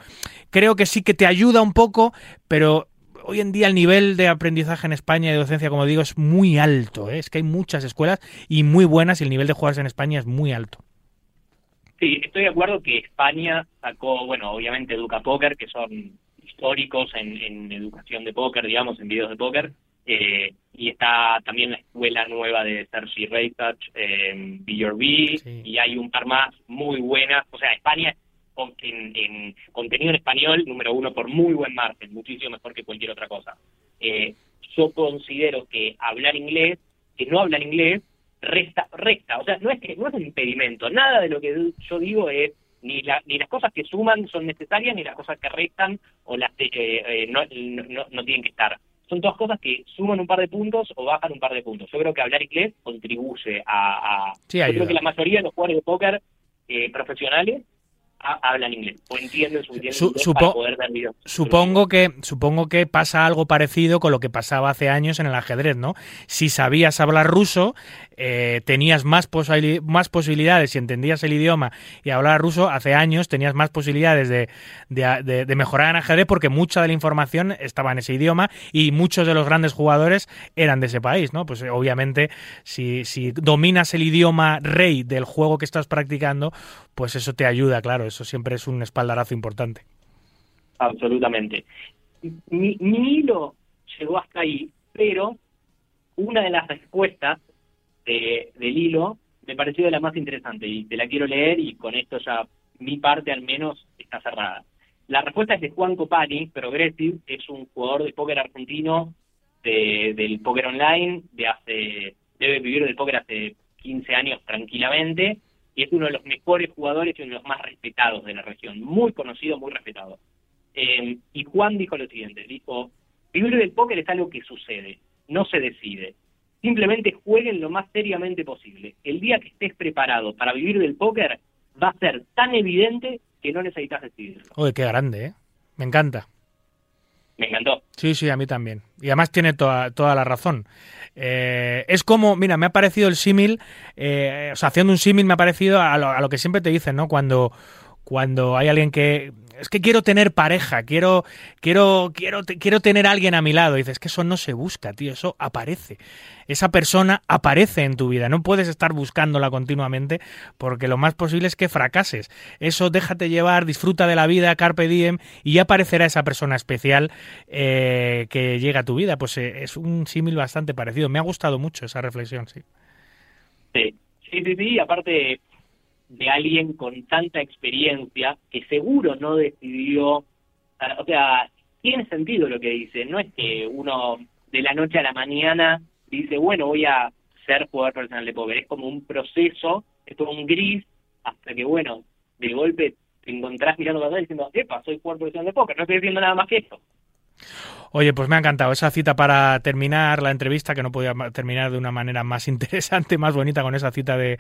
creo que sí que te ayuda un poco, pero hoy en día el nivel de aprendizaje en España y de docencia, como digo, es muy alto. ¿eh? Es que hay muchas escuelas y muy buenas y el nivel de jugadores en España es muy alto.
Sí, estoy de acuerdo que España sacó, bueno, obviamente Educa Póker, que son históricos en, en educación de póker, digamos, en videos de póker, eh, y está también la escuela nueva de Sergi Reisach, eh, BRB, y hay un par más muy buenas. O sea, España en, en contenido en español, número uno por muy buen margen, muchísimo mejor que cualquier otra cosa. Eh, yo considero que hablar inglés, que no hablar inglés, resta, resta, o sea, no es que no es un impedimento, nada de lo que yo digo es ni, la, ni las cosas que suman son necesarias ni las cosas que restan o las eh, eh, no, no, no tienen que estar. Son todas cosas que suman un par de puntos o bajan un par de puntos. Yo creo que hablar inglés contribuye a... a
Sí,
yo creo que la mayoría de los jugadores de póker eh, profesionales hablan inglés o entienden suficiente
Su-
inglés
supo-
para poder ver videos.
Supongo que, supongo que pasa algo parecido con lo que pasaba hace años en el ajedrez, ¿no? Si sabías hablar ruso, eh, tenías más, más posibilidades, si entendías el idioma y hablabas ruso, hace años tenías más posibilidades de, mejorar en ajedrez porque mucha de la información estaba en ese idioma y muchos de los grandes jugadores eran de ese país, ¿no? Pues eh, obviamente si, si dominas el idioma rey del juego que estás practicando, pues eso te ayuda, claro, eso siempre es un espaldarazo importante.
Absolutamente. Mi, mi hilo llegó hasta ahí, pero una de las respuestas de- del hilo me pareció de la más interesante y te la quiero leer y con esto ya mi parte al menos está cerrada. La respuesta es de Juan Copani, Progressive, es un jugador de póker argentino de- del póker online, de hace debe vivir del póker hace 15 años tranquilamente y es uno de los mejores jugadores y uno de los más respetados de la región, muy conocido, muy respetado. Eh, y Juan dijo lo siguiente, dijo, vivir del póker es algo que sucede, no se decide. Simplemente jueguen lo más seriamente posible. El día que estés preparado para vivir del póker va a ser tan evidente que no necesitas decidirlo.
Uy, qué grande, ¿eh? Me encanta.
me encantó.
Sí, sí, a mí también. Y además tiene toda, toda la razón. Eh, es como, mira, me ha parecido el símil, eh, o sea, haciendo un símil me ha parecido a lo, a lo que siempre te dicen, ¿no? Cuando, cuando hay alguien que es que quiero tener pareja, quiero, quiero, quiero, quiero tener a alguien a mi lado. Y dices, que eso no se busca, tío, eso aparece. Esa persona aparece en tu vida. No puedes estar buscándola continuamente porque lo más posible es que fracases. Eso déjate llevar, disfruta de la vida, carpe diem, y ya aparecerá esa persona especial eh, que llega a tu vida. Pues eh, es un símil bastante parecido. Me ha gustado mucho esa reflexión, sí.
Sí, sí, sí, sí, aparte de alguien con tanta experiencia que seguro no decidió, o sea, tiene sentido lo que dice, no es que uno de la noche a la mañana dice, bueno, voy a ser jugador profesional de póker, es como un proceso, es como un gris, hasta que, bueno, de golpe te encontrás mirando para atrás diciendo, epa, soy jugador profesional de póker, no estoy diciendo nada más que eso.
Oye, pues me ha encantado esa cita para terminar la entrevista, que no podía terminar de una manera más interesante, más bonita con esa cita de,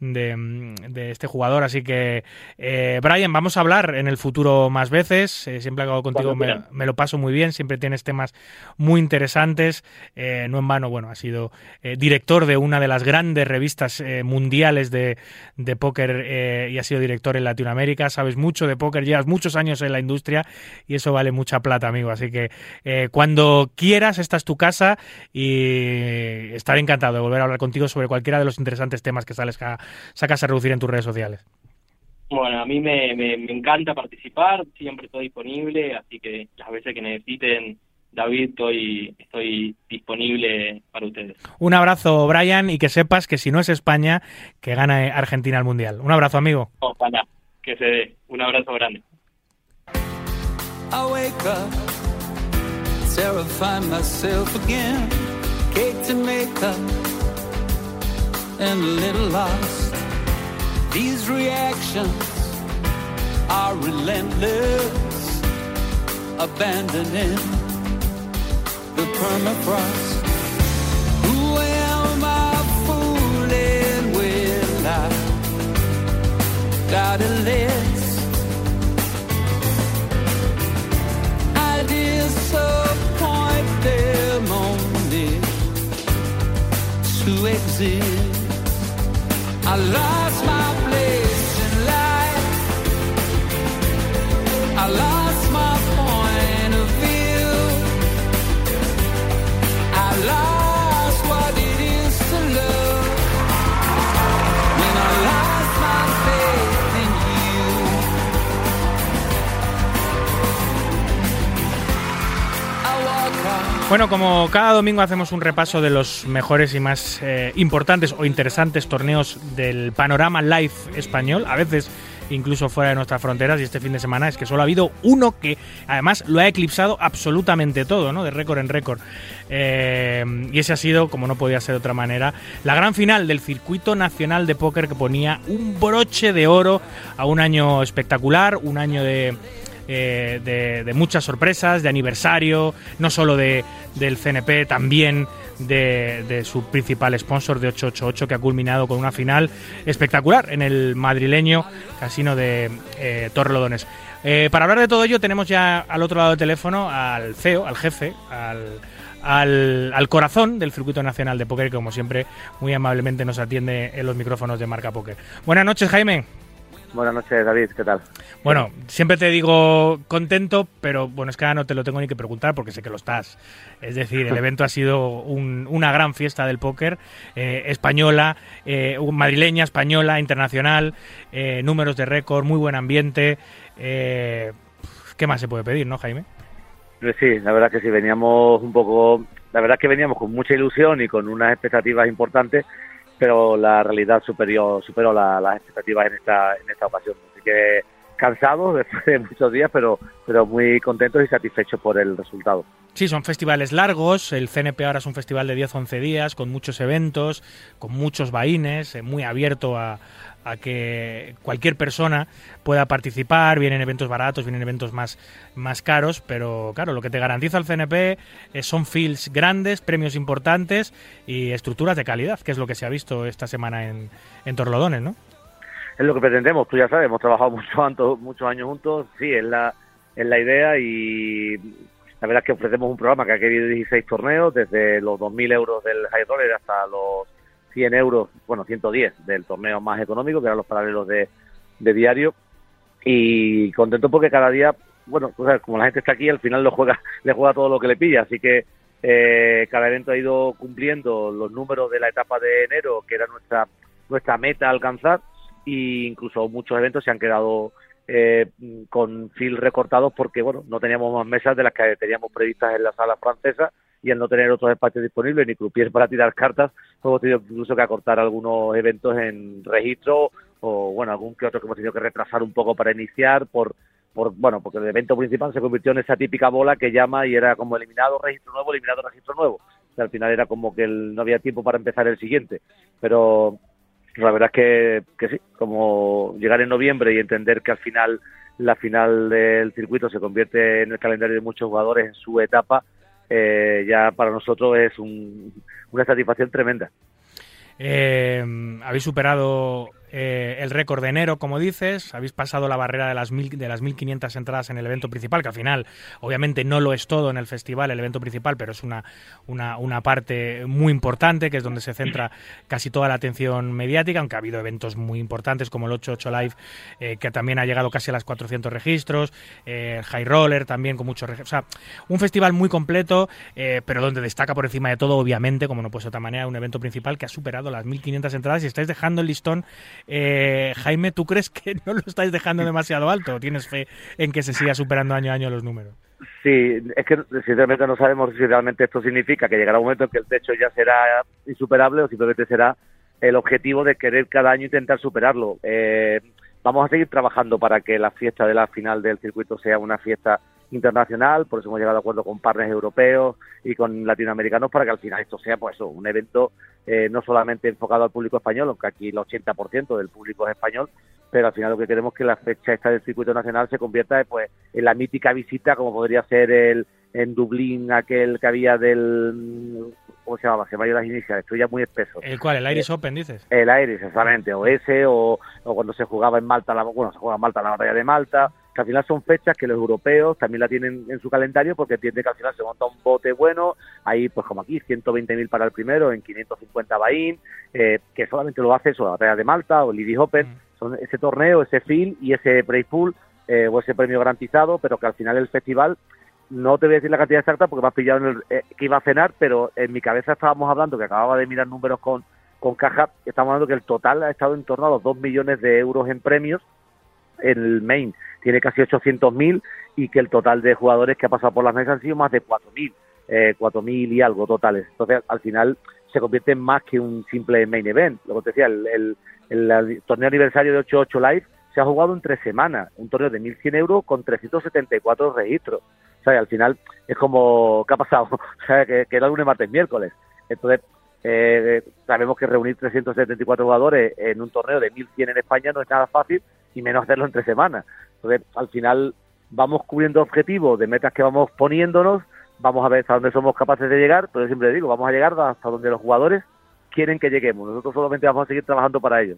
de, mm, de este jugador. Así que, eh, Brian, vamos a hablar en el futuro más veces. Eh, siempre hago contigo me, lo paso muy bien, siempre tienes temas muy interesantes. Eh, no en vano, bueno, ha sido eh, director de una de las grandes revistas eh, mundiales de, de póker eh, y ha sido director en Latinoamérica. Sabes mucho de póker, llevas muchos años en la industria y eso vale mucha plata, amigo. Así que eh, cuando quieras, esta es tu casa y estaré encantado de volver a hablar contigo sobre cualquiera de los interesantes temas que sales a- sacas a reducir en tus redes sociales.
Bueno, a mí me, me, me encanta participar, siempre estoy disponible, así que las veces que necesiten, David, estoy, estoy disponible para ustedes.
Un abrazo, Brian, y que sepas que si no es España, que gana Argentina el Mundial. Un abrazo, amigo.
Ojalá que se dé. Un abrazo grande.
Up, terrified myself again. Cake to make up, and a little lost. These reactions are relentless, abandoning the permafrost. Who am I fooling I got a list? I disappoint to exist. I lost my
Bueno, como cada domingo hacemos un repaso de los mejores y más eh, importantes o interesantes torneos del panorama live español, a veces incluso fuera de nuestras fronteras, y este fin de semana es que solo ha habido uno que además lo ha eclipsado absolutamente todo, ¿no? De récord en récord. Eh, y ese ha sido, como no podía ser de otra manera, la gran final del circuito nacional de póker que ponía un broche de oro a un año espectacular, un año de eh, de, muchas sorpresas, de aniversario, no solo de, del CNP, también de, de su principal sponsor de 888, que ha culminado con una final espectacular en el madrileño casino de eh, Torrelodones. Eh, para hablar de todo ello, tenemos ya al otro lado del teléfono al CEO, al jefe, al, al, al corazón del circuito nacional de póker, que como siempre muy amablemente nos atiende en los micrófonos de Marca Póker. Buenas noches, Jaime.
Buenas noches, David, ¿qué tal?
Bueno, siempre te digo contento, pero bueno, es que ahora no te lo tengo ni que preguntar porque sé que lo estás. Es decir, el evento ha sido un- una gran fiesta del póker, eh, española, eh, madrileña, española, internacional, eh, números de récord, muy buen ambiente. ¿Qué más se puede pedir, no, Jaime?
Sí, la verdad que sí, veníamos un poco, la verdad que veníamos con mucha ilusión y con unas expectativas importantes, pero la realidad superior, superó la- las expectativas en esta, en esta ocasión. Así que cansados después de muchos días, pero, pero muy contentos y satisfechos por el resultado.
Sí, son festivales largos. El CNP ahora es un festival de 10-11 días, con muchos eventos, con muchos vaines, eh, muy abierto a, a que cualquier persona pueda participar. Vienen eventos baratos, vienen eventos más, más caros, pero claro, lo que te garantiza el CNP eh, son fields grandes, premios importantes y estructuras de calidad, que es lo que se ha visto esta semana en, en Torlodones, ¿no?
Es lo que pretendemos, tú ya sabes, hemos trabajado muchos, muchos años juntos, sí, es la, es la idea y la verdad es que ofrecemos un programa que ha querido 16 torneos, desde los 2.000 euros del high roller hasta los 100 euros, bueno, 110 del torneo más económico, que eran los paralelos de, de diario. Y contento porque cada día, bueno, o sea, como la gente está aquí, al final lo juega, le juega todo lo que le pilla. Así que eh, cada evento ha ido cumpliendo los números de la etapa de enero, que era nuestra, nuestra meta a alcanzar. E incluso muchos eventos se han quedado eh, con fil recortados porque bueno no teníamos más mesas de las que teníamos previstas en la sala francesa y al no tener otros espacios disponibles ni croupiers para tirar cartas pues hemos tenido incluso que acortar algunos eventos en registro o bueno algún que otro que hemos tenido que retrasar un poco para iniciar por por bueno porque el evento principal se convirtió en esa típica bola que llama y era como eliminado registro nuevo eliminado registro nuevo. O sea, al final era como que no había tiempo para empezar el siguiente. Pero la verdad es que, que sí, como llegar en noviembre y entender que al final la final del circuito se convierte en el calendario de muchos jugadores en su etapa, eh, ya para nosotros es un- una satisfacción tremenda.
Eh, habéis superado eh, el récord de enero, como dices, habéis pasado la barrera de las, mil, de las 1.500 entradas en el evento principal, que al final, obviamente, no lo es todo en el festival, el evento principal, pero es una, una, una parte muy importante, que es donde se centra casi toda la atención mediática, aunque ha habido eventos muy importantes como el 88 Live, eh, que también ha llegado casi a las 400 registros, eh, High Roller también con muchos registros. O sea, un festival muy completo, eh, pero donde destaca por encima de todo, obviamente, como no puede ser de otra manera, un evento principal que ha superado las 1.500 entradas y estáis dejando el listón. Eh, Jaime, ¿tú crees que no lo estáis dejando demasiado alto? ¿O ¿Tienes fe en que se siga superando año a año los números?
Sí, es que sinceramente no sabemos si realmente esto significa que llegará un momento en que el techo ya será insuperable o simplemente será el objetivo de querer cada año intentar superarlo. Eh, vamos a seguir trabajando para que la fiesta de la final del circuito sea una fiesta internacional, por eso hemos llegado a acuerdo con partners europeos y con latinoamericanos para que al final esto sea pues eso, un evento eh, no solamente enfocado al público español, aunque aquí el 80% del público es español, pero al final lo que queremos es que la fecha esta del circuito nacional se convierta pues en la mítica visita como podría ser el en Dublín aquel que había del ¿cómo se llamaba? Se me ha ido las iniciales, estoy ya muy espeso.
¿El cuál? ¿El Iris Open, dices?
El Iris, exactamente, o ese, o, o cuando se jugaba en Malta, la, bueno, se juega en Malta la batalla de Malta, que al final son fechas que los europeos también la tienen en su calendario porque entienden que al final se monta un bote bueno, ahí pues como aquí, 120.000 para el primero, en 550 Bahín, eh, que solamente lo hace eso, la batalla de Malta o el Iris Open, son ese torneo, ese field y ese prize pool, eh, o ese premio garantizado, pero que al final el festival no te voy a decir la cantidad exacta porque me has pillado en el, eh, que iba a cenar, pero en mi cabeza estábamos hablando, que acababa de mirar números con, con caja, estamos hablando que el total ha estado en torno a los 2 millones de euros en premios. El main tiene casi 800.000 y que el total de jugadores que ha pasado por las mesas han sido más de 4.000, eh, 4.000 y algo totales. Entonces, al final se convierte en más que un simple main event. Lo que te decía, el, torneo aniversario de 88 Live se ha jugado en tres semanas, un torneo de 1.100 euros con 374 registros. O sea, al final es como, ¿qué ha pasado? O sea, que, que era lunes, martes, miércoles. Entonces, eh, sabemos que reunir 374 jugadores en un torneo de 1.100 en España no es nada fácil y menos hacerlo en tres semanas. Entonces, al final vamos cubriendo objetivos de metas que vamos poniéndonos, vamos a ver hasta dónde somos capaces de llegar, pero siempre digo, vamos a llegar hasta donde los jugadores quieren que lleguemos. Nosotros solamente vamos a seguir trabajando para ello.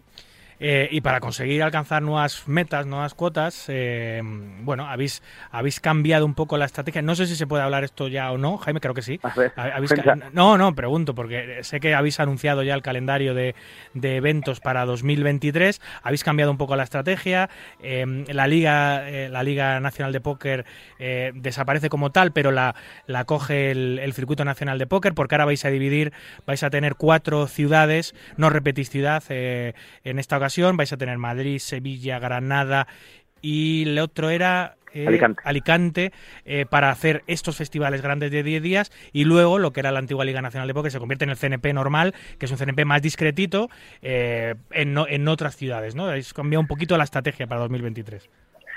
Eh, y para conseguir alcanzar nuevas metas, nuevas cuotas, eh, bueno, habéis, habéis cambiado un poco la estrategia. No sé si se puede hablar esto ya o no, Jaime, creo que sí. Ha- habéis no, no, pregunto, porque sé que habéis anunciado ya el calendario de, de eventos para 2023. Habéis cambiado un poco la estrategia. eh, la Liga eh, la Liga Nacional de Póker eh, desaparece como tal, pero la, la coge el, el Circuito Nacional de Póker, porque ahora vais a dividir, vais a tener cuatro ciudades, no repetís ciudad eh, en esta ocasión, vais a tener Madrid, Sevilla, Granada y el otro era eh,
Alicante.
Alicante, eh, para hacer estos festivales grandes de 10 días y luego lo que era la antigua Liga Nacional de Póker se convierte en el CNP normal, que es un CNP más discretito eh, en, no- en otras ciudades, ¿no? Habéis cambiado un poquito la estrategia para 2023.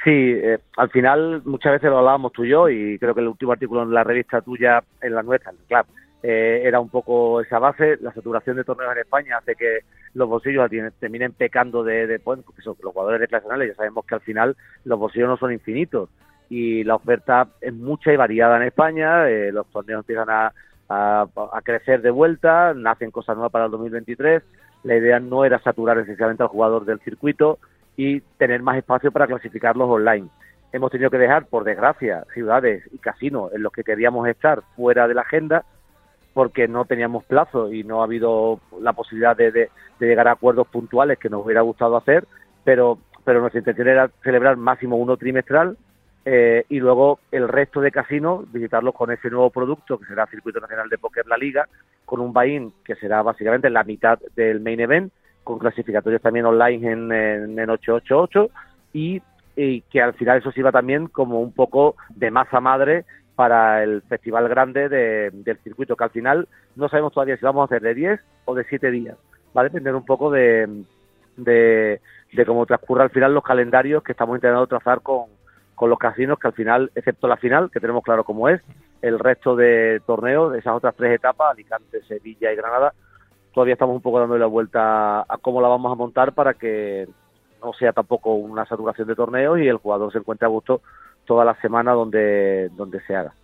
Sí, eh, al final muchas veces lo hablábamos tú y yo y creo que el último artículo en la revista tuya, en la nuestra, en el Club, eh, era un poco esa base. La saturación de torneos en España hace que los bolsillos terminen pecando de, de pues, los jugadores recreacionales. Ya sabemos que al final los bolsillos no son infinitos y la oferta es mucha y variada en España. eh, los torneos empiezan a, a- a crecer de vuelta, nacen cosas nuevas para el 2023. La idea no era saturar esencialmente al jugador del circuito y tener más espacio para clasificarlos online. hemos tenido que dejar, por desgracia, ciudades y casinos en los que queríamos estar fuera de la agenda porque no teníamos plazo y no ha habido la posibilidad de, de- llegar a acuerdos puntuales que nos hubiera gustado hacer, pero, pero nuestra intención era celebrar máximo uno trimestral eh, y luego el resto de casinos visitarlos con ese nuevo producto que será Circuito Nacional de Póker La Liga, con un buy-in que será básicamente la mitad del main event, con clasificatorios también online en, en, en 888 y, y que al final eso sirva también como un poco de masa madre para el festival grande de- del circuito, que al final no sabemos todavía si vamos a hacer de 10 o de 7 días. Va a depender un poco de, de, cómo transcurra al final los calendarios que estamos intentando trazar con, con los casinos, que al final, excepto la final, que tenemos claro cómo es, el resto de torneos, de esas otras tres etapas, Alicante, Sevilla y Granada, todavía estamos un poco dando la vuelta a cómo la vamos a montar para que no sea tampoco una saturación de torneos y el jugador se encuentre a gusto toda la semana donde, donde se haga.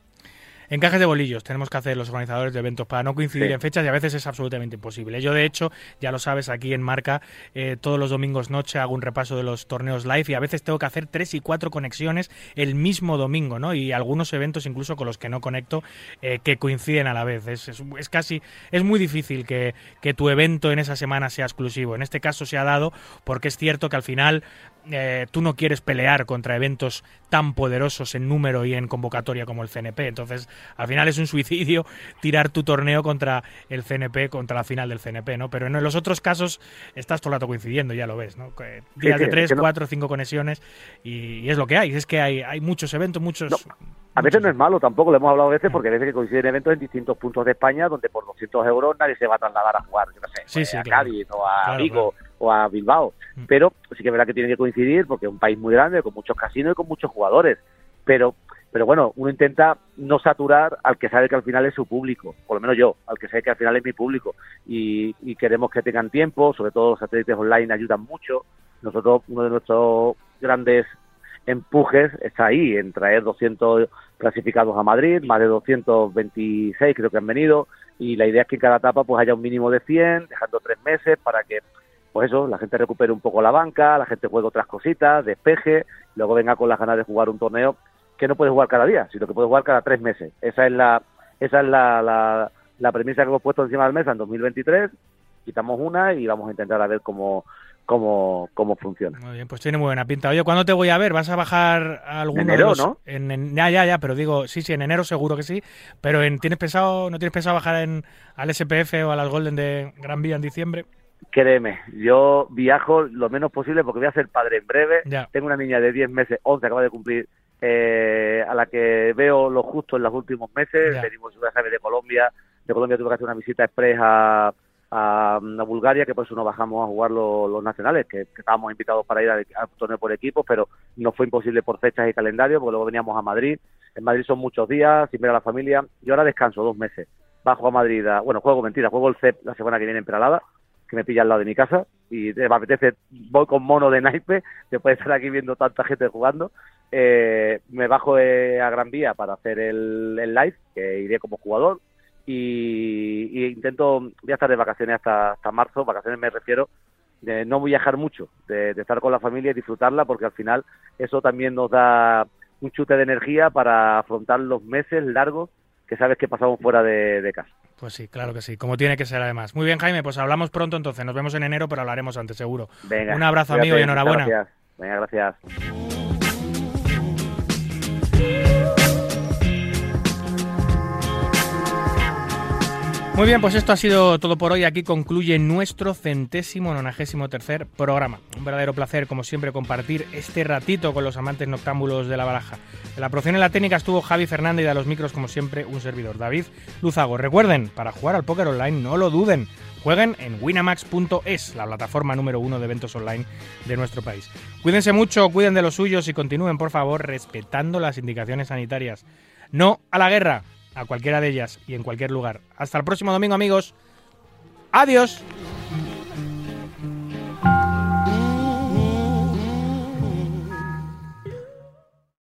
Encajes de bolillos tenemos que hacer los organizadores de eventos para no coincidir
Sí.
en fechas y a veces es absolutamente imposible. Yo, de hecho, ya lo sabes, aquí en Marca, eh, todos los domingos noche hago un repaso de los torneos live y a veces tengo que hacer tres y cuatro conexiones el mismo domingo, ¿no? Y algunos eventos incluso con los que no conecto eh, que coinciden a la vez. Es, es- es casi, es muy difícil que, que tu evento en esa semana sea exclusivo. En este caso se ha dado porque es cierto que al final eh, tú no quieres pelear contra eventos tan poderosos en número y en convocatoria como el CNP. Entonces, al final es un suicidio tirar tu torneo contra el CNP, contra la final del CNP, ¿no? Pero en los otros casos estás todo el rato coincidiendo, ya lo ves, ¿no? Días de
es
tres, cuatro, cinco conexiones y, y es lo que hay. Es que hay, hay muchos eventos, muchos...
A veces no es malo tampoco, lo hemos hablado a veces, porque a veces que coinciden eventos en distintos puntos de España donde por 200 euros nadie se va a trasladar a jugar, yo no sé,
Sí,
pues,
sí,
a
claro.
Cádiz o a
Claro,
Vigo o a Bilbao. Pero sí que es verdad que tiene que coincidir porque es un país muy grande, con muchos casinos y con muchos jugadores. Pero pero bueno, uno intenta no saturar al que sabe que al final es su público, por lo menos yo, al que sabe que al final es mi público. Y, y queremos que tengan tiempo, sobre todo los satélites online ayudan mucho. Nosotros, uno de nuestros grandes empujes está ahí, en traer 200 clasificados a Madrid, más de 226 creo que han venido, y la idea es que en cada etapa pues haya un mínimo de 100, dejando tres meses para que pues eso, la gente recupere un poco la banca, la gente juegue otras cositas, despeje, luego venga con las ganas de jugar un torneo que no puede jugar cada día, sino que puede jugar cada tres meses. Esa es la, esa es la, la, la premisa que hemos puesto encima de la mesa en 2023. Quitamos una y vamos a intentar a ver cómo, cómo, cómo funciona.
Muy bien, pues tiene muy buena pinta. Oye, ¿cuándo te voy a ver? ¿Vas a bajar a alguno
En enero,
los-
¿no?
En, en- ya, ya, ya, pero digo, sí, sí, en enero seguro que sí. Pero en, ¿tienes pensado, no tienes pensado bajar en, al SPF o a las Golden de Gran Vía en diciembre?
Créeme, yo viajo lo menos posible porque voy a ser padre en breve.
Ya.
Tengo una niña de 10 meses, 11, acaba de cumplir, eh, a la que veo lo justo en los últimos meses.
Ya.
Venimos, ya sabes, de Colombia. De Colombia tuve que hacer una visita express a, a, a Bulgaria, que por eso no bajamos a jugar los, los nacionales, que, que estábamos invitados para ir al, al torneo por equipos, pero no fue imposible por fechas y calendario, porque luego veníamos a Madrid. En Madrid son muchos días, sin ver a la familia. Yo ahora descanso dos meses. Bajo a Madrid, a- bueno, juego mentira, juego el CEP la semana que viene en Peralada, que me pilla al lado de mi casa y eh, me apetece, voy con mono de naipe, después de estar aquí viendo tanta gente jugando, eh, me bajo eh, a Gran Vía para hacer el, live, que iré como jugador, y, intento, voy a estar de vacaciones hasta, marzo, vacaciones me refiero, de no viajar mucho, de, de estar con la familia y disfrutarla, porque al final eso también nos da un chute de energía para afrontar los meses largos que sabes que pasamos fuera de casa.
Pues sí, claro que sí, como tiene que ser además. Muy bien, Jaime, pues hablamos pronto entonces. Nos vemos en enero, pero hablaremos antes, seguro.
Venga,
Un abrazo, amigo, y enhorabuena.
Gracias. Venga, gracias.
Muy bien, pues esto ha sido todo por hoy. Aquí concluye nuestro centésimo nonagésimo tercer programa. Un verdadero placer, como siempre, compartir este ratito con los amantes noctámbulos de la baraja. En la producción y la técnica estuvo Javi Fernández y a los micros, como siempre, un servidor, David Luzago. Recuerden, para jugar al póker online, no lo duden. Jueguen en winamax.es, la plataforma número uno de eventos online de nuestro país. Cuídense mucho, cuiden de los suyos y continúen, por favor, respetando las indicaciones sanitarias. No a la guerra, a cualquiera de ellas y en cualquier lugar. Hasta el próximo domingo, amigos. Adiós.